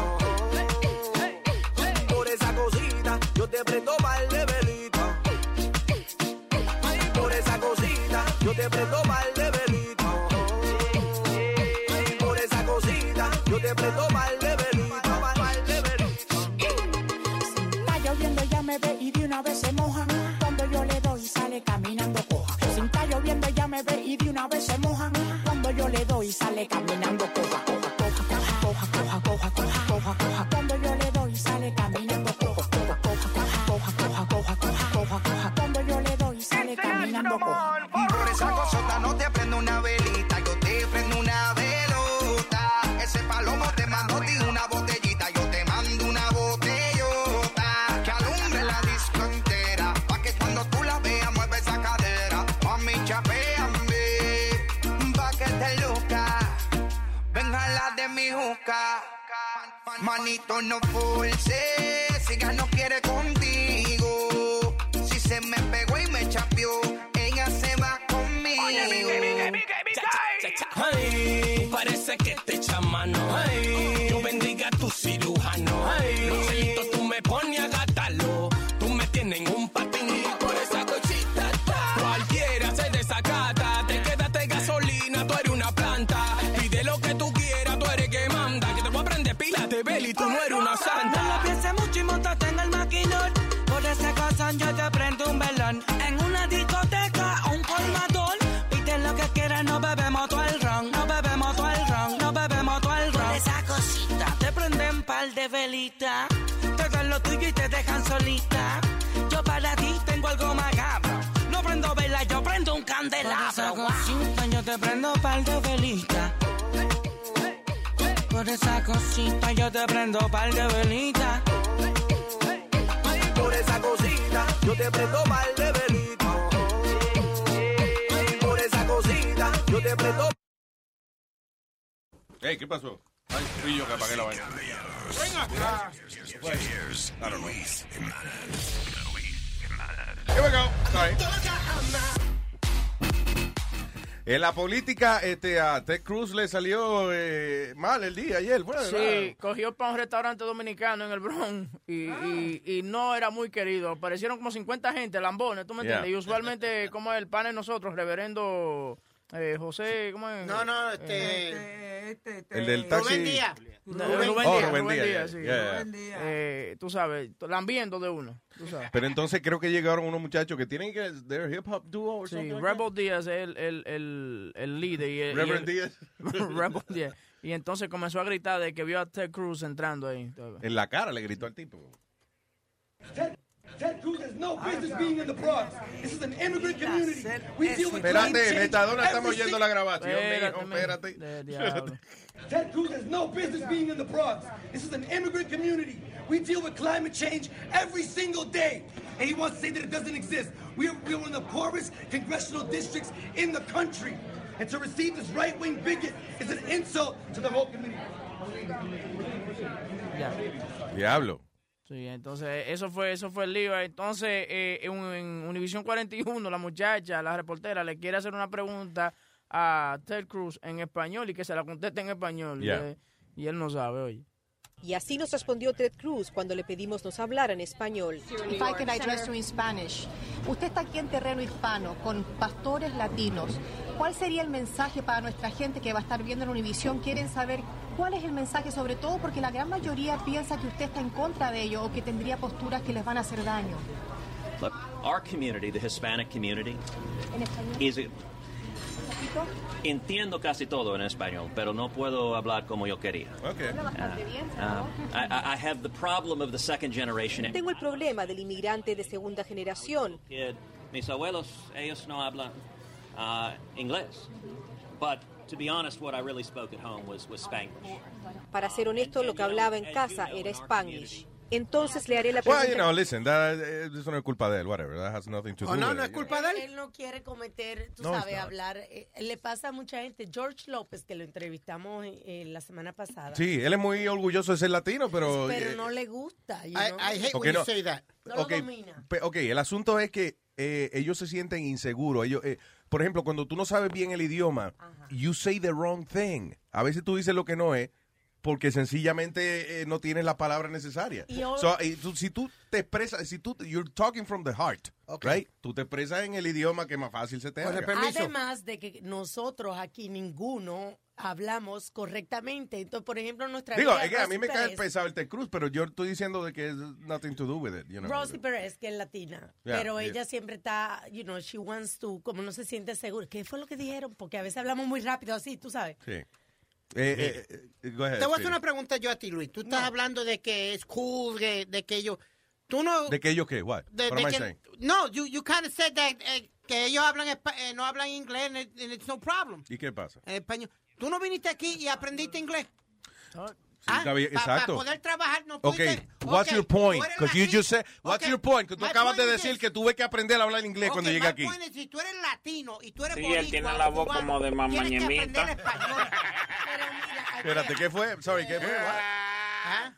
Por esa cosita yo te prendo par de velitas. te presto mal de velito. Por esa cosita, yo te presto mal de velito. no full, par. Te dan lo tuyo y te dejan solita. Yo para ti tengo algo macabro. No prendo vela, yo prendo un candelabro. Por esa cosita yo te prendo par de velitas. Por esa cosita yo te prendo par de velitas. Por esa cosita yo te prendo mal de velita. Por esa cosita yo te prendo Hey, ¿qué pasó? Ay, fui yo que apagué la vaina. Ven acá. I don't know. Here we go. Sorry. En la política, este, a Ted Cruz le salió eh, mal el día ayer, fue, Sí, cogió para un restaurante dominicano en el Bronx y, y- y no era muy querido. Aparecieron como 50 gente, lambones, ¿tú me Yeah. entiendes? Y usualmente, como el pan de nosotros, reverendo eh, José, ¿cómo es? No, no, Eh, este. este, este, El del taxi. Rubén Díaz. No, Rubén- Rubén Oh, Díaz, Rubén Rubén Díaz, Díaz, yeah, sí. yeah. Rubén Díaz. Eh, tú sabes, lambiendo de uno. Tú sabes. Pero entonces creo que llegaron unos muchachos que tienen que. They're hip hop duo or Sí, something. like Rebel Díaz es el, el, el, el líder. Y el, Reverend y el- Díaz. Rebel Díaz. Y entonces comenzó a gritar de que vio a Ted Cruz entrando ahí. En la cara le gritó al tipo. Ted, Ted Cruz has no ah, business being in the Bronx. This is an immigrant community. We deal with Espérate, climate change Metadona, estamos every oyendo sing- la grabación, Espérate, mijo, men. espérate. De diablo. Ted Cruz has no business being in the Bronx. This is an immigrant community. We deal with climate change every single day. And he wants to say that it doesn't exist. We are, we are one of the poorest congressional districts in the country. And to receive this right wing bigot is an insult to the whole community. Ya. Diablo. Sí, entonces eso fue eso fue el lío. Entonces, eh, en, en Univisión 41, la muchacha, la reportera, le quiere hacer una pregunta a Ted Cruz en español y que se la conteste en español. Y, eh, y él no sabe, oye. Y así nos respondió Ted Cruz cuando le pedimos nos hablara en español. If I could address you in Spanish. Usted está aquí en terreno hispano con pastores latinos. ¿Cuál sería el mensaje para nuestra gente que va a estar viendo en Univisión? Quieren saber cuál es el mensaje, sobre todo porque la gran mayoría piensa que usted está en contra de ello o que tendría posturas que les van a hacer daño. Look, our community, the Hispanic community, En español. is entiendo casi todo en español, pero no puedo hablar como yo quería. Habla bastante bien, Uh, senador. I, I have the problem of the second generation. Tengo el problema del inmigrante de segunda generación. Mis abuelos, ellos no hablan uh, inglés. But to be honest, what I really spoke at home was, was Spanish. Para ser honesto, lo que hablaba en casa era Spanish. Entonces le haré la Well, pregunta. you know, listen, that, eh, eso no es culpa de él, whatever. That has nothing to do with it. él, él no quiere cometer, tú No, sabes, hablar. eh, le pasa a mucha gente. George López, que lo entrevistamos eh, la semana pasada. Sí, él es muy orgulloso de ser latino, pero... Pero eh, no le gusta. you I- know? I hate when Okay, you no. say that. No lo ok, domina. ok, el asunto es que eh, ellos se sienten inseguros. Ellos, eh, por ejemplo, cuando tú no sabes bien el idioma, you say the wrong thing. A veces tú dices lo que no es porque sencillamente eh, no tienes la palabra necesaria. Y So, eh, tú- si tú te expresas, si tú, you're talking from the heart, right? Tú te expresas en el idioma que más fácil se te haga. Además de que nosotros aquí ninguno hablamos correctamente. Entonces, por ejemplo, nuestra Digo, amiga es que a mí me Rosy cae pesado el Ted Cruz, pero yo estoy diciendo de que es nothing to do with it. You know? Rosy Pérez, que es latina, Yeah, pero yeah. ella siempre está, you know, she wants to, como no se siente segura. ¿Qué fue lo que dijeron? Porque a veces hablamos muy rápido así, tú sabes. Sí. Eh, eh, eh, go ahead, Te voy a hacer una pregunta yo a ti, Luis. Tú estás hablando de que es cool, de, de que ellos... Tú no... ¿De que ellos qué? What? de- What de am I que- saying? no, you, you kind of said that, eh, que ellos hablan espa- eh, no hablan inglés and, it- and it's no problem. ¿Y qué pasa? En español. Tú no viniste aquí y aprendiste inglés. Sí, bien, Para exacto. poder trabajar, no tú Ok, dices, what's your point? Because you just said, what's Ok, your point? Que tú my acabas de is decir que tuve que aprender a hablar inglés cuando Ok, llegué my aquí. point is, si tú eres latino y tú eres Sí, él tiene la voz cubano, como de mamá Ñemita. aprender español. Espérate, ¿qué fue? Sorry, ¿qué fue? ¿Ah?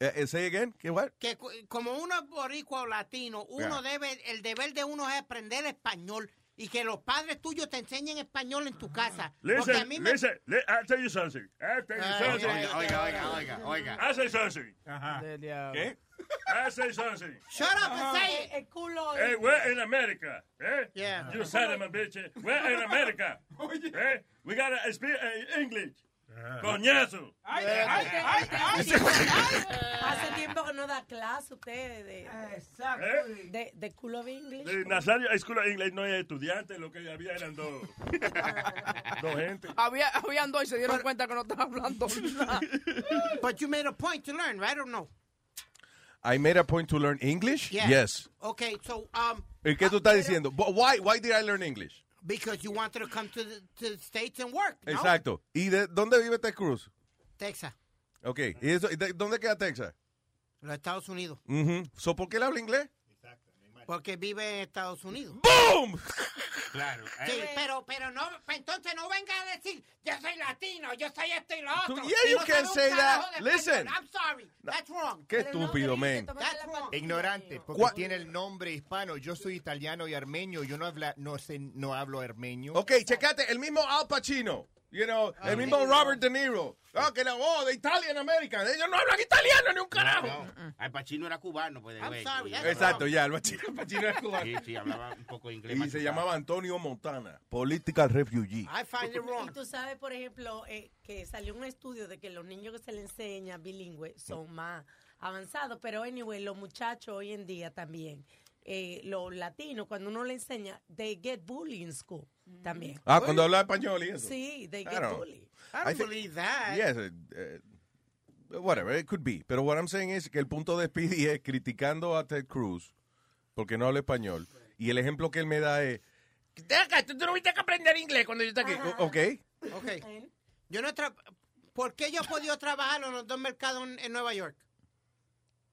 Eh, say again? ¿Qué what? que como uno es boricua o latino, uno Yeah. debe, el deber de uno es aprender español y que los padres tuyos te enseñen español en tu casa. Porque a Listen, mí me... listen, li- I'll tell you something. I'll tell you something. oiga, oiga, oiga, oiga, oiga. I'll say something. ¿Qué? I'll say something. Shut up and say it. El culo. Hey, we're in America. Eh? Yeah. You son of a bitch. We're in America. eh? We gotta speak uh, English. Coñazo. Hace tiempo que no da clase usted de, ¿Eh? de, de culo of English. Eh, Nazario School of English no es estudiante, lo que había eran dos, dos gente. Había, habían dos y se dieron cuenta que no estaban hablando nada. But you made a point to learn, right or no? I made a point to learn English? Yeah. Yes. Okay, so um, ¿Y qué tú estás diciendo? But Why, why did I learn English? Because you wanted to come to the, to the States and work, no? Exacto. ¿Y de dónde vive Ted Cruz? Texas, Ok. ¿Y eso, y de- ¿Dónde queda Texas? los Estados Unidos. So, ¿Por qué él habla inglés? Porque vive en Estados Unidos. ¡Boom! Claro. Sí, pero, pero no, pues entonces no venga a decir, yo soy latino, yo soy esto y lo otro. yeah, you no can say that. Listen. I'm sorry, that's wrong. Qué estúpido, man. That's wrong. Ignorante, porque tiene el nombre hispano. Yo soy italiano y armenio. Yo no, habla, no, sé, no hablo armenio. Ok, checate, el mismo Al Pacino. You know, el mismo Robert De Niro. Ah, que la voz de Italian American. Ellos no hablan italiano ni un carajo. No, Al Pacino era cubano, pues. de güey. Exacto, ya, el Pacino, era cubano. Sí, sí, hablaba un poco inglés. Y se llamaba Antonio Montana. Political refugee. I find it wrong. Y tú sabes, por ejemplo, eh, que salió un estudio de que los niños que se les enseña bilingüe son más avanzados, pero anyway, los muchachos hoy en día también, eh, los latinos, cuando uno le enseña, they get bullied in school también. Ah, cuando habla español y eso. Sí, they I get don't- bullied. I don't believe that. Yes, uh, uh, whatever, it could be. Pero what I'm saying es que el punto de Speedy es criticando a Ted Cruz porque no habla español. Y el ejemplo que él me da es, Deja, tú no viste que aprender inglés cuando yo estaba aquí. ok, Ok. Yo no ¿Por qué yo he podido trabajar en los dos mercados en, en Nueva York?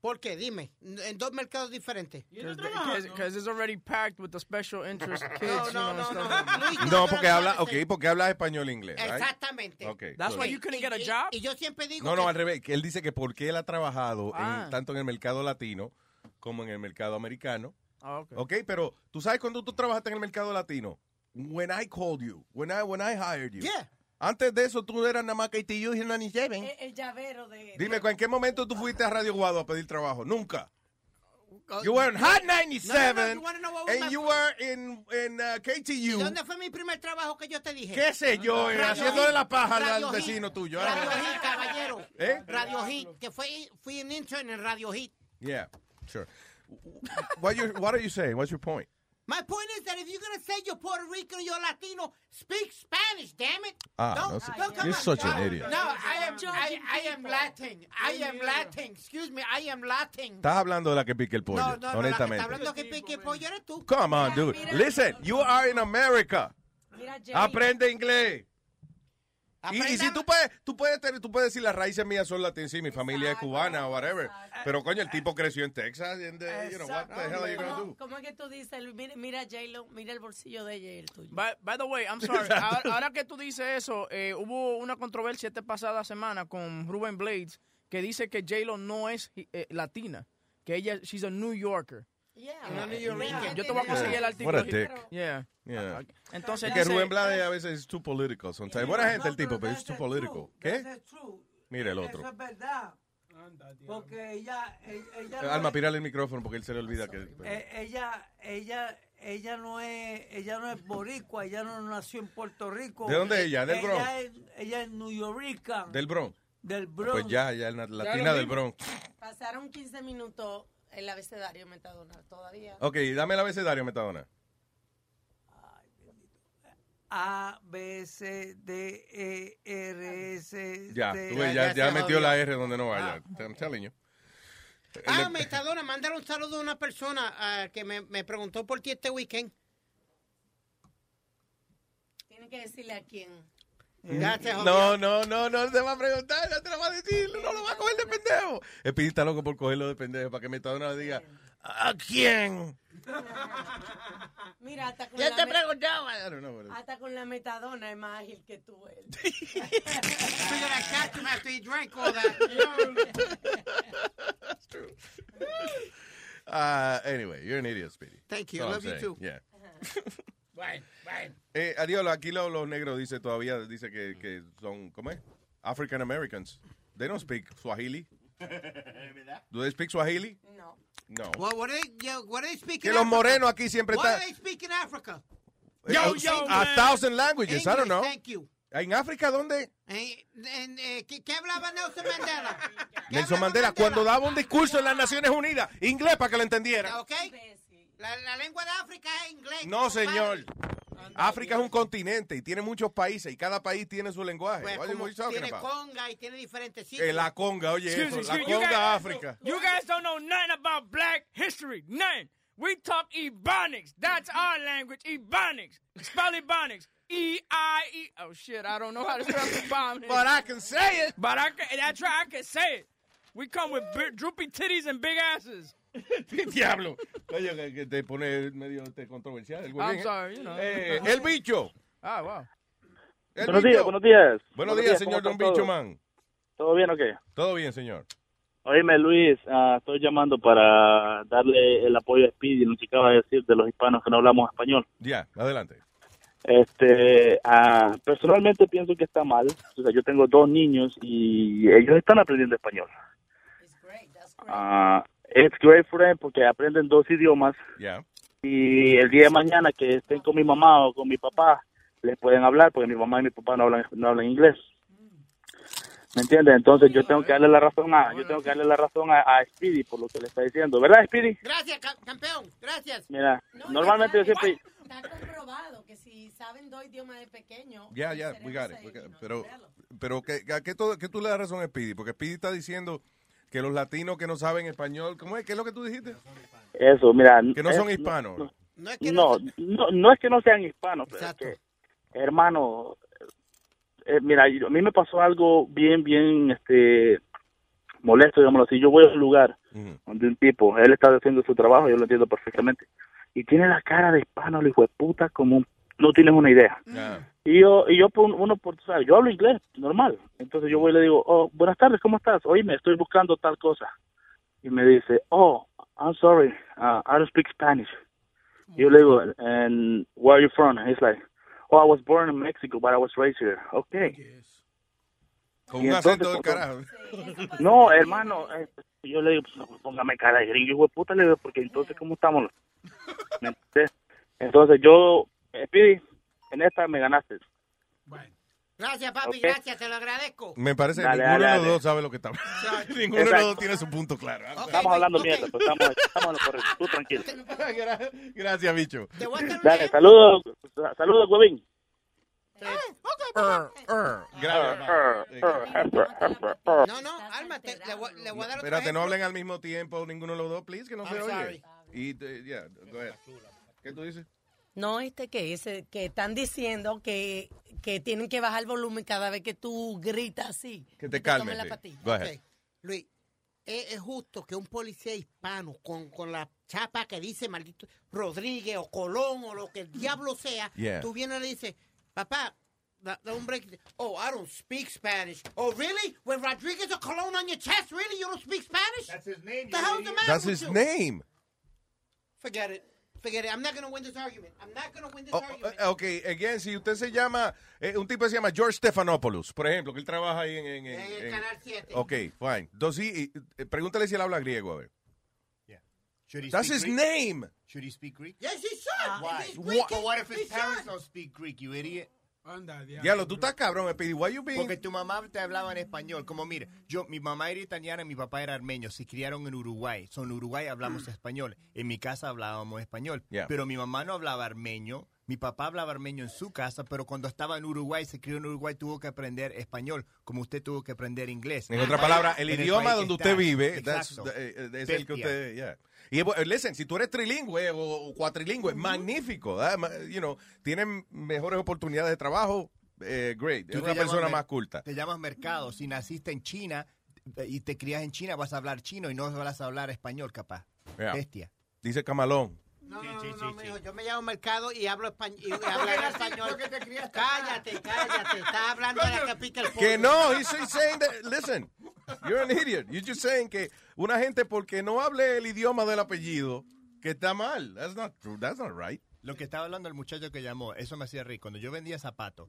¿Por qué? Dime. En dos mercados diferentes. Because it's already packed with the special interest kids. no, you know, no, no. No, porque habla, okay, porque habla español e inglés. right? Exactamente. Okay, That's why you couldn't get a Y- job? Y yo siempre digo No, no, que- al revés. Que él dice que porque él ha trabajado Ah. en- tanto en el mercado latino como en el mercado americano. Ah, okay. Ok, pero tú sabes cuando tú trabajaste en el mercado latino. When I called you, when I, when I hired you. Yeah. Antes de eso tú eras nada más que y 97. El, el llavero de... Dime, ¿en qué momento tú fuiste a Radio Guado a pedir trabajo? Nunca. You were in Hot No, no, 97 no, what was and you were in, in uh, ¿Y KTU. dónde fue mi primer trabajo que yo te dije? ¿Qué sé yo? eh, Radio haciéndole la paja al- Radio al Hit, vecino tuyo. Radio Ah. Hit, caballero. ¿Eh? Radio Hit, que fue, fui un intern en Radio Hit. Yeah, sure. What, you, what are you saying? What's your point? My point is that if you're going to say you're Puerto Rican or you're Latino, speak Spanish, damn it. Ah, Don't- no sé. don't come You're on. such an No, idiot. No, I am, I, I am Latin. I am Latin. Excuse me, I am Latin. Estás hablando de la que pique el pollo, No, no, no, honestamente. está hablando que pique pollo eres tú. Come on, dude. Listen, you are in America. Aprende inglés. Y, y si tú puedes, tú puedes tener, tú puedes decir las raíces mías son latinas, sí, mi familia es cubana o whatever. Pero coño, el tipo creció en Texas, and, uh, you know, what the hell are you gonna do? ¿Cómo es que tú dices? Mira, mira J-Lo, mira el bolsillo de ella y el tuyo. By, by the way, I'm sorry. ahora, ahora que tú dices eso, eh, hubo una controversia esta pasada semana con Ruben Blades que dice que J-Lo no es eh, latina, que ella, she's a New Yorker. Yeah. Una New Yorker. Yo te voy a conseguir el artículo. What a dick. Yeah. Yeah. Entonces Es que Rubén Blades a veces es too political sometimes. Buena gente el tipo, pero es too political. ¿Qué? Mira el otro. Eso es verdad. Porque ella, ella, ella Eh, Alma, pírale el micrófono porque él se le olvida que... eh, ella, ella, ella no es, ella no es boricua, ella no nació en Puerto Rico. ¿De dónde es ella? ¿Del Bronx? Ella es, ella es New Yorker. Del Bronx. Del Bronx. Pues ya, ya, la latina del. Bronx. Pasaron 15 minutos el abecedario metadona todavía. Ok, dame el abecedario, Metadona. A, B, C, D, E, R, S, Ya, tú ves, ya, ya metió la R donde no vaya. I'm telling you. Ah, Metadona, mándale un saludo a una persona ah, que me, me preguntó por ti este weekend. Tienen que decirle a quién. Se jodió. No, no, no, no te va a preguntar, no te lo va a decir, no lo va a coger de pendejo. El Pidi está loco por cogerlo de pendejo para que Metadona le diga, ¿a quién? Mira, hasta con, Ya la, te preguntaba. I don't know hasta con la metadona es más ágil que tú. Él. Figure I catch him after he drank all that. Uh, anyway, you're an idiot, Speedy. Thank you. All Love you saying. too. Yeah. Bueno, bueno. Eh, adiós, aquí lo- los negros dice todavía, dice que, que son, ¿cómo es? African Americans. They don't speak Swahili. Do they speak Swahili? No. No. What, what, are they, yeah, what are they speaking Que los Africa? morenos aquí siempre What están... do they speak in Africa? Yo, yo, a thousand languages, I don't know. Thank you. ¿En África dónde? Eh, en, eh, ¿qué, qué hablaba Nelson Mandela? Nelson Mandela, cuando daba un discurso en las Naciones Unidas, inglés para que lo entendiera. ¿Ok? La, la lengua de África es inglés. No, señor. África es un continente y tiene muchos países y cada país tiene su lenguaje. Pues What are you- tiene about? conga y tiene diferentes sitios. Eh, la conga, oye, Excuse eso, la excuse you conga guys- África. You guys don't know nothing about black history. Nothing. We talk Ebonics. That's our language. Ebonics. Spell Ebonics. E I E. Oh shit! I don't know how to spell Ebonics. But I can say it. But I can. That's right. I can say it. We come with droopy titties and big asses. Diablo. Oye, que, que te pone medio este, controversial. el I'm ¿eh? sorry, you know. Eh, el bicho. Ah, wow. El Buenos bicho. días, buenos días. Buenos días, señor ¿cómo Don Bicho todos? Man. ¿Todo bien o qué? Todo bien, señor. Oíme, Luis, ah, estoy llamando para darle el apoyo a Speedy lo que acaba de decir de los hispanos que no hablamos español. Ya, adelante. Este, ah, personalmente pienso que está mal. O sea, yo tengo dos niños y ellos están aprendiendo español. Ah, it's great for them porque aprenden dos idiomas Yeah. y el día de mañana que estén con mi mamá o con mi papá les pueden hablar porque mi mamá y mi papá no hablan no hablan inglés. ¿Me entiendes? Entonces yo tengo que darle la razón a yo tengo que darle la razón a, a Speedy por lo que le está diciendo, ¿verdad, Speedy? Gracias, ca- campeón. Gracias. Mira, normalmente yo siempre Está comprobado que si saben dos idiomas de pequeño. Ya, ya, we got it, we got it. Pero, pero ¿qué, a qué, todo- qué tú le das razón a Speedy? Porque Speedy está diciendo que los latinos que no saben español, ¿cómo es? ¿Qué es lo que tú dijiste? Eso, mira. Que no es- son hispanos. No, no, no, no es que no sean hispanos, pero es que, hermano, eh, mira, yo- a mí me pasó algo bien, bien, este, molesto, digámoslo así. Yo voy a un lugar donde un tipo, él está haciendo su trabajo, yo lo entiendo perfectamente, y tiene la cara de hispano, el hijo de puta, como un- no tienes una idea. Y yo, y yo por uno, por, tú sabes, yo hablo inglés, normal. Entonces yo voy y le digo, oh, buenas tardes, ¿cómo estás? Oíme, estoy buscando tal cosa. Y me dice, oh, I'm sorry, uh, I don't speak Spanish. Y yo le digo, and where are you from? And he's like, oh, I was born in Mexico, but I was raised here. Okay. Con Y un entonces, acento del pues, carajo. No, hermano, eh, yo le digo, pues, póngame cara de gringo, hijo de puta, le digo, porque entonces, ¿cómo estamos? Entonces yo, eh, Pidi, en esta me ganaste. Gracias, papi, Ok. gracias, te lo agradezco. Me parece que Dale, ninguno dale, de los dale. dos sabe lo que está Ninguno de los Exacto. dos tiene su punto claro. Estamos hablando mierda, pero estamos, estamos en lo correcto. Tú tranquilo. Gracias, bicho. Dale, saludos, saludos, huevín. No, no, álmate, le voy, le voy a dar Espérate, no hablen al mismo tiempo ninguno de los dos, please, que no se oye. Y, yeah, go ahead. ¿Qué tú dices? No, este que es, que están diciendo que, que tienen que bajar el volumen cada vez que tú gritas así. Que te calmes. la Luis. pastilla. Go ahead. Ok, Luis, ¿es, es justo que un policía hispano con, con la chapa que dice maldito Rodríguez o Colón o lo que el diablo sea, Yeah. tú vienes y le dices, papá, da, da un break. Oh, I don't speak Spanish. Oh, really? With Rodriguez or Colón on your chest, really? You don't speak Spanish? That's his name. The hell's the matter That's with his you? name. Forget it. Forget it. I'm not going to win this argument. I'm not going to win this Oh, argument. eh, ok, again, si usted se llama, eh, un tipo se llama George Stephanopoulos, por ejemplo, que él trabaja ahí en... en, en- En el en- Canal 7. Ok, fine. Entonces, eh, pregúntale si él habla griego, a ver. Should he That's speak his Greek? name. Should he speak Greek? Yes, he should. Why? He's Greek. But what if his parents should. don't speak Greek, you idiot? Anda, Diablo, tú estás cabrón, Speedy. Why you being... Porque tu mamá te hablaba en español. Como mira, yo, mi mamá era italiana y mi papá era armenio. Se criaron en Uruguay. Son Uruguay hablamos español. En mi casa hablábamos español. Yeah. Pero mi mamá no hablaba armenio. Mi papá hablaba armenio en su casa, pero cuando estaba en Uruguay, se crió en Uruguay, tuvo que aprender español, como usted tuvo que aprender inglés. En otra palabra, el idioma país donde que usted está. vive, that's- eh, eh, es el que usted, yeah. Y bueno, listen, si tú eres trilingüe o, cuatrilingüe, magnífico. Ma- you know, tienen mejores oportunidades de trabajo, eh, great, Tú es una persona más culta. Te llamas mercado. Si naciste en China eh, y te crías en China, vas a hablar chino y no vas a hablar español, capaz. Yeah. Bestia. Dice Camalón. No, no, no, no, mijo, yo me llamo Mercado y hablo español. Y hablo español. Cállate, cállate. Estás hablando de la que pica el pollo. Que no, he's he's saying that, listen, you're an idiot. You're just saying que una gente porque no hable el idioma del apellido, que está mal. That's not true, that's not right. Lo que estaba hablando el muchacho que llamó, eso me hacía reír. Cuando yo vendía zapatos,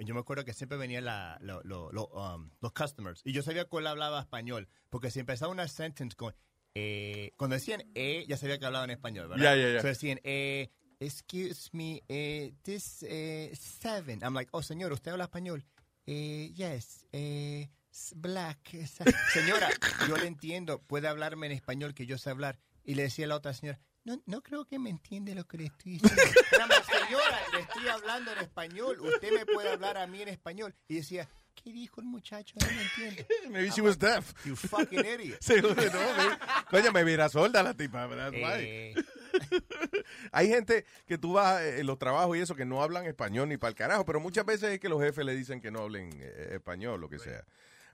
yo me acuerdo que siempre venían la- lo- lo- lo, um, los customers y yo sabía que él hablaba español, porque si empezaba una sentence con, eh, cuando decían eh, ya sabía que hablaba en español, ¿verdad? Ya, ya, ya. So decían, eh, excuse me, eh, this eh, seven. I'm like, oh señor, ¿usted habla español? Eh, yes, eh, black. Señora, yo le entiendo, puede hablarme en español que yo sé hablar. Y le decía a la otra señora, no, no creo que me entiende lo que le estoy diciendo. Señora, le estoy hablando en español. Usted me puede hablar a mí en español. Y decía, ¿qué dijo el muchacho? No me entiende. Maybe she was deaf. You fucking idiot. No, me- Coño, me mira sorda la tipa, ¿verdad? Eh. Hay gente que tú vas eh, en los trabajos y eso que no hablan español ni para el carajo, pero muchas veces es que los jefes le dicen que no hablen eh, español, lo que sea.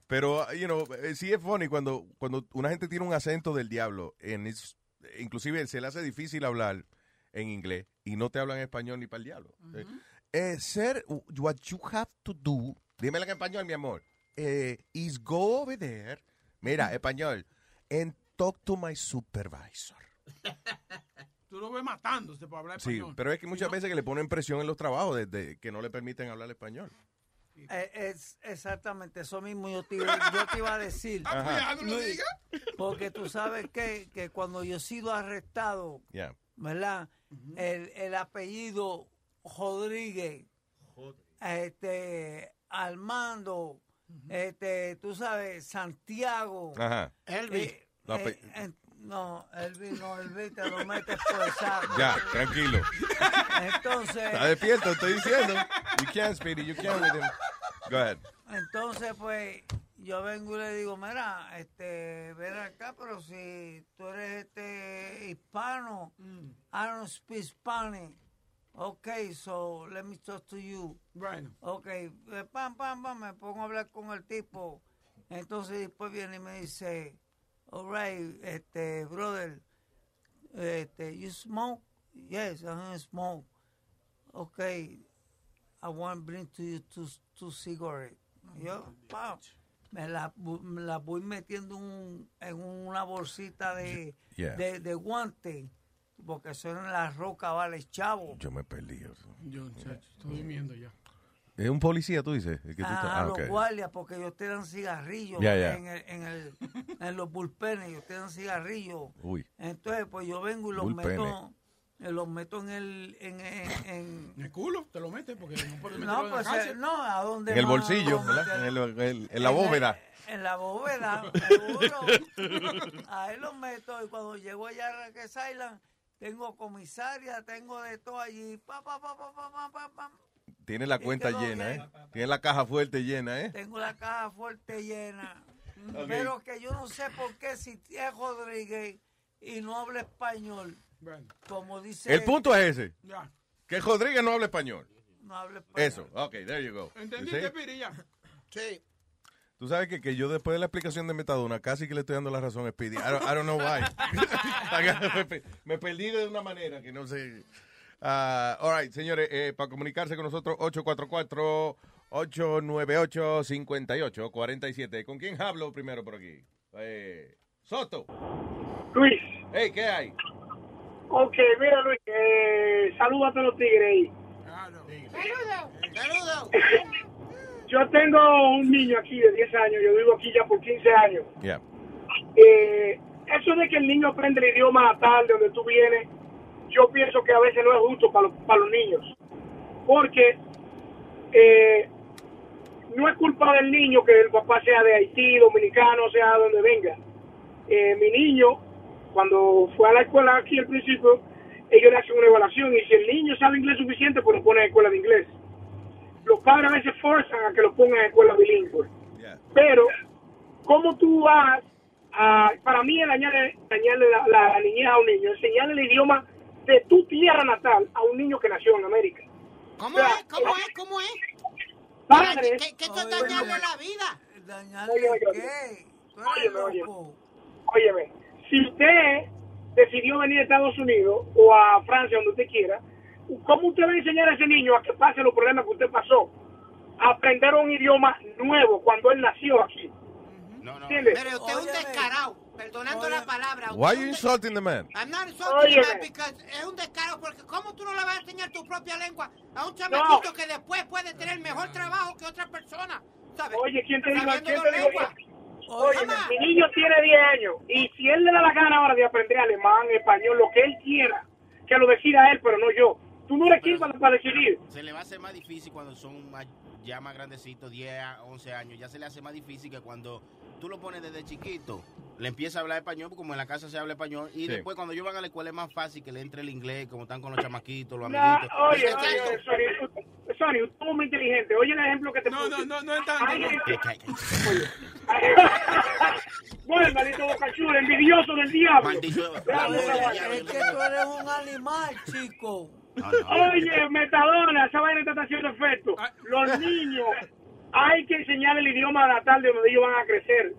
Pero, you know, sí es funny cuando, cuando una gente tiene un acento del diablo, en es- inclusive se le hace difícil hablar en inglés y no te hablan español ni para el diablo. Eh, eh, ser, what you have to do, dímelo en español, mi amor, eh, is go over there, mira, español, and talk to my supervisor. Tú lo ves matándose por hablar Sí, español. pero es que muchas veces que le ponen presión en los trabajos desde que no le permiten hablar español. Eh, es exactamente eso mismo yo te, iba- yo te iba a decir. Ajá. Luis, porque tú sabes que, que cuando yo he sido arrestado. ¿verdad? el, el apellido Rodríguez, este, Armando, este, tú sabes, Santiago. Ajá. Elvi. Eh, La pe- no, Elvi no, Elvi te lo metes por el saco. Ya, tranquilo. Entonces. Está despierto, estoy diciendo. You can, Speedy, you can with him. Go ahead. Entonces, pues, yo vengo y le digo, mira, este, ven acá, pero si tú eres este hispano, I don't speak Spanish. Okay, so let me talk to you. Bueno. Okay, eh, pam, pam, pam, me pongo a hablar con el tipo. Entonces después viene y me dice, all right, este, brother, este, you smoke? Yes, I smoke. Okay, I want to bring to you two, two cigarettes. Yo, pam, me la, me la voy metiendo un- en una bolsita de, Yeah. de, de guante, porque son en la roca, vale, chavo. Yo me perdí. o sea. Yo, muchacho, estoy durmiendo ya. ¿Es un policía, tú dices? El que tú Ah, estás- ah, los ok. guardias, porque ellos te dan cigarrillos Ya, ya. En, el, en, el, en los bullpenes, ellos te dan cigarrillos. Uy. Entonces, pues yo vengo y los Bullpenes. meto, eh, los meto en el... En, en, en- En el culo te lo metes porque no puedes no, pues no, a donde En el bolsillo, lo ¿verdad? En, el- en- en la bóveda. En la bóveda, seguro. Ahí los meto y cuando llego allá a Raquel Island, tengo comisaria, tengo de todo allí. Pa, pa, pa, pa, pa, pa, pa, pa. Tiene la cuenta llena, ¿eh? Tiene la caja fuerte llena, ¿eh? Tengo la caja fuerte llena. Ok. Pero que yo no sé por qué si es Rodríguez y no habla español, como dice... El punto es ese. Ya. Que Rodríguez no habla español. No habla español. Eso, ok, there you go. ¿Entendiste? Piri, ya? Sí. Tú sabes que, que yo después de la explicación de Metadona casi que le estoy dando la razón a Speedy. I don't, I don't know why. me, pe- me perdí de una manera que no sé. Ah, all right, señores, eh, para comunicarse con nosotros, 844-898-5847. ¿Con quién hablo primero por aquí? Eh, Soto. Luis. Hey, ¿qué hay? Ok, mira Luis, eh, saludos a todos los tigres ahí. Saludos. Yo tengo un niño aquí de 10 años, yo vivo aquí ya por 15 años. Yeah. Eh, eso de que el niño aprende el idioma natal de donde tú vienes, yo pienso que a veces no es justo para los, para los niños. Porque eh, no es culpa del niño que el papá sea de Haití, dominicano, sea de donde venga. Eh, mi niño, cuando fue a la escuela aquí al principio, ellos le hacen una evaluación y si el niño sabe inglés suficiente, pues lo ponen en escuela de inglés. Los padres a veces forzan a que lo pongan en escuela bilingüe. Pero, ¿cómo tú vas a, para mí es dañarle, dañarle la, la niñez a un niño, enseñarle el idioma de tu tierra natal a un niño que nació en América? ¿Cómo O sea, es? ¿Cómo es? ¿Cómo es? Padres, ¿Qué, qué es dañarle la vida? Oye, oye, oye. Óyeme, óyeme. Óyeme, si usted decidió venir a Estados Unidos o a Francia, donde usted quiera, ¿cómo usted va a enseñar a ese niño a que pase los problemas que usted pasó? A aprender un idioma nuevo cuando él nació aquí. ¿Entiendes? Pero usted es un descarado, perdonando la palabra. Why are you insulting the man? I'm not insulting him because es un descaro porque ¿cómo tú no le vas a enseñar tu propia lengua a un chamaquito que después puede tener mejor trabajo que otra persona? ¿Sabes? Oye, ¿quién te dijo? ¿Quién te dijo? Oye, mi niño tiene 10 años y si él le da la gana ahora de aprender alemán, español, lo que él quiera, que lo decida él, pero no yo. Tú no eres quien para, para decidir. Se le va a hacer más difícil cuando son más- ya más grandecitos, 10, a 11 años. Ya se le hace más difícil que cuando tú lo pones desde chiquito. Le empieza a hablar español, como en la casa se habla español. Y Sí. después, cuando ellos van a la escuela, es más fácil que le entre el inglés, como están con los chamaquitos, los No, amiguitos. oye, es oye, oye, Sony, tú- muy inteligente. Oye el ejemplo que te No, puse. no, no, no es tanto. Hay no. gente- Bueno, maldito bocachula, envidioso del diablo. Vaina. Es que tú eres un animal, chico. Oye, Metadona, esa vaina te está haciendo efecto. Los niños, hay que enseñarles el idioma natal de donde ellos van a crecer.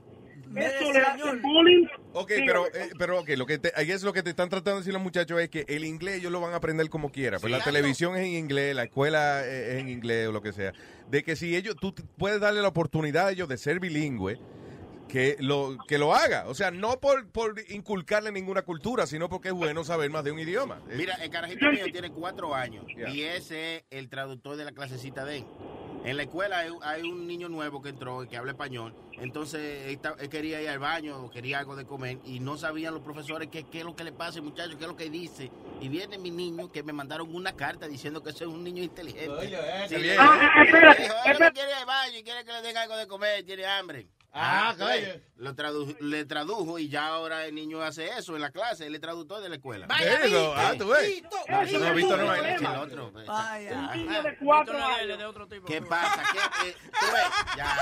Eso le hace bullying. Ok, pero, eh, pero ok, lo que te, ahí es lo que te están tratando de decir los muchachos es que el inglés ellos lo van a aprender como quiera. Pues Sí. la televisión es en inglés, la escuela eh, es en inglés o lo que sea. De que si ellos, tú puedes darle la oportunidad a ellos de ser bilingüe, que lo, que lo haga. O sea, no por, por inculcarle ninguna cultura, sino porque es bueno saber más de un idioma. Mira, el carajito mío tiene cuatro años y ese es el traductor de la clasecita de él. En la escuela hay, hay un niño nuevo que entró y que habla español. Entonces él, él quería ir al baño o quería algo de comer y no sabían los profesores qué, qué es lo que le pasa, muchacho, qué es lo que dice. Y viene mi niño que me mandaron una carta diciendo que soy un niño inteligente. Sí, bien. le- Ah, dijo, "Él no quiere ir al baño y quiere que le den algo de comer, tiene hambre. Ah, ves, lo tradu- le tradujo y ya ahora el niño hace eso en la clase, él es traductor de la escuela. Vaya, Eso, Vito, ah, tú ves. No, eso no, Vito, no hay. Es el otro, pues. Vaya. Un niño de cuatro años. de otro tipo. ¿Qué pasa? ¿Qué, eh, tú ves? Ya,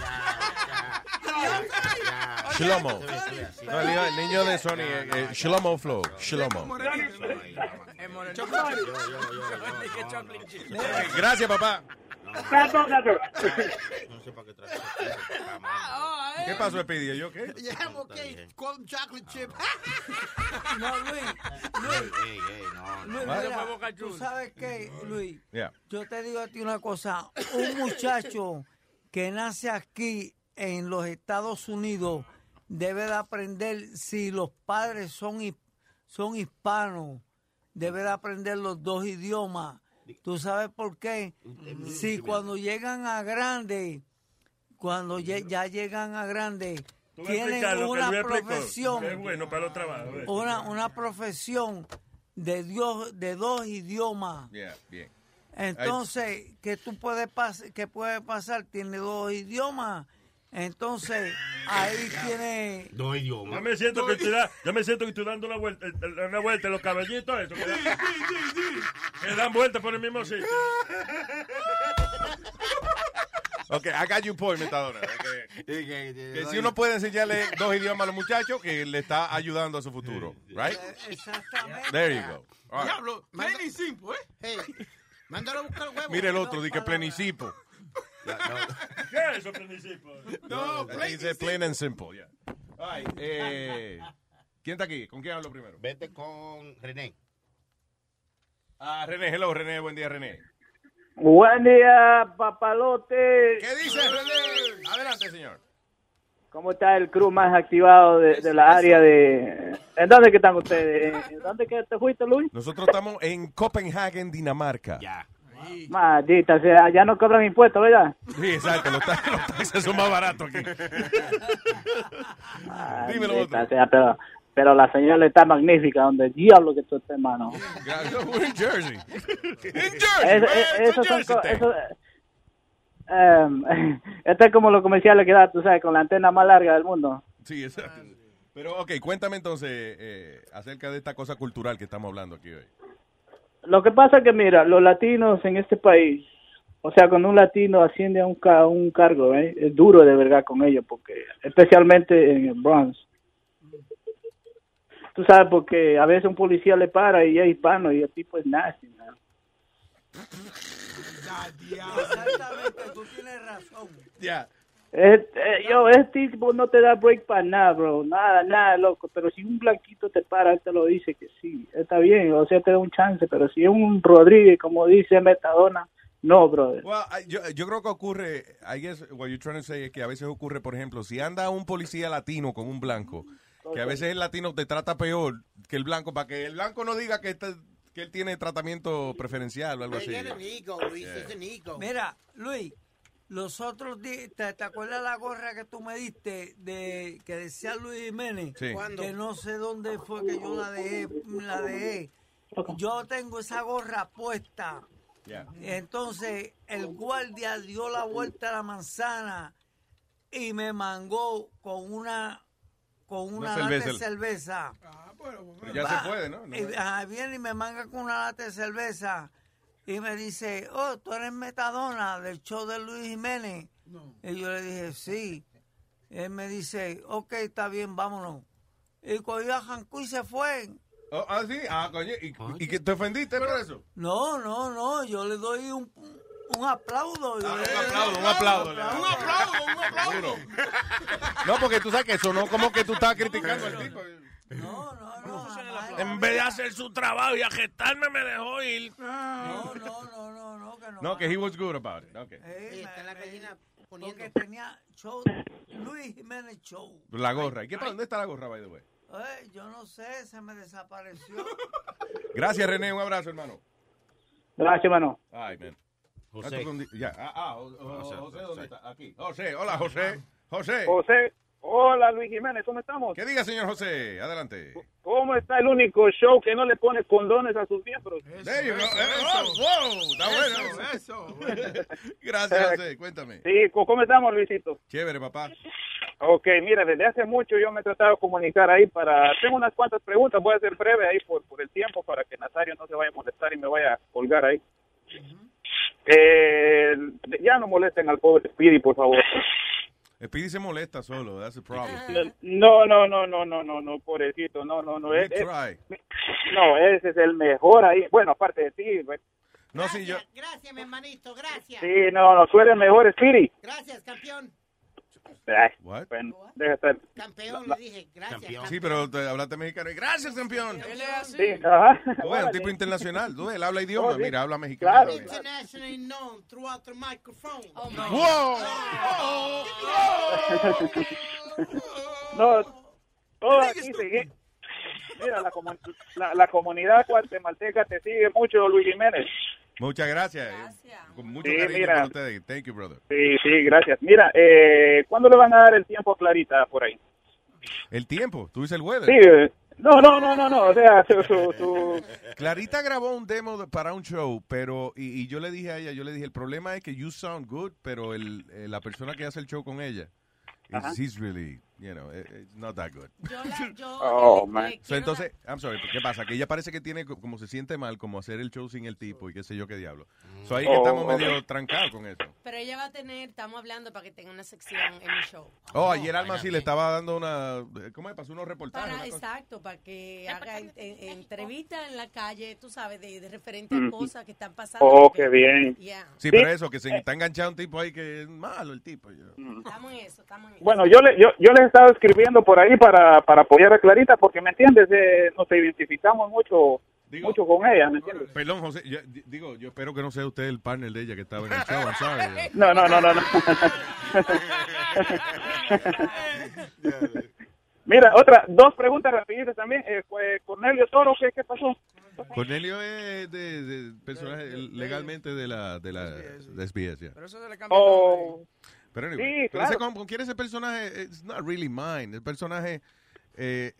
ya, ya. Shlomo. No, el, niño, de Sony, eh, eh, Shlomo Flow. Shlomo. Gracias, papá. Perdón, perdón. No sé para qué trae. ¿Qué pasó, Speedy? ¿Yo qué? Okay. Call him chocolate chip. No, Luis, Luis, Ey, ey, no. Luis, Ah. mira, tú sabes qué, Luis, Yeah. yo te digo a ti una cosa, un muchacho que nace aquí en los Estados Unidos debe de aprender si los padres son, son hispanos, debe de aprender los dos idiomas. ¿Tú sabes por qué? Si cuando llegan a grande, cuando ya llegan a grande, tienen una profesión Es bueno para los trabajos. ¿ves? una, una profesión de Dios de dos idiomas. Yeah, bien. Entonces, que tú puedes pas que puede pasar tiene dos idiomas. Entonces, ahí tiene Dos idiomas. Yo me siento que estoy, da- yo me siento que estoy dando una vuelta, eh, eh, una vuelta en los caballitos estos que, dan- que dan vueltas por el mismo sitio. Ok, I got you point, Metadona. Que, Y que- si uno puede enseñarle dos idiomas a los muchachos, que le está ayudando a su futuro. Right? exactamente. There you go. All right. Diablo, simple, ¿eh? Hey, mándalo a buscar huevos. Mire el otro, di que plenicipo. ¿Qué es eso, principio? No, plain Dice plain and simple, yeah. All right, eh, ¿Quién está aquí? ¿Con quién hablo primero? Vete con René. Ah, René, hello, René, buen día, René. Buen día, papalote. ¿Qué dice René? Adelante, señor. ¿Cómo está el crew más activado de, de la área de... ¿En dónde que están ustedes? ¿En dónde que te fuiste, Luis? Nosotros estamos en Copenhagen, Dinamarca. Ya. Maldita, o sea, ya no cobran impuestos, ¿verdad? Sí, exacto, los, ta- los taxes son más baratos aquí. Dímelo otro. sea, pero, pero la señal está magnífica, donde diablo que tú estés, hermano. We're in Jersey. In Jersey, Es- man, es- son Jersey eso, em, esto es como los comerciales que da, tú sabes, con la antena más larga del mundo. Sí, exacto. Pero, ok, cuéntame entonces eh, acerca de esta cosa cultural que estamos hablando aquí hoy. Lo que pasa es que, mira, los latinos en este país, o sea, cuando un latino asciende a un, ca- un cargo, ¿eh? es duro de verdad con ellos, porque especialmente en el Bronx. Tú sabes, porque a veces un policía le para y es hispano y el tipo es nazi. ¿no? Exactamente, tú tienes razón. Ya. Eh, yo, ese tipo no te da break para nada, bro. Nada, nada, loco. Pero si un blanquito te para, él te lo dice que sí. Está bien, o sea, te da un chance. Pero si es un Rodríguez, como dice Metadona, no, brother. Well, I- yo, yo creo que ocurre, I guess what you're trying to say es que a veces ocurre, por ejemplo, si anda un policía latino con un blanco, que a veces el latino te trata peor que el blanco, para que el blanco no diga que, este- que él tiene tratamiento preferencial o algo así. Ego, Luis. Yeah. Mira, Luis, los otros días, ¿te, te acuerdas la gorra que tú me diste de que decía Luis Jiménez? Sí. Que no sé dónde fue que yo la dejé, la dejé. Yo tengo esa gorra puesta. Yeah. Entonces, el guardia dio la vuelta a la manzana y me mangó con una con Una una, lata de cerveza. cerveza. Pero ya se puede, ¿no? No- Y, ajá, viene y me manga con una lata de cerveza y me dice, oh, tú eres Metadona del show de Luis Jiménez. Y yo le dije, sí. Él me dice, ok, está bien, vámonos. Y cogió a Jancu y se fue. Oh, ah, sí, ah, coño, ¿y, y que te ofendiste por eso? No, no, no, yo le doy un, un aplauso. Le- Un aplauso, un aplauso. Un aplauso, un aplauso. No, porque tú sabes que eso no como que tú estás criticando al tipo. No, no, no. jamás. En vez de hacer su trabajo y agitarme, me dejó ir. No, no, no, no, no, que bueno. No, que he was good about it. Okay. Sí, me- está la me- gallina poniendo. Porque tenía show, Luis Jiménez Show. La gorra. ¿Y qué, pa- dónde está la gorra, by the way? Eh, yo no sé, se me desapareció. Gracias, René. Un abrazo, hermano. Gracias, hermano. Ay, man. José. Ah, Ya. Ah, ah, o- o- José, ¿dónde está? Aquí. José, hola, José. José. José, hola Luis Jiménez, ¿cómo estamos? ¿Qué diga, señor José? Adelante. ¿Cómo está el único show que no le pone condones a sus miembros? You go. Eh, oh, wow, está bueno. Eso. Gracias, José. Cuéntame. Sí, ¿cómo estamos, Luisito? Chévere, papá. Ok, mira, desde hace mucho yo me he tratado de comunicar ahí para... Tengo unas cuantas preguntas, voy a ser breve ahí por, por el tiempo para que Nazario no se vaya a molestar y me vaya a colgar ahí. Eh, ya no molesten al pobre Speedy, por favor. Speedy se molesta solo. That's the problem. No, no, no, no, no, no, no, pobrecito, no, no, no. Es- no, ese es el mejor ahí. Bueno, aparte de ti, güey. No, sí, yo... Gracias, mi hermanito, gracias. Sí, no, no, tú eres mejor, Speedy. Gracias, campeón. What? Bueno. Campeón, le dije, gracias. Campeón. Sí, pero te hablaste mexicano. Y Gracias, campeón. Él es así. Sí, ajá. Tú ves, un tipo internacional. Tú ves, él habla idioma. Oh, sí. Mira, habla mexicano. Claro. Internationally known throughout the microphone. Oh, no. ¡Wow! No, todo aquí sigue. Mira, la, la, la comunidad guatemalteca te sigue mucho, Luis Jiménez. Muchas gracias. eh. Gracias. Con mucho Sí, cariño mira. para ustedes. Thank you, brother. Sí, sí, gracias. Mira, eh, ¿cuándo le van a dar el tiempo a Clarita por ahí? El tiempo. Tú dices el weather. Sí, eh, no, no, no, no, no, o sea, su, su, su- Clarita grabó un demo de- para un show, pero y, y yo le dije a ella, yo le dije, el problema es que you sound good, pero el, eh, la persona que hace el show con ella, is, he's really, you know, it's not that good. Yo la, yo Oh, man. So, entonces, I'm sorry, ¿qué pasa? Que ella parece que tiene, co- como se siente mal, como hacer el show sin el tipo y qué sé yo qué diablo. So ahí que Oh, estamos ok. medio trancados con eso. Pero ella va a tener, estamos hablando para que tenga una sección en mi show. Oh, ayer Alma sí le estaba dando una, ¿cómo es? Pasó unos reportajes. Para, cosa. exacto, para que haga en- en- entrevistas en la calle, tú sabes, de, de referente a Ujú. cosas que están pasando. Oh, qué bien. Yeah. Sí, Sí. pero eso, que se está enganchado un tipo ahí que es malo el tipo. Estamos en eso, estamos en eso. Bueno, yo le, yo, yo les estaba escribiendo por ahí para, para apoyar a Clarita porque, ¿me entiendes? Eh, nos identificamos mucho Digo- mucho con ella, ¿me entiendes? Perdón, José, yo- digo, yo espero que no sea usted el partner de ella que estaba en el show, sorry. No, no, no, no. no. Mira, otra, dos preguntas rapiditas también. Eh, fue Cornelio Toro, ¿qué, qué pasó? Cornelio es de, de personaje legalmente de la de la de SBS, yeah. Pero eso se le cambia. Oh, Pero anyway, Sí, pero ese claro. con, con quién es ese personaje? It's not really mine. El personaje, eh,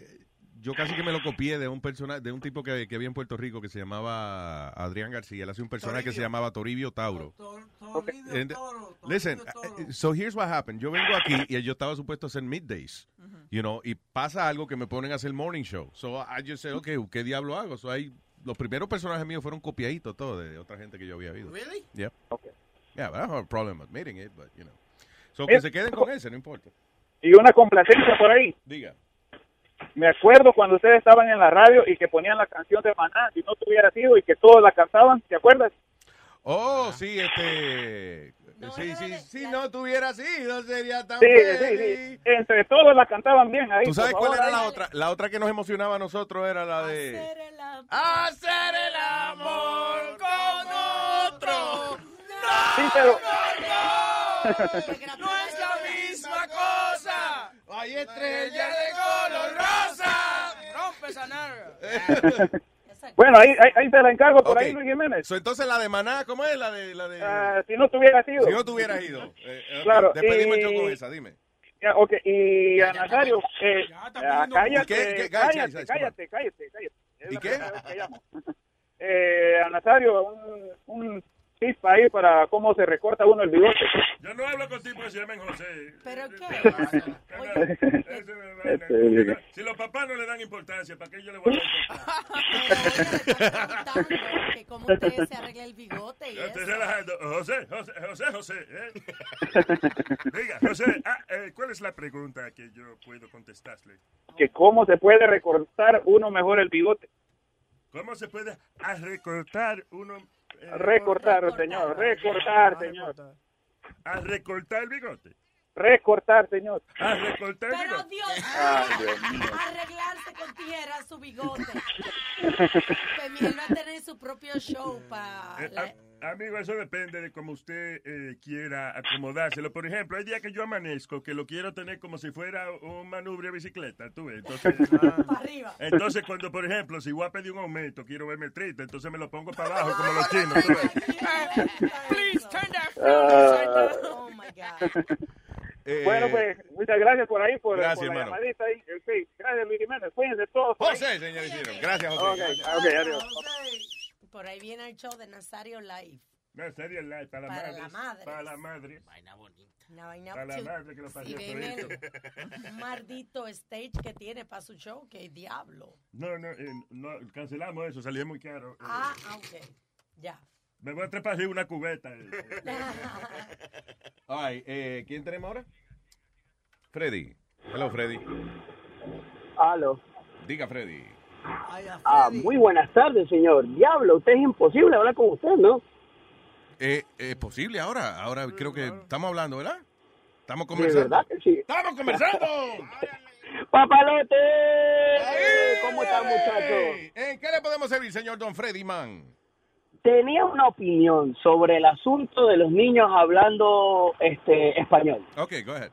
yo casi que me lo copié de un personaje, de un tipo que, que había en Puerto Rico que se llamaba Adrián García. Él hace un personaje que se llamaba Toribio Tauro. Toribio And- Toro, Toribio Listen, Toro. so here's what happened. Yo vengo aquí y yo estaba supuesto a hacer middays, you know, y pasa algo que me ponen a hacer morning show. So I just say, okay, ¿qué diablo hago? So hay, los primeros personajes míos fueron copiaditos todos de otra gente que yo había oído. Really? Yeah. Okay. Yeah, but I don't have a problem admitting it, but, you know. So que se queden con ese, no importa. y una complacencia por ahí. Diga. Me acuerdo cuando ustedes estaban en la radio y que ponían la canción de Maná, si no tuviera sido, y que todos la cantaban, ¿te acuerdas? Oh, sí, este... sí, sí, si no tuviera sido, sería tan Sí, sí, feliz. sí. Entre todos la cantaban bien ahí. ¿Tú sabes cuál favor, era la otra? La otra que nos emocionaba a nosotros era la de... Hacer el amor con otro. Sí, pero... No es la misma cosa. Hay estrellas de color rosa. Rompe esa narga. Bueno, ahí, ahí, ahí te la encargo por ahí, Luis Jiménez. So, entonces la de Maná, ¿cómo es la de... La de... Ah, si no tuviera sido. si no tuviera ido. Eh, ok, Claro, Despedimos y- show con esa, dime. Ya, ok, y a Nazario, eh, ah, cállate, ¿Y qué- qué- cállate, cállate, cállate, cállate, ¿Y qué? que. Eh, a Nazario, un, un tip ahí para cómo se recorta uno el bigote. Yo no hablo con tipos que se llaman José. ¿Pero qué? Este, Si los papás no le dan importancia, ¿para qué yo le voy a dar importancia? que como usted se arregla el bigote y eso. relajando. José, José, José, José. ¿eh? Diga, José, ah, eh, ¿cuál es la pregunta que yo puedo contestarle? que cómo se puede recortar uno mejor el bigote. ¿Cómo se puede recortar uno? Eh, Recortar, señor, recortar, señor. ¿A recortar el bigote? Recortar, señor. ¿A recortar el Pero bigote? Dios Ay, mío, Dios mío. arreglarse con tijeras su bigote. Pues mira, él va a tener su propio show para... Eh, la- ah, Amigo, eso depende de cómo usted eh, quiera acomodárselo. Por ejemplo, hay días que yo amanezco que lo quiero tener como si fuera un manubrio de bicicleta, tú ves. Entonces, cuando, por ejemplo, si voy a pedir un aumento, quiero verme triste, entonces me lo pongo para abajo como los chinos. tú ves. Please turn that Ah. Oh my God. Eh, Bueno, pues, muchas gracias por ahí, por, Gracias, por la hermano. llamadita ahí. En fin, gracias, Luis Jiménez. Cuídense todos. José, señor. Gracias, José. Ok, Gracias. adiós. Por ahí viene el show de Nazario Live. Serio, la- para la Para madre. la madre. Para la madre. Una vaina Para la madre que lo pasó Y todito. un maldito stage que tiene para su show, que diablo. No, no, eh, no, cancelamos eso, salió muy caro. Eh, Ah, ok. Ya. Me voy a trepar arriba una cubeta. eh. All right, eh, ¿Quién tenemos ahora? Freddy. Hello, Freddy. Aló. Diga, Freddy. Ah, muy buenas tardes, señor. Diablo, usted es imposible hablar con usted, ¿no? Eh, ¿Es posible ahora? Ahora creo que estamos hablando, ¿verdad? Estamos De conversando. verdad que sí. ¡Estamos conversando! ¡Papalote! ¿Cómo está, muchacho? ¿En qué le podemos servir, señor Don Freddy Man? Tenía una opinión sobre el asunto de los niños hablando este español. Ok, go ahead.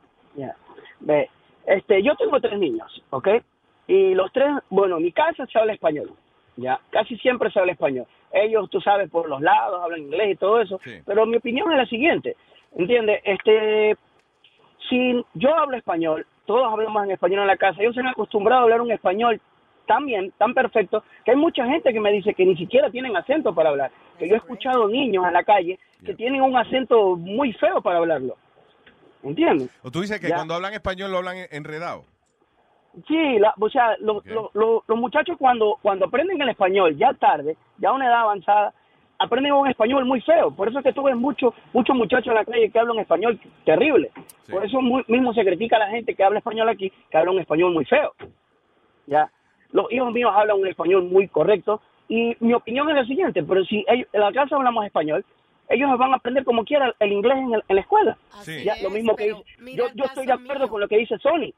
Ve, este, yo tengo tres niños, ¿ok? Y los tres, bueno, en mi casa se habla español, ya, casi siempre se habla español. Ellos, tú sabes, por los lados hablan inglés y todo eso, pero mi opinión es la siguiente, ¿entiendes? Este, si yo hablo español, todos hablamos en español en la casa, ellos se han acostumbrado a hablar un español tan bien, tan perfecto, que hay mucha gente que me dice que ni siquiera tienen acento para hablar, que yo he escuchado niños en la calle que tienen un acento muy feo para hablarlo, ¿entiendes? O tú dices que Ya. cuando hablan español lo hablan enredado. Sí, la, o sea, lo- lo- lo- los muchachos cuando, cuando aprenden el español ya tarde, ya a una edad avanzada, aprenden un español muy feo. Por eso es que tú ves muchos muchos muchachos en la calle que hablan español terrible. Por eso muy- mismo se critica a la gente que habla español aquí, que habla un español muy feo. Ya, los hijos míos hablan un español muy correcto y mi opinión es la siguiente, pero si ellos- en la casa hablamos español, ellos van a aprender como quiera el inglés en, el- en la escuela. Sí. Ya, lo mismo que dice, yo, yo estoy de acuerdo con lo que dice Sony.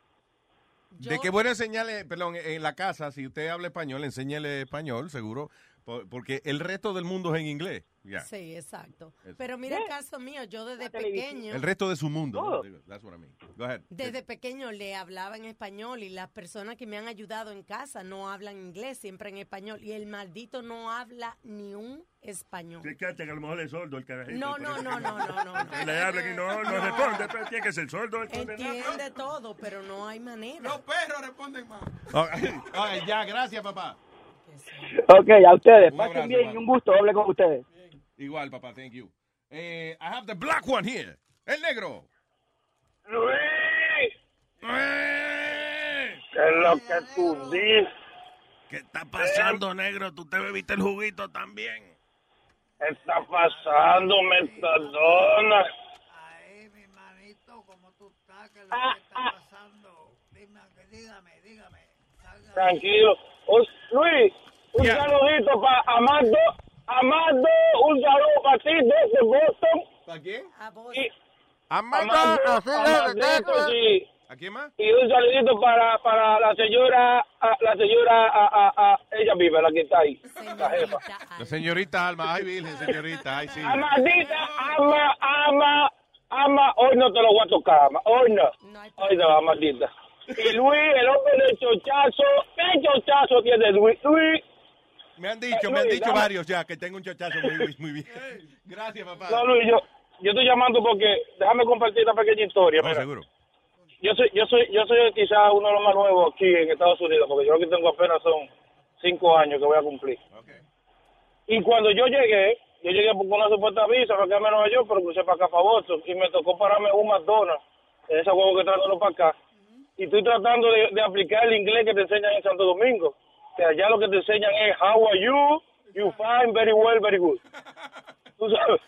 De que bueno enseñarle, perdón, en la casa, si usted habla español, enséñale español, seguro, porque el resto del mundo es en inglés. Sí, exacto. Eso. Pero mira el caso mío, yo desde pequeño, El resto de su mundo. ¿no? Digo, That's what I mean. Go ahead. desde pequeño le hablaba en español y las personas que me han ayudado en casa no hablan inglés, siempre en español. Y el maldito no habla ni un español. Cacha, que a lo mejor es sordo el carajito. No, por no, no, no, no, no, no. que Le hablan y no, no responde, pero tiene que ser sordo el. Entiende todo, pero no hay manera. Los perros responden más. Ya, gracias, papá. Ok, a ustedes, pasen abrazo, bien un gusto, hable con ustedes. Igual, papá, thank you. Eh, I have the black one here. El negro. Luis. ¿Qué es lo que tú dices? ¿Qué está pasando, negro? ¿Tú te bebiste el juguito también? ¿Qué está pasando, Metadona? Ahí, mi manito, ¿cómo tú estás? ¿Qué es lo Ah, que está pasando? Dime, dígame, dígame. Tranquilo. Luis, un saludito para Amado. Amado, un saludo para ti desde Boston. ¿Para quién? Y, Amado, Amadito, sí. ¿A quién más? Y un saludito para, para la señora, a- la señora, a, a, a- ella vive, la que está ahí, la jefa. La señorita Alma. Ay, virgen, señorita. Ay, sí. Amadita, ama, ama, ama, hoy no te lo voy a tocar, ama, hoy no, hoy no, amadita. Y Luis, el hombre del chochazo, ¿qué chochazo tiene Luis? Luis, Me han dicho, me han dicho dame- varios ya que tengo un chochazo muy, muy bien. Gracias, papá. no Luis, yo, yo estoy llamando porque, déjame compartir esta pequeña historia, No, seguro. Yo soy, yo soy, yo soy quizás uno de los más nuevos aquí en Estados Unidos, porque yo aquí tengo apenas son cinco años que voy a cumplir. Y cuando yo llegué, yo llegué con una supuesta visa para quedarme en Nueva York, pero crucé para acá, para Boston, y me tocó pararme un McDonald's, en ese huevo que traen para acá. Y estoy tratando de, de aplicar el inglés que te enseñan en Santo Domingo, que allá lo que te enseñan es how are you, you fine, very well, very good. Tú sabes.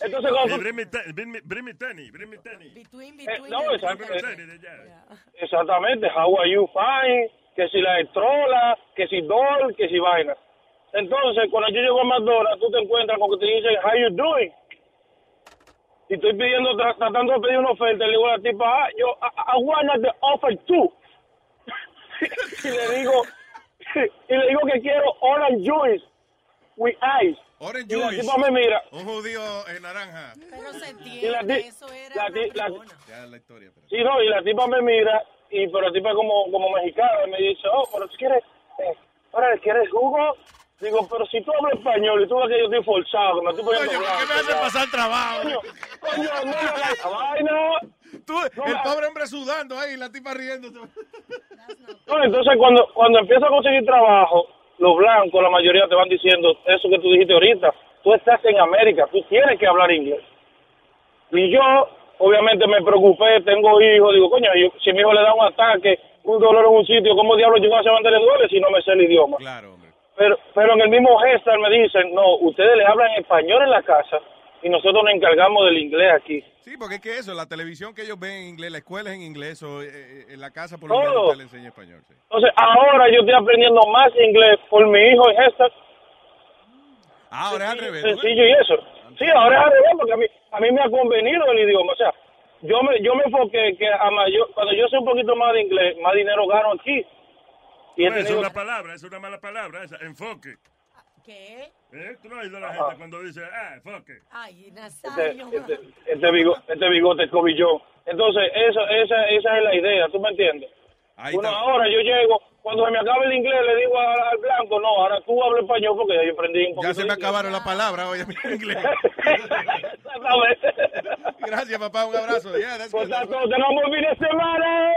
Entonces, cuando Eh, tú- bring me te- bring me- bring me Tenny, bring me Tenny. Eh, no, allá. Exactamente, how are you fine, que si la estrola, que si dol, que si vaina. Entonces, cuando yo llego a McDonald's, tú te encuentras con que te dicen, how you doing? Y estoy pidiendo, tra- tratando de pedir una oferta, le digo a la tipa, ah, yo, I, I want the offer too. y le digo, y le digo que quiero orange juice. with ice. Orange Y la tipa me mira. Un judío en naranja. Pero se Y la ti- la ti- la- Ya es la historia. pero- Sí, no, y la tipa me mira, y pero la tipa como, como mexicana, y me dice, oh, pero si quieres, eh, ahora, ¿quieres jugo? Digo, pero si tú hablas español y tú ves que yo estoy forzado, me estoy poniendo Coño, ¿por qué me blanco, hace ya. pasar trabajo? Coño, coño, no me hagas esa vaina. Tú, el pobre hombre sudando ahí, la tipa riéndose. No, entonces cuando, cuando empiezo a conseguir trabajo, los blancos, la mayoría te van diciendo eso que tú dijiste ahorita. Tú estás en América, tú tienes que hablar inglés. Y yo, obviamente, me preocupé, tengo hijos, digo, coño, yo- si mi hijo le da un ataque, un dolor en un sitio, ¿cómo diablos yo voy a dónde le duele si no me sé el idioma? Claro. Pero, pero en el mismo gesto me dicen, no, ustedes le hablan español en la casa y nosotros nos encargamos del inglés aquí. Sí, porque es que eso, la televisión que ellos ven en inglés, la escuela es en inglés, o eh, eh, en la casa por lo menos usted le enseña español. sí. Entonces, ahora yo estoy aprendiendo más inglés por mi hijo en Gestas. Ah, ahora es al revés. Sencillo y eso. Sí, ahora es al revés, porque a mí, a mí me ha convenido el idioma. O sea, yo me, yo me enfoqué que a mayor, cuando yo sé un poquito más de inglés, más dinero gano aquí. No, es una palabra, es una mala palabra, esa, enfoque. ¿Qué? ¿Eh? Tú no has oído a la Ajá. gente cuando dice, ah, enfoque. Ay, este, Nazario. este, este, bigo- este bigote escobillón. Entonces, eso, esa, esa es la idea, ¿tú me entiendes? Bueno, ahora yo llego, cuando se me acabe el inglés, le digo al, al blanco, no, ahora tú hablas español porque ya yo aprendí un poquito Ya se me acabaron las palabras, oye, en inglés. Exactamente. Gracias, papá, un abrazo. Yeah, Pues a todos, tenemos buen fin de semana.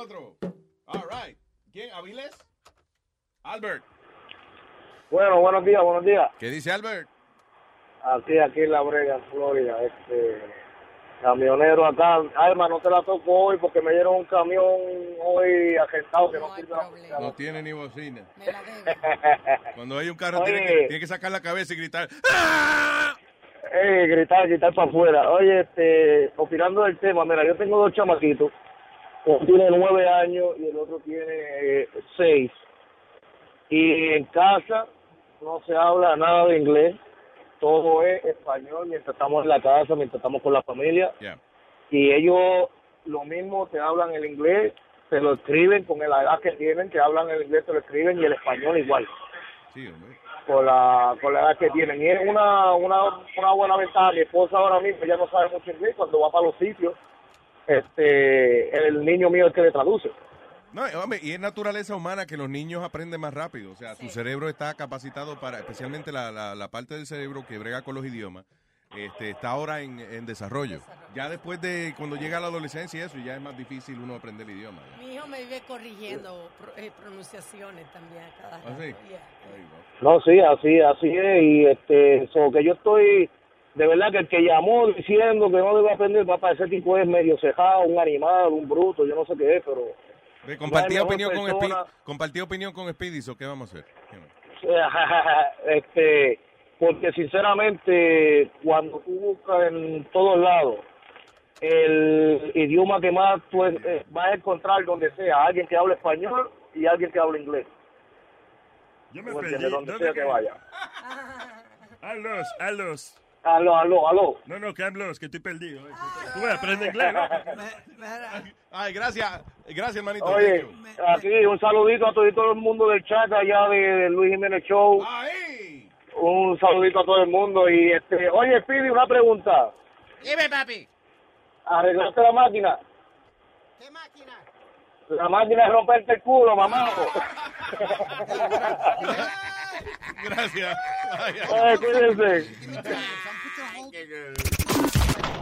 Otro. All right. ¿Quién? ¿Avilés? Albert. Bueno, buenos días, buenos días. ¿Qué dice Albert? Aquí, aquí en La Brega, en Florida, este camionero acá. Alma, no te la toco hoy porque me dieron un camión hoy agentado que no, sirve. No tiene ni bocina. la- Cuando hay un carro, tiene que, tiene que sacar la cabeza y gritar. Eh, gritar, gritar para afuera. Oye, este, opinando del tema, mira, yo tengo dos chamaquitos. Uno tiene nueve años y el otro tiene eh, seis. Y en casa no se habla nada de inglés. Todo es español mientras estamos en la casa, mientras estamos con la familia. Yeah. Y ellos lo mismo te hablan el inglés, te lo escriben con la edad que tienen, que hablan el inglés, te lo escriben y el español igual Sí, hombre. con la, con la edad que tienen. Y es una, una, una buena ventaja. Mi esposa ahora mismo ya no sabe mucho inglés. Cuando va para los sitios, este, el niño mío es el que le traduce. No, eh, hombre, y es naturaleza humana que los niños aprenden más rápido. O sea, su cerebro está capacitado para, especialmente la, la, la parte del cerebro que brega con los idiomas, este, está ahora en, en desarrollo. Ya después de cuando llega a la adolescencia y eso, ya es más difícil uno aprender el idioma. Mi hijo me vive corrigiendo pro- eh, pronunciaciones también a cada ¿Ah, rato. sí? Yeah. No, sí, así, así es. Y este, so que yo estoy, de verdad que el que llamó diciendo que no debe aprender, papá, ese tipo es medio cejado, un animal, un bruto, yo no sé qué es, pero. Compartí opinión, con Speed, compartí opinión con Speedy, ¿so ¿qué vamos a hacer? este, porque sinceramente, cuando tú buscas en todos lados el idioma que más tú eh, vas a encontrar donde sea, alguien que hable español y alguien que hable inglés. Yo me ¿Tú me perdí. Donde ¿Dónde sea que que- vaya. Alos, alos. Aló, aló, aló. No, no, que hablos, que estoy perdido. eh. Tú ves, aprende inglés, ¿no? Ay, gracias, gracias, hermanito. Oye, aquí un saludito a todo, todo el mundo del chat allá de, de Luis Jiménez Show. Un saludito a todo el mundo. Y este, oye, Pidi, una pregunta. Dime, papi. ¿Arreglaste la máquina? ¿Qué máquina? La máquina de romperte el culo, mamá. Gracias. Ay, cuídense.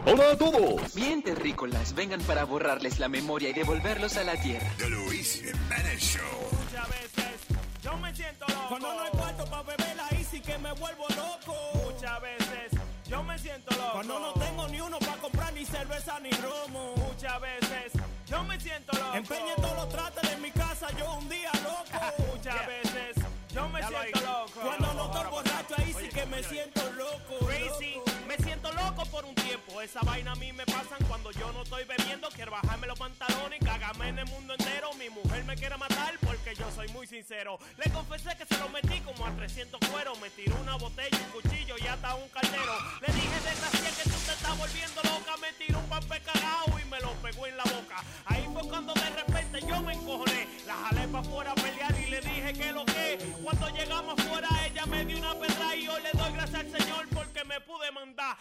Hola a todos. Mientes rícolas, vengan para borrarles la memoria y devolverlos a la tierra. The Luis Jiménez Show. Muchas veces yo me siento loco. Cuando no hay cuarto para beber la Easy que me vuelvo loco. Muchas veces yo me siento loco. Cuando no tengo ni uno para comprar ni cerveza ni romo. Muchas veces yo me siento loco. Empeñé todos los trates de mi casa, yo un día loco. Muchas veces yo me siento loco. Cuando no estoy borracho ahí sí que me siento loco. Crazy, loco por un tiempo. Esa vaina a mí me pasan cuando yo no estoy bebiendo. Quiero bajarme los pantalones y cagarme en el mundo entero. Mi mujer me quiere matar porque yo soy muy sincero. Le confesé que se lo metí como a 300 cueros. Me tiró una botella, un cuchillo y hasta un caldero. Le dije desgraciada que tú te estás volviendo loca. Me tiró un papel cagado y me lo pegó en la boca. Ahí fue cuando de repente yo me encojoné. La jalé para afuera a pelear y le dije que lo que. Cuando llegamos afuera ella me dio una perra y yo le doy gracias al Señor porque me pude mandar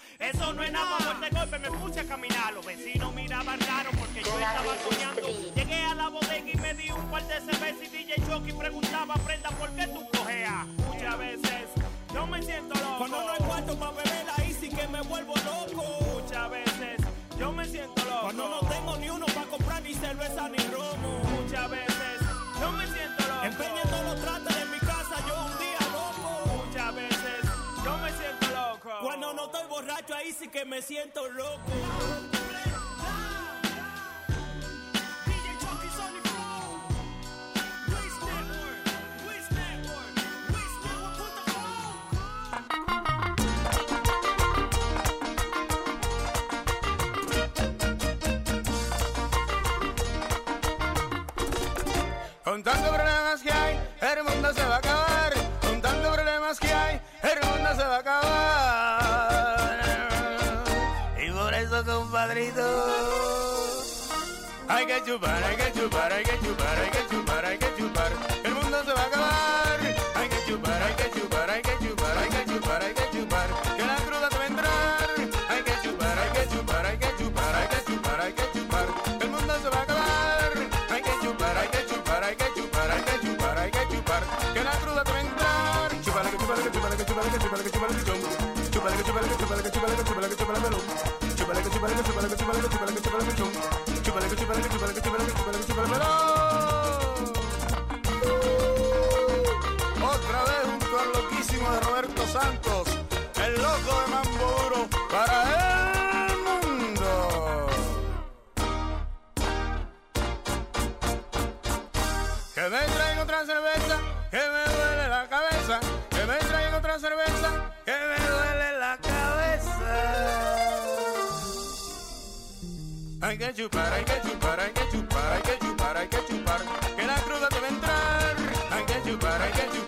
puse a caminar. Los vecinos miraban raro porque yo estaba soñando. Llegué a la bodega y me di un par de cervezas y DJ Chucky preguntaba, Prenda, ¿por qué tú cojeas? Muchas veces yo me siento loco. Cuando no hay cuarto para beber ahí sí que me vuelvo loco. Muchas veces yo me siento loco. Cuando no tengo ni uno para comprar ni cerveza ni romo. Ahí sí que me siento loco. Con tantos problemas que hay, el mundo se va a acabar. Con tantos problemas que hay, el mundo se va a acabar. Compadrito, hay que chupar, hay que chupar, hay que chupar, hay que chupar, hay que Otra vez junto al loquísimo de Roberto Santos, Hay que chupar, hay que chupar, hay que chupar, hay que chupar, hay que chupar. Que la cruda te va a entrar. Hay que chupar, hay que chupar,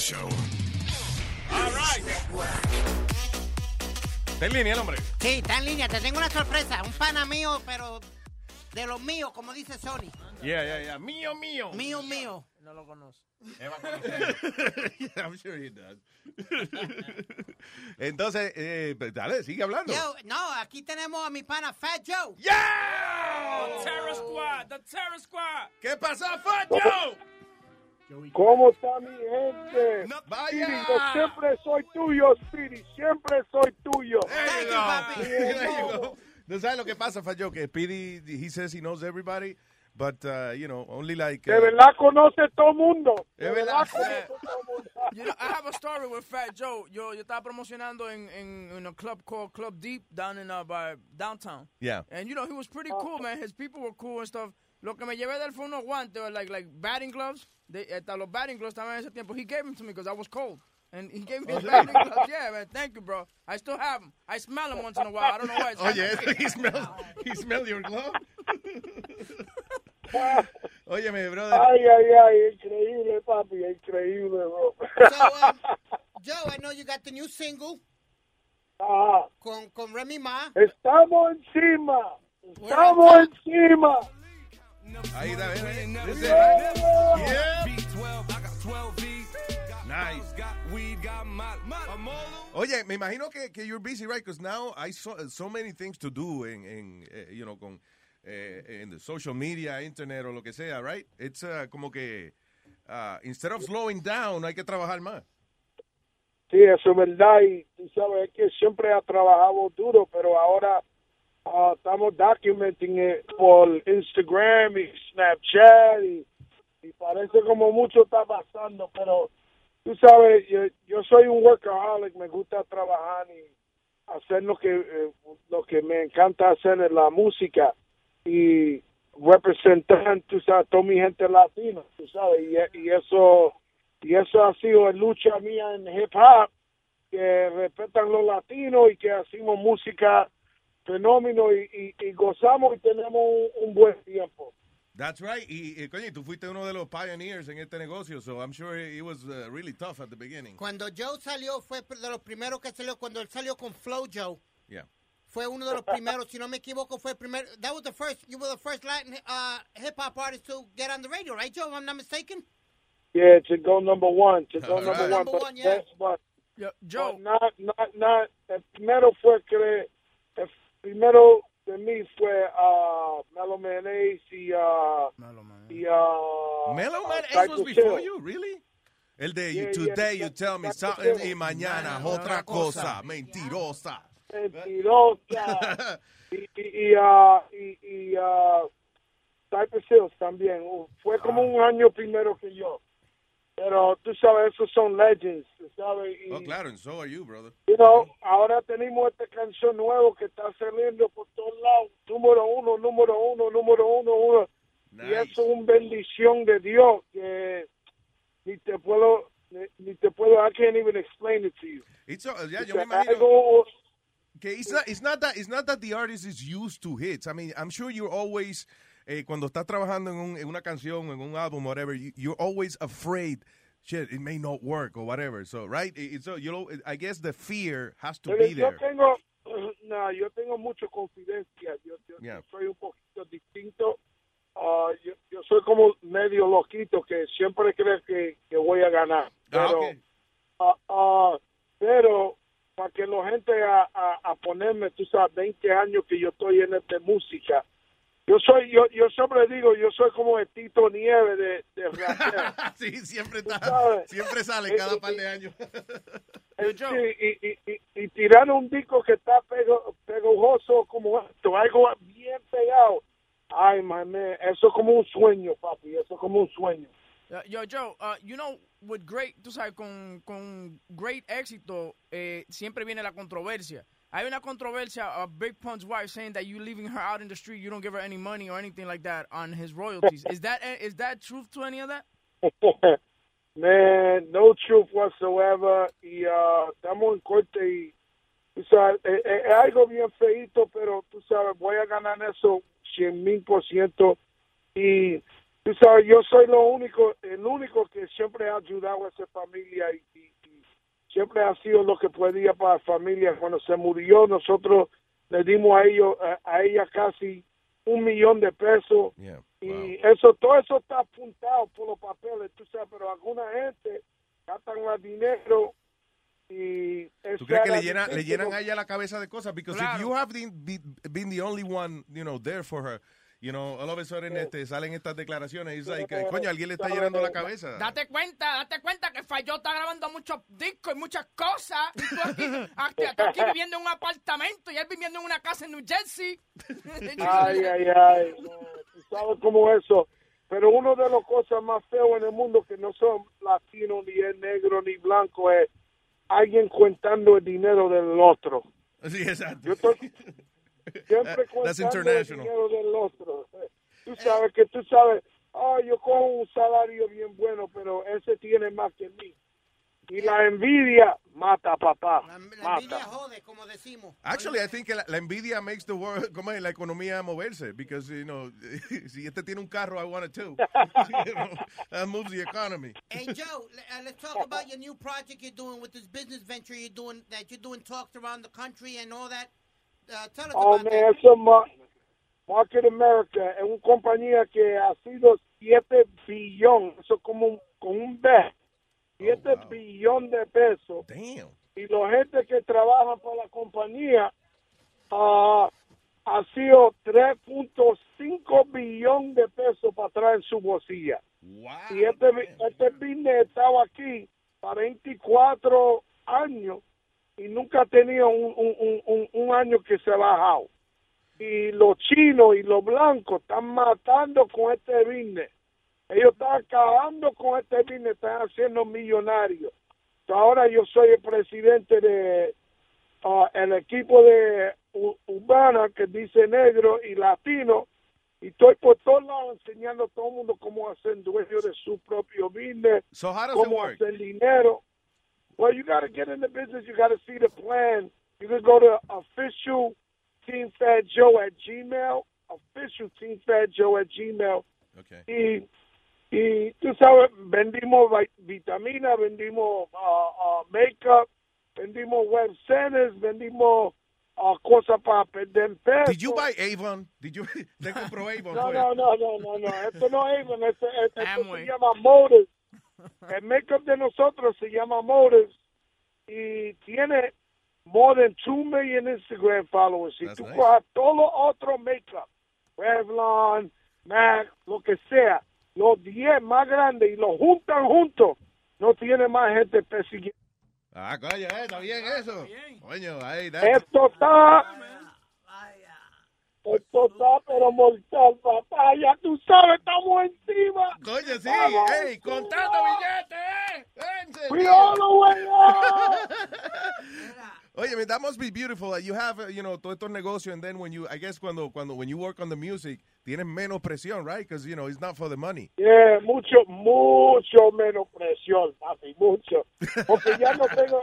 Show. All right. Está en línea el hombre. Sí, está en línea. Te tengo una sorpresa. Un pana mío, pero de los míos, como dice Sony. Yeah, yeah, yeah. Mío, mío. Mío, mío. No lo conozco. yeah, I'm sure he does. Entonces, eh, pues, dale, sigue hablando. Yo, no, aquí tenemos a mi pana Fat Joe. The Terror Squad, the Terror Squad. ¿Qué pasó, Fat Joe? ¿Cómo está mi gente? vaya. Yo siempre soy tuyo, Speedy. Siempre soy tuyo. There you go. There you go. No sabes lo que pasa, Fat Joe, que Speedy, he says he knows everybody, but, uh, you know, only like... De uh, verdad conoce todo mundo. De verdad verdad. conoce todo mundo. You know, I have a story with Fat Joe. Yo, yo estaba promocionando en, en, in a club called Club Deep down in uh, by downtown. Yeah. And you know, he was pretty cool, man. His people were cool and stuff. Lo que me llevé de él fue unos guantes, like, like batting gloves. De, hasta los batting gloves estaban en ese tiempo. He gave them to me because I was cold. And he gave me his batting gloves. Yeah, man. Thank you, bro. I still have them. I smell them once in a while. I don't know why. It's Oh, yeah, he smells, he smells your glove. Óyeme, brother. Ay, ay, ay, increíble, papi, increíble, bro. So, um, Joe, I know you got the new single Ah, con, con Remy Ma. estamos encima. Estamos encima. Ahí está, ven, ven. This is it, right? Yeah. Nice. Oye, me imagino que, que you're busy, right? Because now I saw so many things to do en, en eh, you know, con eh, en the social media, internet o lo que sea, right? It's uh, como que uh, instead of slowing down, hay que trabajar más. Sí, eso es verdad. Y tú sabes, es que siempre ha trabajado duro, pero ahora ah, estamos documenting it por Instagram y Snapchat y, parece como mucho está pasando, pero tú sabes, yo, yo soy un workaholic, me gusta trabajar y hacer lo que eh, lo que me encanta hacer es la música y representar, tú sabes, toda mi gente latina, tú sabes, y, y eso y eso ha sido lucha mía en hip hop que respetan los latinos y que hacemos música fenómeno y, y- y gozamos y tenemos un, un buen tiempo. That's right. Y, y, coño, tú fuiste uno de los pioneers en este negocio, so I'm sure it was uh, really tough at the beginning. Cuando Joe salió, fue de los primeros que salió, cuando él salió con Flow Joe, Yeah. fue uno de los primeros, si no me equivoco, fue el primer, that was the first, you were the first Latin uh, hip hop artist to get on the radio, right, Joe, if I'm not mistaken? Yeah, to go number one, to go number right. one. Number but one, yeah. that's what- Joe. but not, not, not, el primero fue que, primero de mí fue uh, Melo Mayonnaise y, uh, y uh, Man uh, Ace was before Hill. you, really? El de Yeah, you, yeah, today you tell me something y mañana otra cosa, mentirosa. Mentirosa. y, y, y, uh, y, y uh, Cypress Hills también. Uh, fue como un año primero que yo. Pero tú sabes, esos son legends, ¿sabes? Y, Oh, claro, and so are you, brother. you know, ahora tenemos esta canción nueva que está saliendo por todos lados. Número uno, número uno, número uno, uno. Y eso es una bendición de Dios que ni te puedo, ni, ni te puedo, I can't even explain it to you. It's, uh, yeah, yo me imagino algo- que it's not, it's not that it's not that the artist is used to hits. I mean, I'm sure you're always eh, cuando estás trabajando en, un- en una canción, en un álbum, whatever, you, you're always afraid. Shit, it may not work or whatever. So, right? It's, so, you know, I guess the fear has to Pero be yo there. tengo, no, yo tengo mucha confidencia. Yo, yo- yo Yeah. soy un poquito distinto. Ah, yo, yo soy como medio loquito que siempre creo que, que voy a ganar. Ah, Pero, ah, ah, pero para que la gente a, a, a ponerme, tú sabes, 20 años que yo estoy en esta música. Yo soy, yo, yo siempre digo, yo soy como el Tito Nieve de, de sí, siempre está, siempre sale Eh, cada par de años. Eh, y, y, y, y tirar un disco que está pego, pegojoso como esto, algo bien pegado. Ay, man, eso es como un sueño, papi, eso es como un sueño. Uh, yo, Joe, uh, you know, with great, tú sabes, con, con great éxito, eh, siempre viene la controversia. Hay una controversia of Big Pun's wife saying that you leaving her out in the street, you don't give her any money or anything like that on his royalties. is that is that truth to any of that? Man, no truth whatsoever. Y uh, estamos en corte y, tú sabes, eh, eh, es algo bien feito, pero tú sabes, voy a ganar eso 100 mil por ciento. Y tú sabes, yo soy lo único, el único que siempre ha ayudado a esa familia y- y siempre ha sido lo que podía para la familia. Cuando se murió, nosotros le dimos a ellos, a, a ella casi un millón de pesos. Y eso, todo eso está apuntado por los papeles, tú sabes, pero alguna gente gastan más dinero y... ¿Tú crees que le, llena, le llenan a ella la cabeza de cosas? Because Claro. if you have been, been, been the only one, you know, there for her, you know, all of a sudden este, salen estas declaraciones y like, coño, alguien le está llenando la cabeza. Date cuenta, date cuenta que Fayó está grabando muchos discos y muchas cosas. Y tú aquí, aquí- tú aquí viviendo en un apartamento y él viviendo en una casa en New Jersey. Ay, ay, ay, no, tú sabes cómo eso. Pero uno de las cosas más feas en el mundo que no son latinos, ni es negro, ni blanco, es alguien contando el dinero del otro. Sí, exacto. Yo estoy siempre that's contando el international. dinero del otro. Tú sabes que tú sabes, oh, yo cojo un salario bien bueno, pero ese tiene más que mí. Y la envidia mata, papá. mata. jode, como decimos. Actually, I think que la, la envidia makes the world, como es, la economía moverse, because, you know, si este tiene un carro, I want it too. You know, that moves the economy. Hey Joe, uh, let's talk about your new project you're doing with this business venture you're doing. That you're doing talks around the country and all that. Uh, tell us Oh, about man, that. eso es ma- Market America es una compañía que ha sido 7 billón, eso es como un, con un B, 7 billón de pesos. Y la gente que trabaja para la compañía ah, ha sido 3.5 billón de pesos para atrás en su bolsilla. Y este, este business estaba aquí para 24 años y nunca ha tenido un, un, un, un- año que se ha bajado. Y los chinos y los blancos están matando con este business. Ellos están acabando con este business, están haciendo millonarios. Ahora yo soy el presidente de ah, el equipo de U- Urbana que dice negro y latino y estoy por todos lados enseñando a todo el mundo cómo hacer dueño de su propio business, So cómo hacer dinero. Well, you got to get in the business. You got to see the plan. You can go to official Team Fat Joe at Gmail, official Team Fat Joe at Gmail. Okay. Y, y tú sabes, vendimos vi- vitamina, vendimos ah, ah, makeup, vendimos web centers, vendimos ah, cosas para perder peso. Did you buy Avon? Did you Te compró Avon? No, fue? no, no, no, no, no. Esto no es Avon, esto, esto- esto Amway. se llama Motors. El makeup de nosotros se llama Motors y tiene more than 2 million Instagram followers. Si That's tú nice. cojas todo lo otro makeup, Revlon, MAC, lo que sea, los 10 más grandes y los juntan juntos, no tiene más gente persiguiendo. Ah, coño, eh, está bien eso. Coño, ahí, Esto está. Esto está, pero mortal. Ya tú sabes, estamos encima. Coño, sí. Vamos. Ey, contando billetes, eh. Oye, man, that must be beautiful. that You have, you know, todos estos negocios, and then when you, I guess, cuando, cuando, when you work on the music, tienes menos presión, right? Because, you know, it's not for the money. Yeah, mucho, mucho menos presión, papi, mucho. Porque ya no tengo,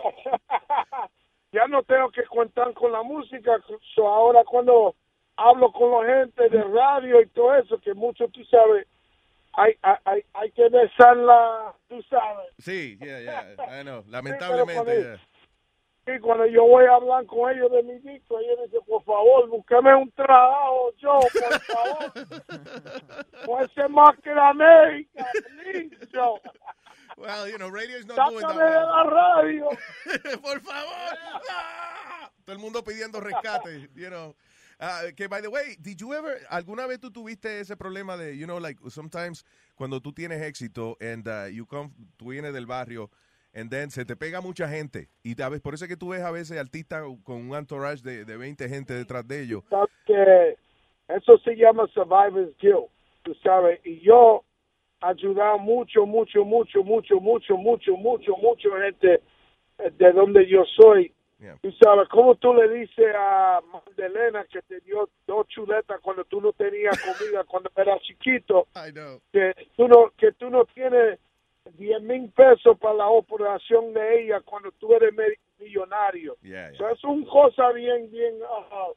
ya no tengo que contar con la música. So ahora cuando hablo con la gente de radio y todo eso, que mucho, tú sabes, hay, hay, hay, que besarla, tú sabes. Sí, yeah, yeah, I know. Lamentablemente, yeah. Y cuando yo voy a hablar con ellos de mi disco, ellos dicen, por favor, búsqueme un trabajo, yo, por favor. Puede ser más que la América, yo. Well, you know, radio is not doing Sácame de that. la radio. Por favor. Ah, Todo el mundo pidiendo rescate, you know. Uh, que, by the way, did you ever, alguna vez tú tuviste ese problema de, you know, like, sometimes cuando tú tienes éxito and uh, you come, tú vienes del barrio and then se te pega mucha gente y veces, por eso es que tú ves a veces artistas con un entourage de, de 20 gente detrás de ellos. ¿Sabes que eso se llama survivor's guilt, tú sabes, y yo ayudaba mucho, mucho, mucho, mucho, mucho, mucho, mucho, mucho gente de donde yo soy. Tú sabes, ¿cómo tú le dices a Magdalena que te dio dos chuletas cuando tú no tenías comida cuando eras chiquito? I know. Que tú no, que tú no tienes 10 mil pesos para la operación de ella cuando tú eres millonario. Yeah, So, es una cosa bien, bien ah,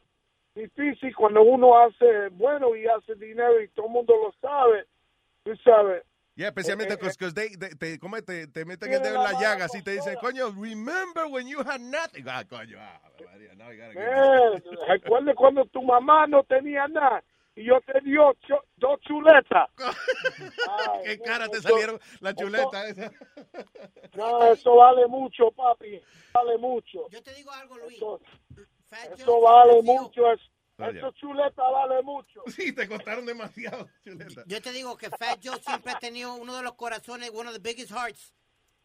difícil cuando uno hace bueno y hace dinero y todo el mundo lo sabe. Tú sabes. Yeah, especialmente Eh, eh, porque they, they- te, te, te meten el dedo en la la llaga así te dicen, coño, remember when you had nothing. Ah, coño, ah, María, get Eh, recuerde cuando tu mamá no tenía nada y yo te dio cho- dos chuletas. Ay, ¿Qué cara te salieron la chuleta esa? No, eso vale mucho, papi. Vale mucho. Yo te digo algo, Luis. Eso, eso vale mucho. Es, Vaya. eso chuleta vale mucho. Sí, te costaron demasiado chuleta. Yo te digo que Fat Joe siempre ha tenido uno de los corazones, one of the biggest hearts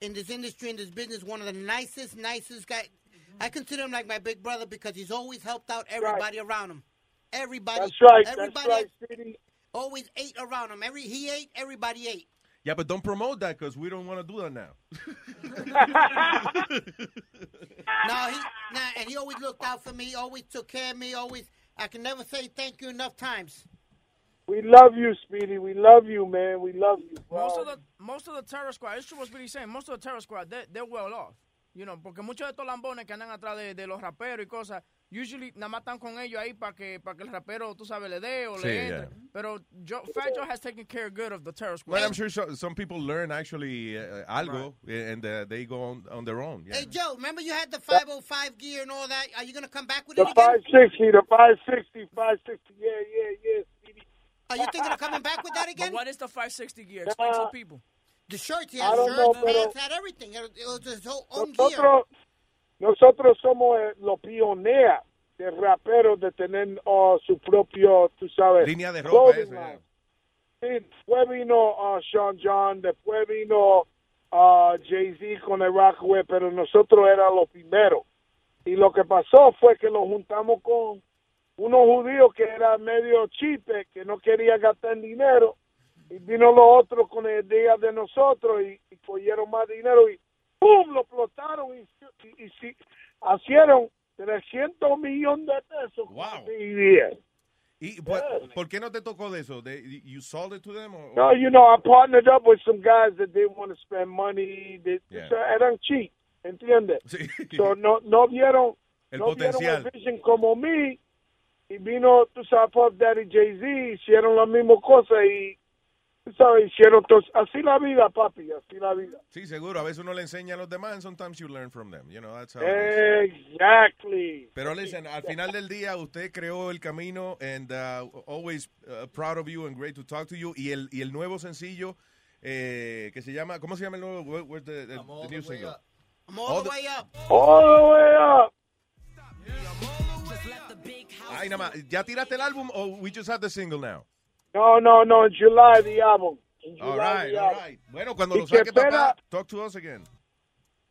in this industry, in this business, one of the nicest, nicest guy. I consider him like my big brother because he's always helped out everybody around him. Everybody. That's right. That's Everybody right, Speedy. always ate around him. Every he ate, everybody ate. Yeah, but don't promote that because we don't want to do that now. No, he nah, and he always looked out for me. Always took care of me. Always, I can never say thank you enough times. We love you, Speedy. We love you, man. We love you. bro. Most of the most of the terror squad, it's true what Speedy saying, most of the terror squad, they, they're well off. You know, porque muchos de estos lambones que andan atrás de, de los raperos y cosas, usually nada más están con ellos ahí para que, para que el rapero, tú sabes, le dé o Sí, le entre. yeah. Pero Joe, Fat Joe has taken care good of the terror squad. Well, I'm sure so, some people learn actually uh, algo and uh, they go on, on their own. Yeah. Hey Joe, remember you had the 505 gear and all that? Are you gonna come back with The it again? 560, the 560, 560. Yeah, yeah, yeah, Are you thinking of coming back with that again? But what is the 560 gear? Explain to people. The shirts, he I had shirts, know, pants, had everything. It it was his whole own gear. Nosotros, somos eh, los pioneros de raperos de tener oh, su propio, tú sabes, Línea de ropa esa. Sí, después vino uh, Sean John, después vino uh, Jay-Z con el Rockaway, pero nosotros éramos los primeros. Y lo que pasó fue que lo juntamos con unos judíos que eran medio chipes, que no querían gastar dinero. Y vino los otros con el día de nosotros y, y cogieron más dinero y ¡pum! lo explotaron y, y, y sí, hicieron 300 millones de pesos. Wow. Y. ¿Y por, por qué no te tocó de eso? They- you sold it to them? or- No, you know, I partnered up with some guys that didn't want to spend money. They, Yeah. so, eran cheap, ¿entiendes? Sí. So, no, no vieron, El no potencial. vieron vision como mí. Y vino, tú sabes, Puff Daddy Jay-Z, hicieron la misma cosa y, sabes, hicieron todo. Así la vida, papi, así la vida. Sí, seguro. A veces uno le enseña a los demás and sometimes you learn from them. You know, that's how. Exactly. Pero listen, al final del día usted creó el camino and uh, always uh, proud of you and great to talk to you. Y el, y el nuevo sencillo eh, que se llama, ¿cómo se llama el nuevo? Where- where's the, the- the new single? I'm all, the way up. All the way up. Ay, nada más. ¿Ya tiraste el álbum o we just have the single now? No, no, no, in July, the album. In All July, right, the all album. right. Bueno, cuando Y lo que saque espera- papá, talk to us again.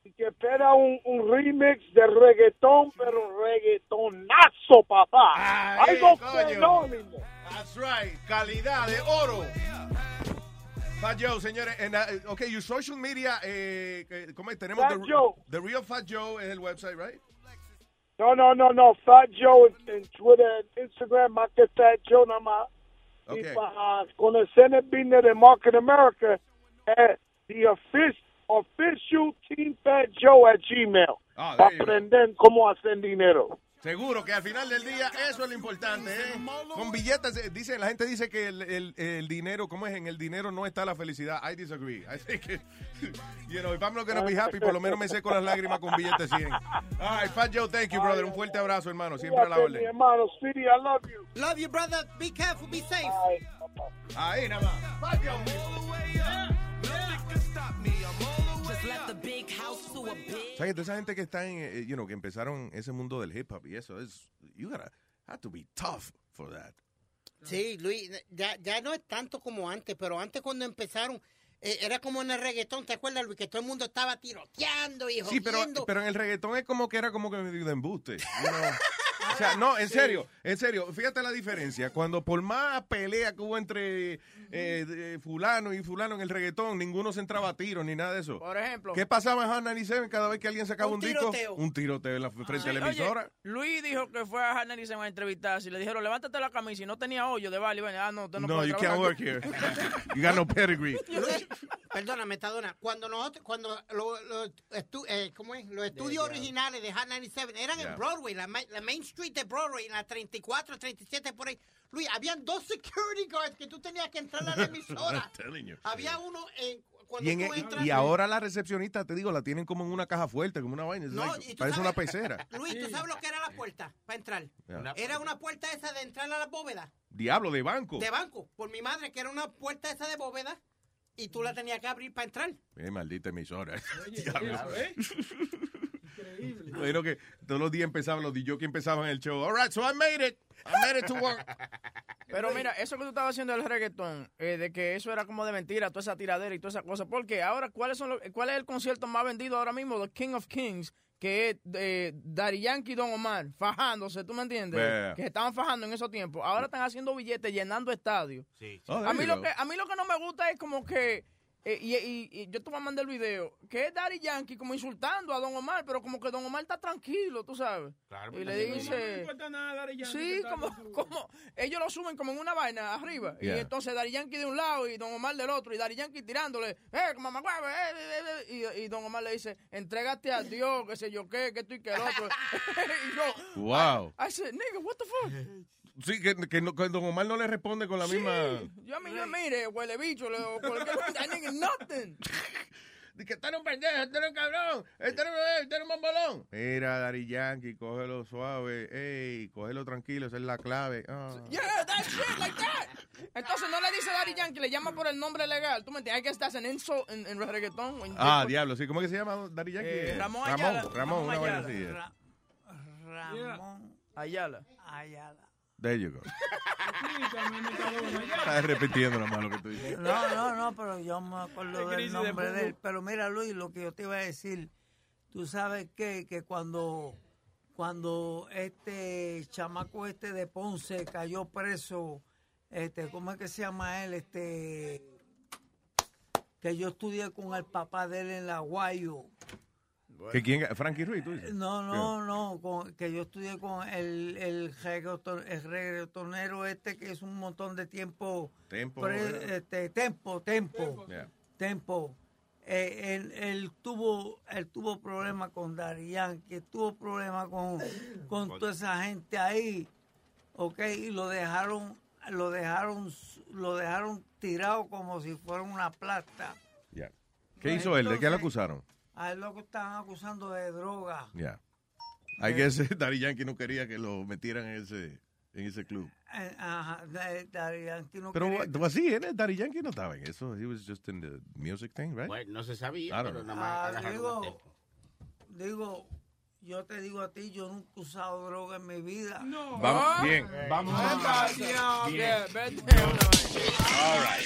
y que espera un, un remix de reggaetón, pero reggaetonazo, papá. Ay, Algo coño. fenómeno. That's right. Calidad de oro. Fat Joe, señores. And, uh, ok, your social media, eh, ¿cómo es? Tenemos Fat the, Joe. the Real Fat Joe es el website, right? No, no, no, no. Fat Joe en, en Twitter, en Instagram, más que Fat Joe nada más. Ok. Y para conocer el business de Market America, at the offic- official Team Fat Joe at Gmail. Ah, para there aprender cómo hacer dinero. Seguro que al final del día eso es lo importante, ¿eh? Con billetes, eh, dice, la gente dice que el, el- el dinero, ¿cómo es? En el dinero no está la felicidad. I disagree. I think, que, you know, if I'm not gonna be happy, por lo menos me seco las lágrimas con billetes 100. All right, Fat Joe, thank you, brother. Un fuerte abrazo, hermano. Siempre a la Cuídate, mi orden. hermano, Speedy, I love you. Love you, brother. Be careful. Be safe. Ahí nada más. Fat Joe. ¿Sabes? Toda esa gente que está en, eh, you know, que empezaron ese mundo del hip hop y eso es, you gotta have to be tough for that. Sí, Luis, ya, ya no es tanto como antes, pero antes cuando empezaron, eh, era como en el reggaetón, ¿te acuerdas, Luis? Que todo el mundo estaba tiroteando y Sí, pero, jodiendo. pero en el reggaetón es como que era como que medio de embuste. you know. O sea, no, en serio, en serio, fíjate la diferencia. Cuando por más pelea que hubo entre eh, de- fulano y fulano en el reggaetón, ninguno se entraba a tiros ni nada de eso. Por ejemplo. ¿Qué pasaba en Hot 97 cada vez que alguien sacaba un, Un disco? tiroteo. Un tiroteo en la frente de la Oye, emisora. Luis dijo que fue a Hannah y se va a entrevistar. Si le dijeron, levántate la camisa y no tenía hoyo de Bali. Ah, no, usted no, No, puede you can't work here. You got no pedigree. Luis, perdona, Metadona. Cuando nosotros, cuando lo- lo estu- eh, ¿cómo es? los estudios originales de Hot 97 eran Yeah. en Broadway, la, la Main Street de Broadway, en la 34, 37, por ahí. Luis, habían dos security guards que tú tenías que entrar a la emisora. I'm telling you. Había uno en, cuando Y, en- tú y- entras. y ahora la recepcionista, te digo, la tienen como en una caja fuerte, como una vaina. No, like- y tú parece sabes- una pecera. Luis, ¿tú sabes lo que era la puerta para entrar? Yeah. Era una puerta esa de entrar a la bóveda. Diablo, de banco. De banco. Por mi madre, que era una puerta esa de bóveda. Y tú la tenías que abrir para entrar. Eh, maldita emisora. Diablo. Bueno, que todos los días empezaban, los DJs que empezaban el show. All right, so I made it. I made it to work. Pero mira, eso que tú estabas haciendo del reggaetón, eh, de que eso era como de mentira, toda esa tiradera y toda esa cosa. Porque ahora, ¿cuáles son los- ¿cuál es el concierto más vendido ahora mismo? The King of Kings, que es eh, Daddy Yankee y Don Omar, fajándose, ¿tú me entiendes? Yeah. Que se estaban fajando en esos tiempos. Ahora están haciendo billetes, llenando estadios. Oh, a, mí lo que, a mí lo que no me gusta es como que, eh, y, y- y yo te voy a mandar el video, que es Daddy Yankee como insultando a Don Omar, pero como que Don Omar está tranquilo, tú sabes. y le No dice... importa nada, Daddy Yankee, Sí, como, su- como ellos lo suben como en una vaina arriba. Yeah. Y entonces Dari Yankee de un lado y Don Omar del otro. Y Dari Yankee tirándole, eh, mamá, eh, eh, eh, eh", y, y Don Omar le dice, entrégate a Dios, que sé yo qué, que esto y que el otro. y yo, Wow. I said, nigga, what the fuck? Sí, que, que, no, que Don Omar no le responde con la misma. Yo a mí, yo mire, huele bicho, le o cualquier nigga nothing. Dice que este era un pendejo, este era un cabrón, este era, un- este era un bombolón. Mira, Dari Yankee, cógelo suave, ey, cógelo tranquilo, esa es la clave. Ah. Yeah, that shit, like that. Entonces no le dice Daddy Yankee, le llama por el nombre legal. Tú me entiendes, hay que estar en insult en, en reggaetón. en- Ah, diablo, sí, ¿cómo es que se llama Dari Yankee? Eh, Ramón Ramón, Ayala. Ramón, Ramón una vaina Ayala. así. eh. Ra- Ramón Ayala. Ayala. There you go. Estás repitiendo nomás lo que tú dices. No, no, no, pero yo me acuerdo del nombre de él. Pero mira, Luis, lo que yo te iba a decir, tú sabes que, que cuando, cuando este chamaco este de Ponce cayó preso, este, ¿cómo es que se llama él? Este, que yo estudié con el papá de él en la Guayo. ¿Que quién? Frankie Ruiz, tú dices. No, no, no, con- que yo estudié con el, el, reggaeton- el reggaetonero este que es un montón de tiempo. Tempo, pre- este, tempo, tempo. Yeah. Tempo. Eh, él, él tuvo él tuvo problemas con Darían, que tuvo problemas con, con toda esa gente ahí, ok, y lo dejaron lo dejaron lo dejaron tirado como si fuera una plata. ¿Qué hizo él? ¿De qué lo acusaron? A él lo que estaban acusando de droga. Ya. Hay que ese Daddy Yankee no quería que lo metieran en ese, en ese club. Eh, Ajá, Daddy Yankee no Pero quería- wa- así, ¿eh? Daddy Yankee no estaba en eso. He was just in the music thing, right? Bueno, no se sabía, pero nada más Ah, digo, digo, yo te digo a ti, yo nunca he usado droga en mi vida. No. Vamos, bien. Vamos a... All right.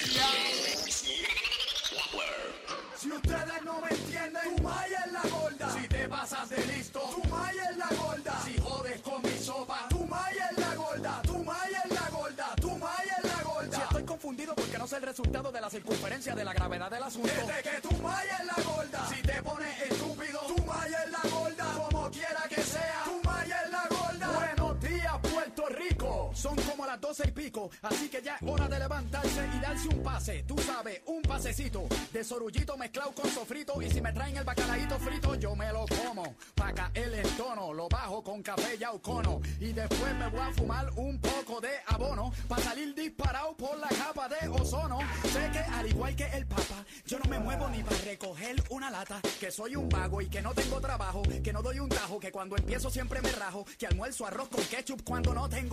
Si ustedes no me entienden, tu maya es la gorda. Si te pasas de listo, tu maya es la gorda. Si jodes con mi sopa, tu maya es la gorda. Tu maya es la gorda. Tu maya es la gorda. Si estoy confundido porque no sé el resultado de la circunferencia de la gravedad del asunto. Desde que tu maya es la gorda. Si te pones estúpido, tu maya es la gorda. Como quiera que sea, tu Son como las doce y pico, así que ya es hora de levantarse y darse un pase. Tú sabes, un pasecito de sorullito mezclado con sofrito. Y si me traen el bacalaíto frito, yo me lo como. Pa' caer el tono, lo bajo con café y aucono. Y después me voy a fumar un poco de abono. Pa' salir disparado por la capa de ozono. Sé que al igual que el papa, yo no me muevo ni para recoger una lata. Que soy un vago y que no tengo trabajo. Que no doy un tajo, que cuando empiezo siempre me rajo. Que almuerzo arroz con ketchup cuando no tengo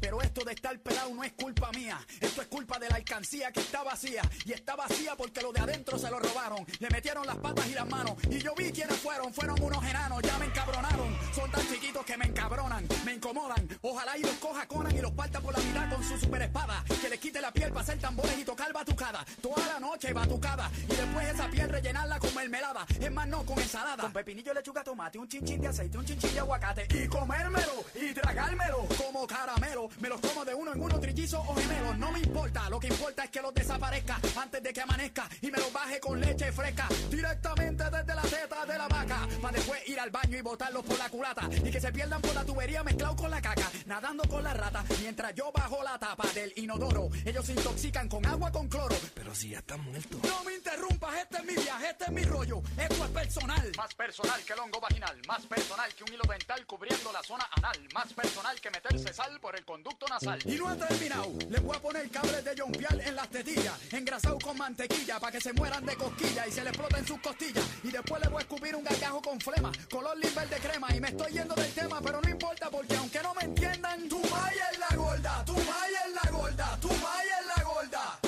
Pero esto de estar pelado no es culpa mía. Esto es culpa de la alcancía que está vacía. Y está vacía porque lo de adentro se lo robaron. Le metieron las patas y las manos. Y yo vi quiénes fueron. Fueron unos enanos. Ya me encabronaron. Son tan chiquitos que me encabronan. Me incomodan. Ojalá y los coja Conan y los parta por la mitad con su super espada. Que les quite la piel para hacer tambores y tocar batucada. Toda la noche batucada. Y después esa piel rellenarla con mermelada. Es más, no con ensalada. Con pepinillo, lechuga, tomate, un chinchín de aceite, un chinchín de aguacate. Y comérmelo y tragármelo como caramelo. Me los como de uno en uno, trillizos o gemelos. No me importa, lo que importa es que los desaparezca antes de que amanezca. Y me los baje con leche fresca. Directamente desde la teta de la vaca. Para después ir al baño y botarlos por la culata. Y que se pierdan por la tubería mezclado con la caca. Nadando con la rata. Mientras yo bajo la tapa del inodoro. Ellos se intoxican con agua con cloro. Pero si ya están muertos. No me interrumpas, este es mi viaje, este es mi rollo. Esto es personal. Más personal que el hongo vaginal. Más personal que un hilo dental cubriendo la zona anal. Más personal que meterse por el conducto nasal. Y no ha terminado. Les voy a poner cables de jompial en las tetillas. Engrasado con mantequilla para que se mueran de cosquilla y se les exploten sus costillas. Y después les voy a escupir un gargajo con flema. Color limber de crema. Y me estoy yendo del tema, pero no importa porque aunque no me entiendan, tu maya es la gorda. Tu maya es la gorda. Tu maya es la gorda.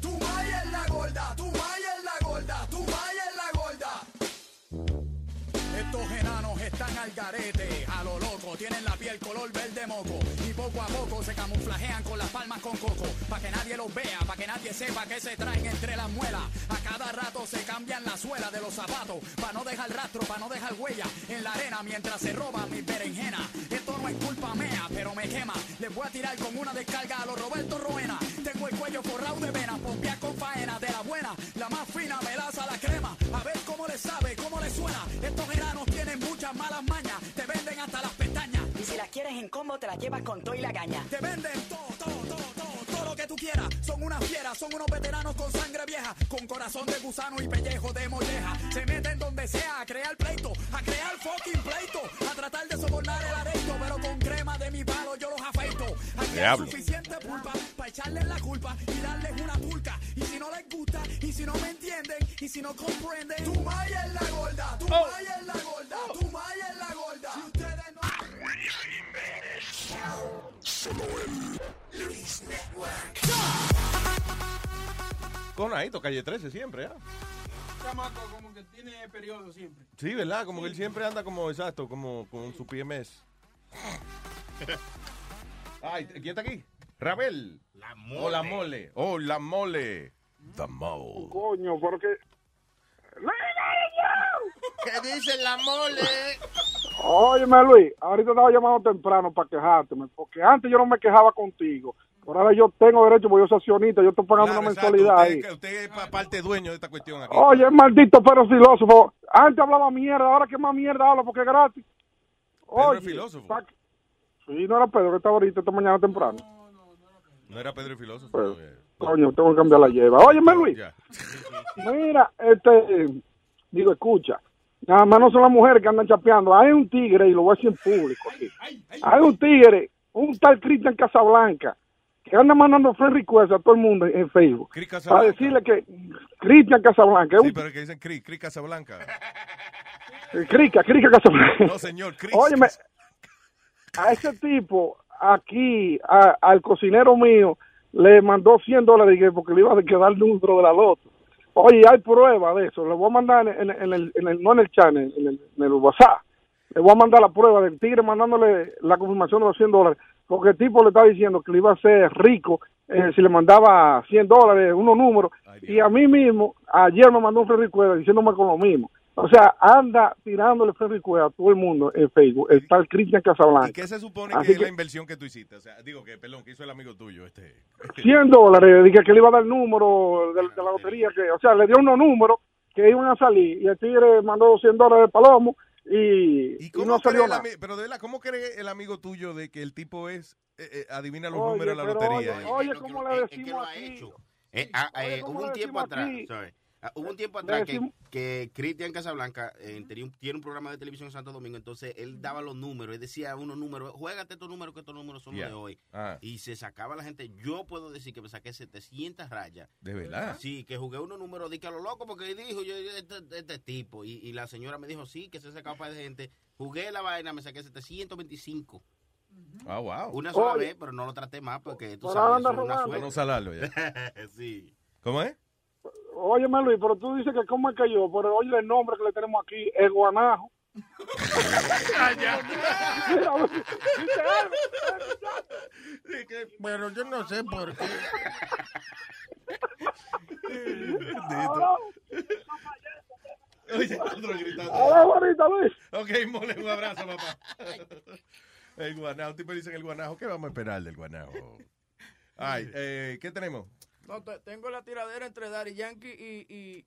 Tu maya es la gorda, tu maya están al garete, a lo loco, tienen la piel color verde moco y poco a poco se camuflajean con las palmas con coco, pa' que nadie los vea, pa' que nadie sepa que se traen entre las muelas. A cada rato se cambian la suela de los zapatos, pa' no dejar rastro, pa' no dejar huella en la arena mientras se roban mis berenjenas. Esto no es culpa mía, pero me quema. Les voy a tirar con una descarga a los Roberto Roena. Tengo el cuello forrado de venas, pompear con faena de la buena, la más fina melaza la crema. A ver cómo le sabe, cómo le suena. Tienen muchas malas mañas, te venden hasta las pestañas. Y si las quieres en combo, te las llevas con todo y la caña. Te venden todo, todo, todo, todo, todo lo que tú quieras. Son unas fieras, son unos veteranos con sangre vieja, con corazón de gusano y pellejo de molleja. Se meten donde sea a crear pleito, a crear fucking pleito, a tratar de sobornar el areito, pero con crema de mi palo yo. Aquí hay Diablo. suficiente pulpa para echarles la culpa y darles una turca. Y si no les gusta, y si no me entienden, y si no comprenden, tu maya es la gorda, tu maya es la gorda, tu maya es la gorda. Si ustedes no... Solo el Luis Network. Conadito, calle 13 siempre, ¿ah? chamaco como que tiene periodo siempre. Sí, ¿verdad? Como que él siempre anda como, exacto, como con su PMS. Ay, ¿quién está aquí? Rabel. La mole. Oh, la mole. Oh, la mole. The mole. Coño, porque ¿Qué dice la mole? Óyeme, Luis, ahorita estaba llamando temprano para quejarte, porque antes yo no me quejaba contigo. Por ahora yo tengo derecho, porque yo soy accionista, yo estoy pagando Claro, una exacto. mensualidad ahí. Usted, usted es pa- parte dueño de esta cuestión aquí. Oye, maldito pero filósofo. Antes hablaba mierda, ahora que más mierda habla porque es gratis. Oye, es filósofo. pa- Sí, no era Pedro que estaba ahorita esta mañana temprano. No era Pedro el filósofo. Pero, coño, tengo que cambiar la lleva. Óyeme, Luis. Ya. Mira, este, digo, escucha. Nada más no son las mujeres que andan chapeando. Hay un tigre, y lo voy a decir en público aquí. Hay un tigre, un tal Cristian Casablanca, que anda mandando friend request a todo el mundo en, Facebook. Para decirle que Cristian Casablanca es Sí, un pero que dicen Cris, Cris Casablanca. Crica, Crica Casablanca. No, señor, Cris. Óyeme, a ese tipo, aquí, a- al cocinero mío, le mandó 100 dólares porque le iba a quedar el número de la loto. Oye, hay prueba de eso. Le voy a mandar en, en- en el, en el- no en el channel, en el, en el WhatsApp. Le voy a mandar la prueba del tigre mandándole la confirmación de los 100 dólares. Porque el tipo le estaba diciendo que le iba a ser rico eh, si le mandaba 100 dólares, unos números. y a mí mismo, ayer me mandó un request diciéndome con lo mismo. O sea, anda tirándole request a todo el mundo en Facebook. El tal Cristian Casablanca. ¿Y qué se supone Así que es que- la inversión que tú hiciste? O sea, digo que, perdón, que hizo el amigo tuyo, este. 100 dólares, dije que le iba a dar el número de, de la lotería, que, o sea, le dio unos números que iban a salir y el tigre mandó 100 dólares de palomo y, y no ¿Cómo cree salió el nada. pero de verdad, ¿cómo cree el amigo tuyo de que el tipo es, eh, eh, adivina los Oye, números de la lotería? oye, oye, ¿cómo le decimos aquí? Ah, Oye, eh, ¿cómo hubo un tiempo atrás, sorry. Ah, hubo un tiempo atrás que, que Cristian Casablanca eh, tenía un- tiene un programa de televisión en Santo Domingo, entonces él daba los números, él decía unos números, juégate estos números que estos números son Yeah. los de hoy. Ah. Y se sacaba la gente, yo puedo decir que me saqué 700 rayas. ¿De verdad? Sí, que jugué unos números, di que a lo loco, porque dijo yo, yo, este, este tipo, y, y la señora me dijo, sí, que se sacaba para de gente. Jugué la vaina, me saqué 725. Ah, wow. Una sola Oye. vez, pero no lo traté más porque tú sabes, una suerte. No salarlo ya. sí. ¿Cómo es? Óyeme, Luis, pero tú dices que cómo es que yo, pero oye el nombre que le tenemos aquí, es Guanajo. Bueno, yo no sé por qué. Oye, otro gritando. Hola, bonita, Luis. Ok, mole, un abrazo, papá. El guanajo, tipo dicen el guanajo. ¿Qué vamos a esperar del guanajo? Ay, eh, ¿qué tenemos? No, te- tengo la tiradera entre Daddy Yankee y, y,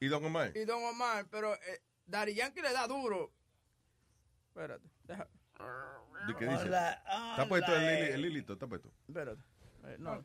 ¿Y Don Omar? y Don Omar, pero eh, Daddy Yankee le da duro. Espérate, deja. ¿De qué dice? Hola, Está puesto el, el lilito, está puesto. Espérate. Eh, no.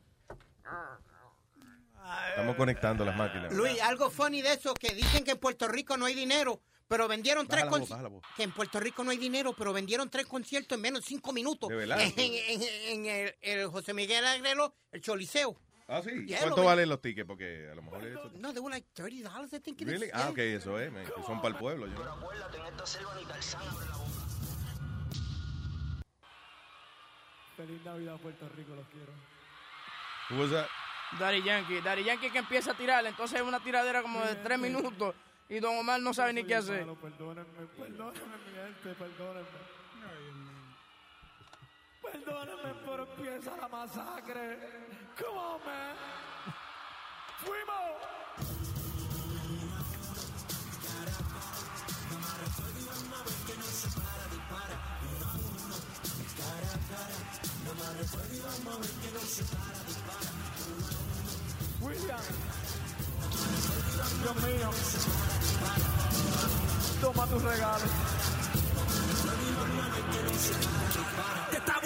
Estamos conectando las máquinas. Luis, algo funny de eso, que dicen que en Puerto Rico no hay dinero, pero vendieron Baja tres la voz, conci- baja la voz. que en Puerto Rico no hay dinero, pero vendieron tres conciertos en menos de cinco minutos. ¿De verdad? En, en- en el, el José Miguel Agrelo, el Choliseo. Ah, sí. Yeah, ¿Cuánto lo valen los tickets? Porque a lo mejor eso... No, they were like $30, I think it is. Really? Ah, ok, eso es, man, que son para el pueblo. Yo. Feliz Navidad, Puerto Rico, los quiero. Who was that? Daddy Yankee. Daddy Yankee que empieza a tirar, entonces es una tiradera como de tres minutos y Don Omar no sabe ni qué hacer. Perdónenme, perdónenme, mi gente, perdónenme. Perdónenme, pero empieza la masacre. Come on, man. ¡Fuimos! William. Dios mío. Toma tus regalos. Te está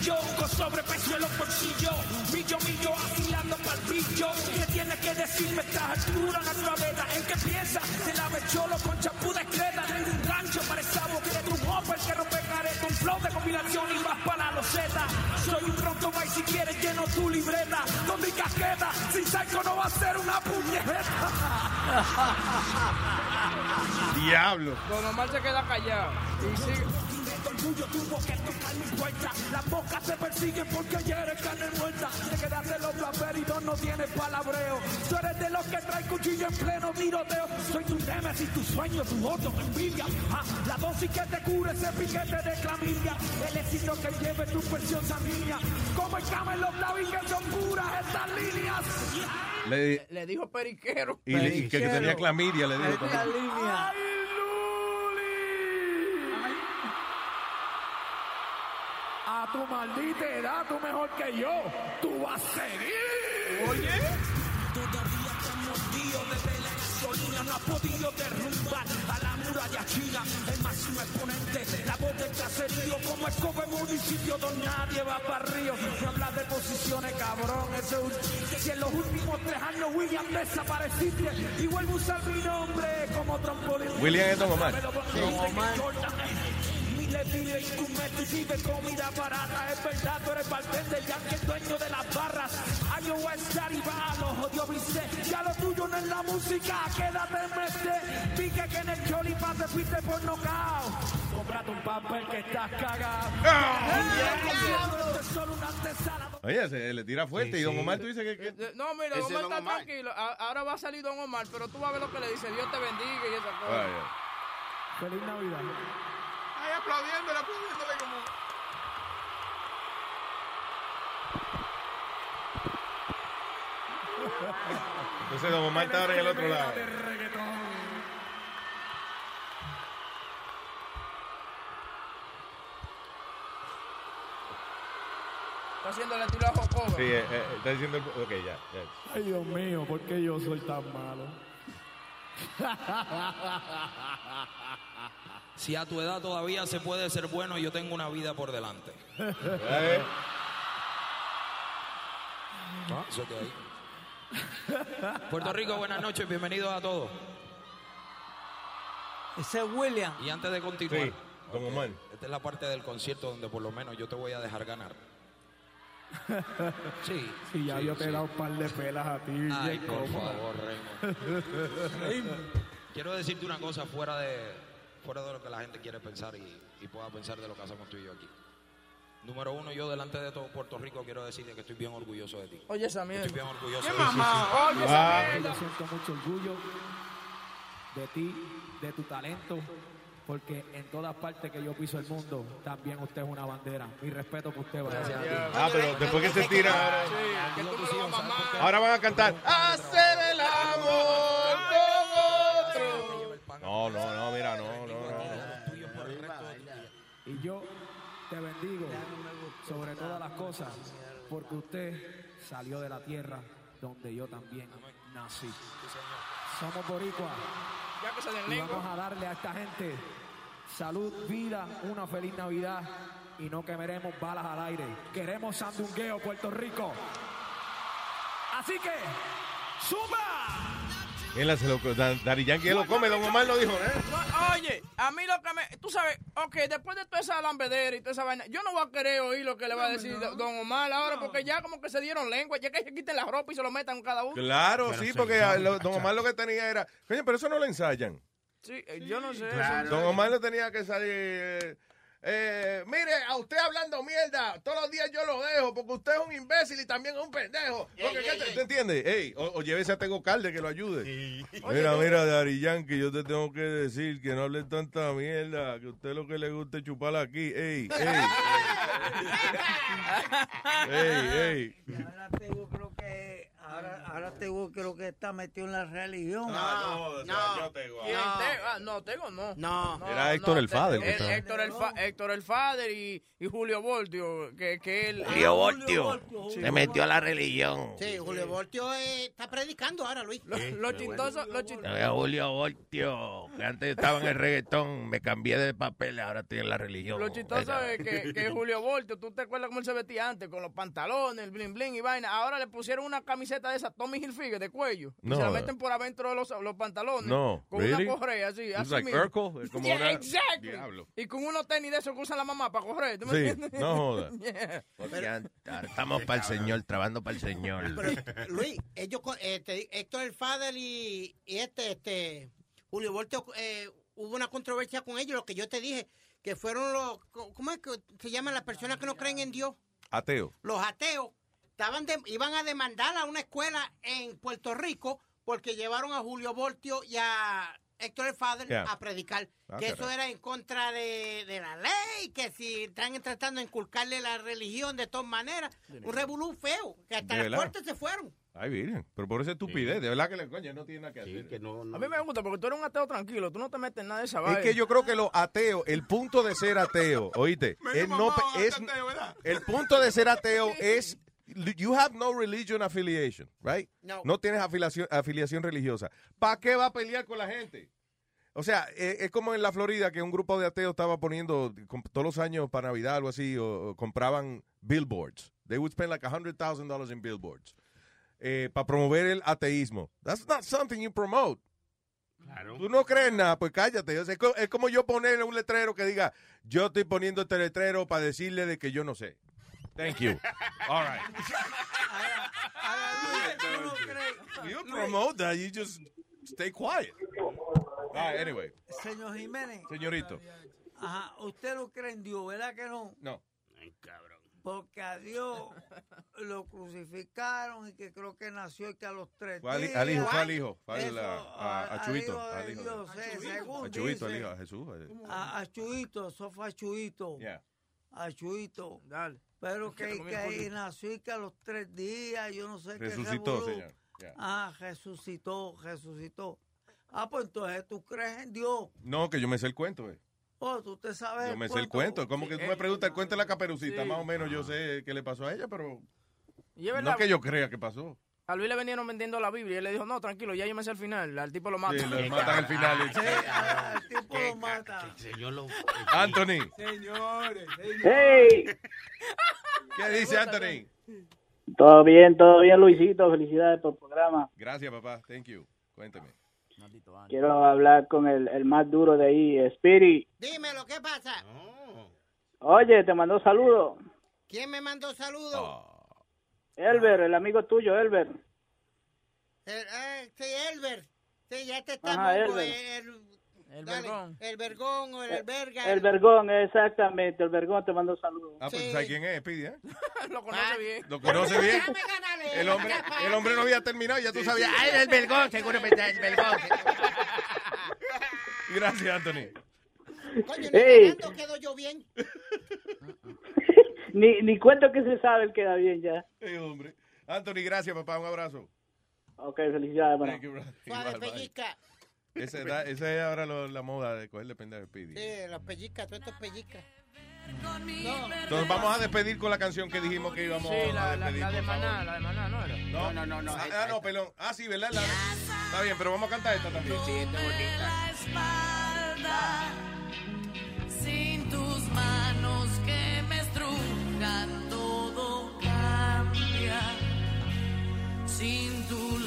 bonitillo con sobrepeso en los bolsillos. Millo, millo, afilando pa'l pillo. ¿Qué tienes que decirme? Estás altura, naturaleza. ¿En qué piensas? Se lava el cholo con champú de creta. Tengo un gancho para esa boca de tu hopper que rompe careta. Un flow de combinación y vas para la loseta. Soy un pronto y si quieres lleno tu libreta. Con mi casqueta, sin saco no va a ser una puñeta. Diablo. Don Omar se queda callado. Y sigue. Orgullo tuvo que tocar mi puerta. Las bocas se persiguen porque ayer es carne muerta. Te quedaste los y no tienes palabreo. Tú eres de los que trae cuchillo en pleno tiroteo. Soy tu némesis, tu sueño, tu odio, tu envidia. Ah, la dosis que te cura ese piquete de clamidia. El éxito que lleve tu presión sanguínea. Como el en los labios que son puras estas líneas. Le- Le dijo periquero. y, le- y que, que tenía clamidia, le dijo. línea. A tu maldita edad, tú mejor que yo. Tú vas a seguir. Oye. Todavía estamos mordidos desde la gasolina, no ha podido derrumbar a la muralla china. El máximo exponente, la voz del caserío, como escoba en municipio donde nadie va para río. No habla de posiciones, cabrón, eso es un... Si en los últimos tres años William desapareciste y vuelvo a usar mi nombre como trampolín. William es Don Omar. Don Omar. Miles vive instrumento y vive comida barata. Es verdad, tú eres bartender, ya que es dueño de las barras. Año West y va, los jodió viste. Ya lo tuyo no es la música, quédate en este. Pique que en el Choli te fuiste por nocao. Cómprate un papel que estás cagado. Antesala. Oye, se le tira fuerte. y Don Omar, tú dices que. que- Eh, No, mira, Don Omar Don está Omar. tranquilo. A- Ahora va a salir Don Omar, pero tú vas a ver lo que le dice. Dios te bendiga y esa cosa. Vaya. Feliz Navidad. Ahí aplaudiéndole, aplaudiéndole como... Entonces Don Omar está ahora en el otro lado. Está haciendo el estilo a Jocoba. Sí, eh, eh, está diciendo. el- Ok, ya. ya. Ay, Dios mío, ¿por qué yo soy tan malo? Si a tu edad todavía se puede ser bueno, yo tengo una vida por delante. Eh. Eso que hay. Puerto Rico, buenas noches, bienvenidos a todos. Ese es William. Y antes de continuar, Sí, Don Omar. esta es la parte del concierto donde por lo menos yo te voy a dejar ganar. Sí. Si ya sí, yo te he sí. dado un par de pelas a ti, Ay, por favor, Raymond. Quiero decirte una cosa fuera de, fuera de lo que la gente quiere pensar y, y pueda pensar de lo que hacemos tú y yo aquí. Número uno, yo delante de todo Puerto Rico quiero decirte que estoy bien orgulloso de ti. Oye esa mierda. Estoy bien orgulloso ¿Qué de mamá? ti. Oye esa Ah. mierda. Yo siento mucho orgullo de ti, de tu talento, porque en todas partes que yo piso el mundo, también usted es una bandera. Mi respeto por usted, Brian. Ah, pero después que se tira. A. Ahora van a cantar. Hacer el amor con otro. No, no, no, mira, no, no. Y yo te bendigo sobre todas las cosas, porque usted salió de la tierra donde yo también nací. Somos den Y vamos a darle a esta gente salud, vida, una feliz Navidad y no quemeremos balas al aire. Queremos sandungueo, Puerto Rico. Así que, ¡suma! Él se lo, Da- Daddy Yankee él lo come, Don Omar lo dijo, ¿eh? No, oye, a mí lo que me. Tú sabes, ok, después de toda esa lambedera y toda esa vaina, yo no voy a querer oír lo que le va a decir Don Omar ahora, porque ya como que se dieron lengua, ya que se quiten la ropa y se lo metan cada uno. Claro, Pero sí, sí, porque lo- Don. Omar lo que tenía era. Coño, pero eso no lo ensayan. Sí, eh, yo no sé. Don Omar le tenía que salir. eh, eh, mire, a usted hablando mierda, todos los días yo lo dejo porque usted es un imbécil y también es un pendejo. Porque, ¿qué te, ¿te entiendes? Ey, o, o llévese a Tego Calde que lo ayude. Mira, mira, Dari Yankee, yo te tengo que decir que no hable tanta mierda, que a usted lo que le gusta es chupar aquí. Ey, ey. ey, ey. Ahora ahora, Tego creo que está metido en la religión. no, no. Ah, no, Tego no. No. Era Héctor el Fader. Héctor el, Fa- Héctor el Fader y, y Julio Voltio, que, que él... Julio Ah, Voltio Sí. se metió a la religión. Sí, Julio Voltio eh, está predicando ahora, Luis. Lo, lo chistoso, lo chistoso. Oye, Julio Voltio, que antes estaba en el reggaetón, me cambié de papel, ahora estoy en la religión. Lo chistoso es que, que Julio Voltio, tú te acuerdas cómo él se vestía antes, con los pantalones, el bling bling y vaina. Ahora le pusieron una camiseta de esa Tommy Hilfiger de cuello. No. Y se la meten por adentro de los, los pantalones. No, Con really? una correa así. Así like mismo. Urkel, es como Yeah, una- exactly. Diablo. Y con unos tenis de esos que usan la mamá para correr. ¿tú me Sí, entiendes? no joda. Yeah. Ya estamos para el Señor, trabajando para el Señor. Pero, Luis, ellos, con- eh, te di- Héctor el Fader y, y este, este, Julio Voltio, eh, hubo una controversia con ellos, lo que yo te dije, que fueron los, ¿cómo es que se llaman las personas que no creen en Dios? Ateo. Los ateos. Estaban de- iban a demandar a una escuela en Puerto Rico porque llevaron a Julio Voltio y a Héctor el Fader Ya. a predicar. Ah, que eso era en contra de, de la ley que si están tratando de inculcarle la religión de todas maneras, un revolú feo, que hasta ¿De las verdad? puertas se fueron. Ay, virgen. Pero por esa estupidez, de verdad que le coño no tiene nada que hacer. A mí me gusta porque tú eres un ateo tranquilo, tú no te metes en nada de esa Es vaina. que yo creo que los ateos, el punto de ser ateo, oíste, es no, es, el punto de ser ateo es you have no religion affiliation, right? No. tienes afiliación, afiliación religiosa. ¿Para qué va a pelear con la gente? O sea, eh, es como en la Florida que un grupo de ateos estaba poniendo todos los años para Navidad algo así o, o compraban billboards. They would spend like $100,000 in billboards para promover el ateísmo. That's not something you promote. Tú no crees nada, pues cállate. O sea, es, co- es como yo poner un letrero que diga, yo estoy poniendo este letrero para decirle de que yo no sé. Thank you. All right. You promote that, you just stay quiet. All right, anyway. Señor Jiménez. Señorito. Ajá, usted no cree en Dios, ¿verdad que no? No. Porque a Dios lo crucificaron y que creo que nació y que a los tres Fue al, días. al hijo, fue al hijo. Fue al- Eso, a, a- a al Chuito. Al hijo. Dios, eh, A Chuito, al dice. hijo, a Jesús. A, a Chuito, eso fue a Chuito. Yeah. A Chuito. Dale. Pero ¿Qué que, que ahí nació y que a los tres días, yo no sé qué Resucitó, revolú. señor. Yeah. Ah, resucitó, resucitó. Ah, pues entonces tú crees en Dios. No, que yo me sé el cuento, eh. Oh, tú te sabes. Yo me sé el cuento. Como que tú me preguntas el cuento de la caperucita, Sí. más o menos yo sé qué le pasó a ella, pero Y es no que yo crea que pasó. A Luis le venían vendiendo la Biblia y él le dijo, no, tranquilo, ya yo me sé el final. Al tipo lo mata. Sí, lo matan al final. Sí, al tipo lo mata. Señor lo... Anthony, Señores, señores. Hey, ¿qué dice Anthony? todo bien, todo bien, Luisito. Felicidades por el programa. Gracias, papá. Thank you. Cuéntame. Quiero hablar con el, el más duro de ahí, Spirit. Dímelo, ¿qué pasa? Oye, te mandó saludos. ¿Quién me mandó saludos? Oh. Elber, el amigo tuyo, Elber. El, ah, sí, Elber. Sí, ya te estamos. Ajá, Elber. El, el dale, vergón. El vergón o el alberga. El Vergón, exactamente. El Vergón te mandó saludos. Ah, pues sabes quién es, Pidi, ¿eh? lo conoce bien. Lo conoce bien. El hombre, el hombre no había terminado y ya tú sabías. Ay, el Belgón, seguro pensaba el Belgón. Gracias, Anthony. Coño, ni Ey. ganando quedo yo bien. Ni, ni cuento que se sabe, él queda bien ya. Ey, hombre. Anthony, gracias, papá. Un abrazo. Ok, felicidades, hermano. Suave, pellizca. Esa es la- esa es ahora lo- la moda de cogerle pendejo al Pidi. Sí, los pellizcas, tú estos pellizcas. Entonces vamos a despedir con la canción que dijimos que íbamos Sí, la, a la, despedir. la de por favor. Maná, la de Maná, ¿no era? No, no, no, no. Ah, ah, no, pelón. Ah, sí, ¿verdad? La- Está bien, pero vamos a cantar esta también. Sí, está bonita. espalda, sin tus manos que todo cambia, sin tu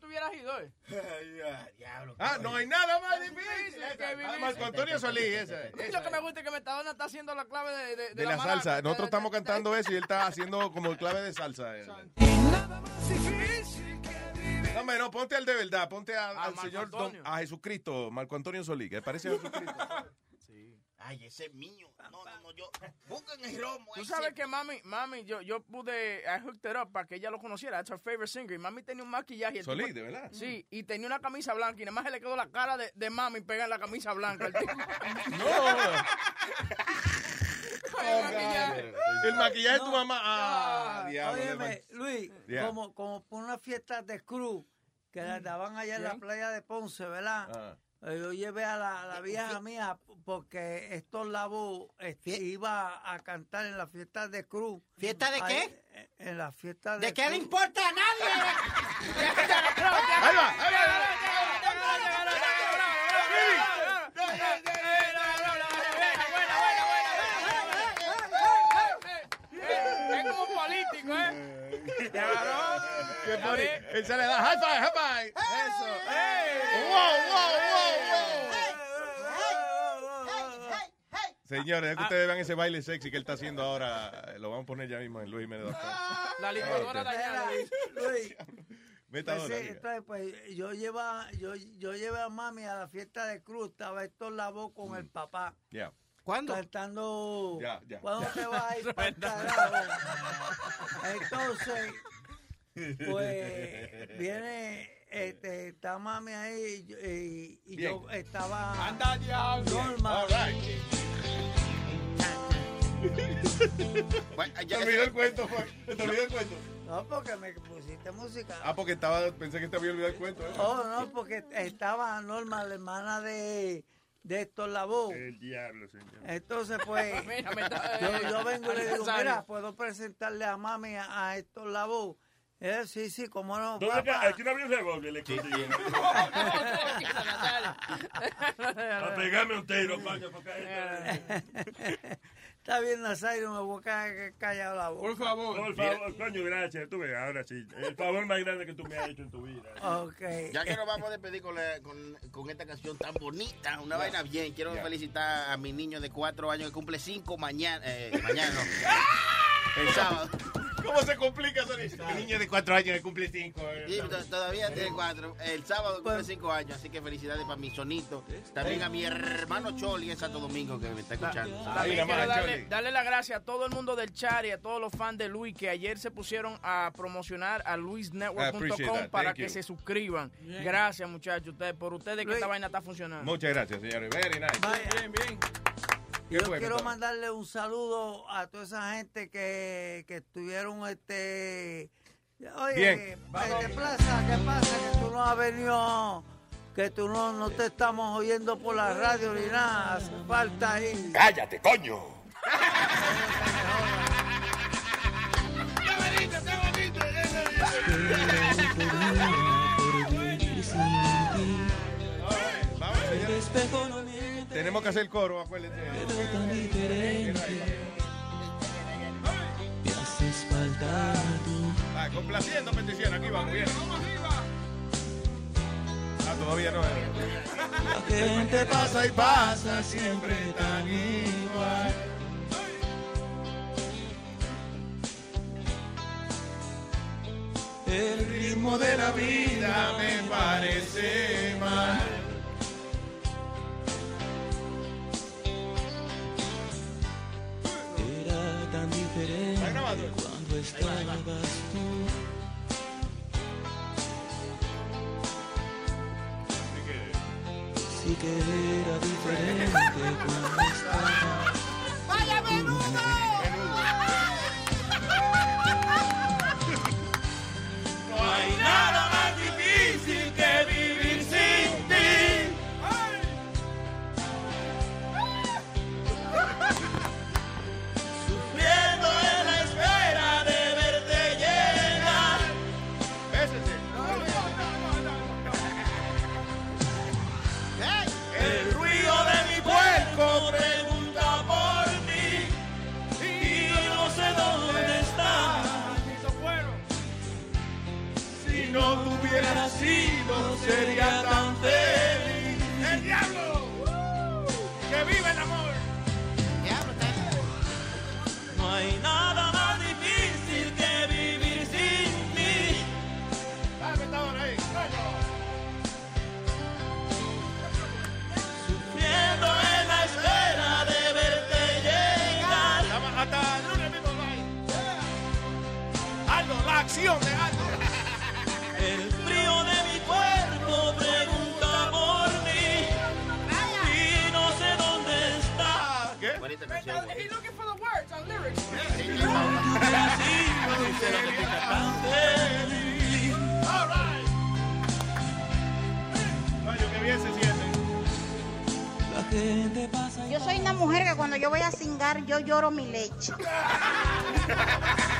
Eh, si no tuvieras ido, eh. Ah, no hay nada más difícil. Que Ah, vivir- Marco Antonio Solís, mí Lo que me gusta es que Metadona está haciendo la clave de, de, De la maraca. salsa. Nosotros estamos cantando eso y él está haciendo como clave de salsa. No, hombre, no, ponte al de verdad, ponte a- al Marco señor Don- Antonio. a Jesucristo, Marco Antonio Solís, que parece a Jesucristo. Ay, ese es mío. No, no, no, yo. Busquen el romo. Tú sabes que mami, mami, yo, yo pude, I hooked it up para que ella lo conociera. That's her favorite singer. Y mami tenía un maquillaje. el ¿de verdad? Sí, y tenía una camisa blanca y nada más se le quedó la cara de, de mami pegada en la camisa blanca. al tipo. Oh, El maquillaje de tu mamá. Ah, diablo. Óyeme, Luis, Yeah. como, como por una fiesta de cruz que la daban allá en la playa de Ponce, ¿verdad? Eh, Yo llevé a la, vieja mía porque estos labos este, iba a cantar en la fiesta de Cruz. ¿Fiesta de qué? eh, En la fiesta de ¿De qué le importa a nadie? Ahí va, ahí va. Es como político, ¿eh? Claro. Qué ver. Él se le da high five, high five. Eso. ¡Ey! Wow, wow, wow, Señores, es que ustedes vean ese baile sexy que él está haciendo ahora. Lo vamos a poner ya mismo en Luis Jiménez. La licuadora dañada. Luis, Metadona, pues, entonces, pues, yo lleva, yo, yo llevé a mami a la fiesta de Cruz, estaba estos labos con el papá. Ya. ¿Cuándo? Cantando. Ya, ya, ¿Cuándo te vas a ir para? Entonces, pues, viene, este, está mami ahí y, y- y yo estaba. Anda, diablo. Norma. All right. Bueno, Te ya que olvidó el cuento, fue. Te olvidó el cuento. No, porque me pusiste música. Ah, porque estaba, pensé que te había olvidado el cuento. ¿eh? Oh, no, porque estaba Norma, la hermana de, de Héctor Lavoe. El diablo, señor. Entonces, pues, Mira, me está- yo, yo vengo y le digo, mira, ¿puedo presentarle a mami a, a Héctor Lavoe? Eh, sí, sí, cómo no, ¿Dónde papá. está? Aquí no había un revólver, le escondí. A pegarme un tiro, coño, porque Está bien, Nazario, me voy a ca- callar la boca. Por favor. Por favor, coño, gracias. Tú ves, ahora sí. El favor más grande que tú me has hecho en tu vida. Ok. Ya que nos vamos a despedir con, la- con, con esta canción tan bonita, una vaina bien. Quiero felicitar a mi niño de cuatro años que cumple cinco mañana. Eh, mañana no. El sábado. ¿Cómo se complica eso? El niño de cuatro años que cumple cinco. eh. Todavía tiene cuatro. El sábado cumple cinco años, así que felicidades para mi sonito. También a mi hermano Choli en Santo Domingo que me está escuchando. Ahí También quiero darle, darle las gracias a todo el mundo del chat y a todos los fans de Luis que ayer se pusieron a promocionar a luisnetwork.com para Thank que you. se suscriban. Gracias, muchachos, ustedes, por ustedes que Luis. esta vaina está funcionando. Muchas gracias, señores. Very nice. Bien, bien. ¿Qué Yo quiero mandarle un saludo a toda esa gente que, que estuvieron este oye Bien. este, plaza qué pasa que tú no has venido que tú no, no te estamos oyendo por la radio ni nada hace falta ahí ¡Cállate, coño! Vamos, señores. Tenemos que hacer coro, acuérdense. Ah, complaciendo petición, aquí vamos, bien. Ah, todavía no. La gente pasa y pasa siempre tan igual. El ritmo de la vida me parece mal. Tan diferente cuando estabas tú. Sí que era diferente cuando estabas sería tan feliz. ¡El diablo! ¡Que vive el amor! No hay nada más difícil que vivir sin ti. Sufriendo en la espera de verte llegar. Hasta el lunes mismo, Aldo, la acción de Aldo. looking for the words, lyrics. Yo soy una mujer que cuando yo voy a cingar, yo lloro mi leche.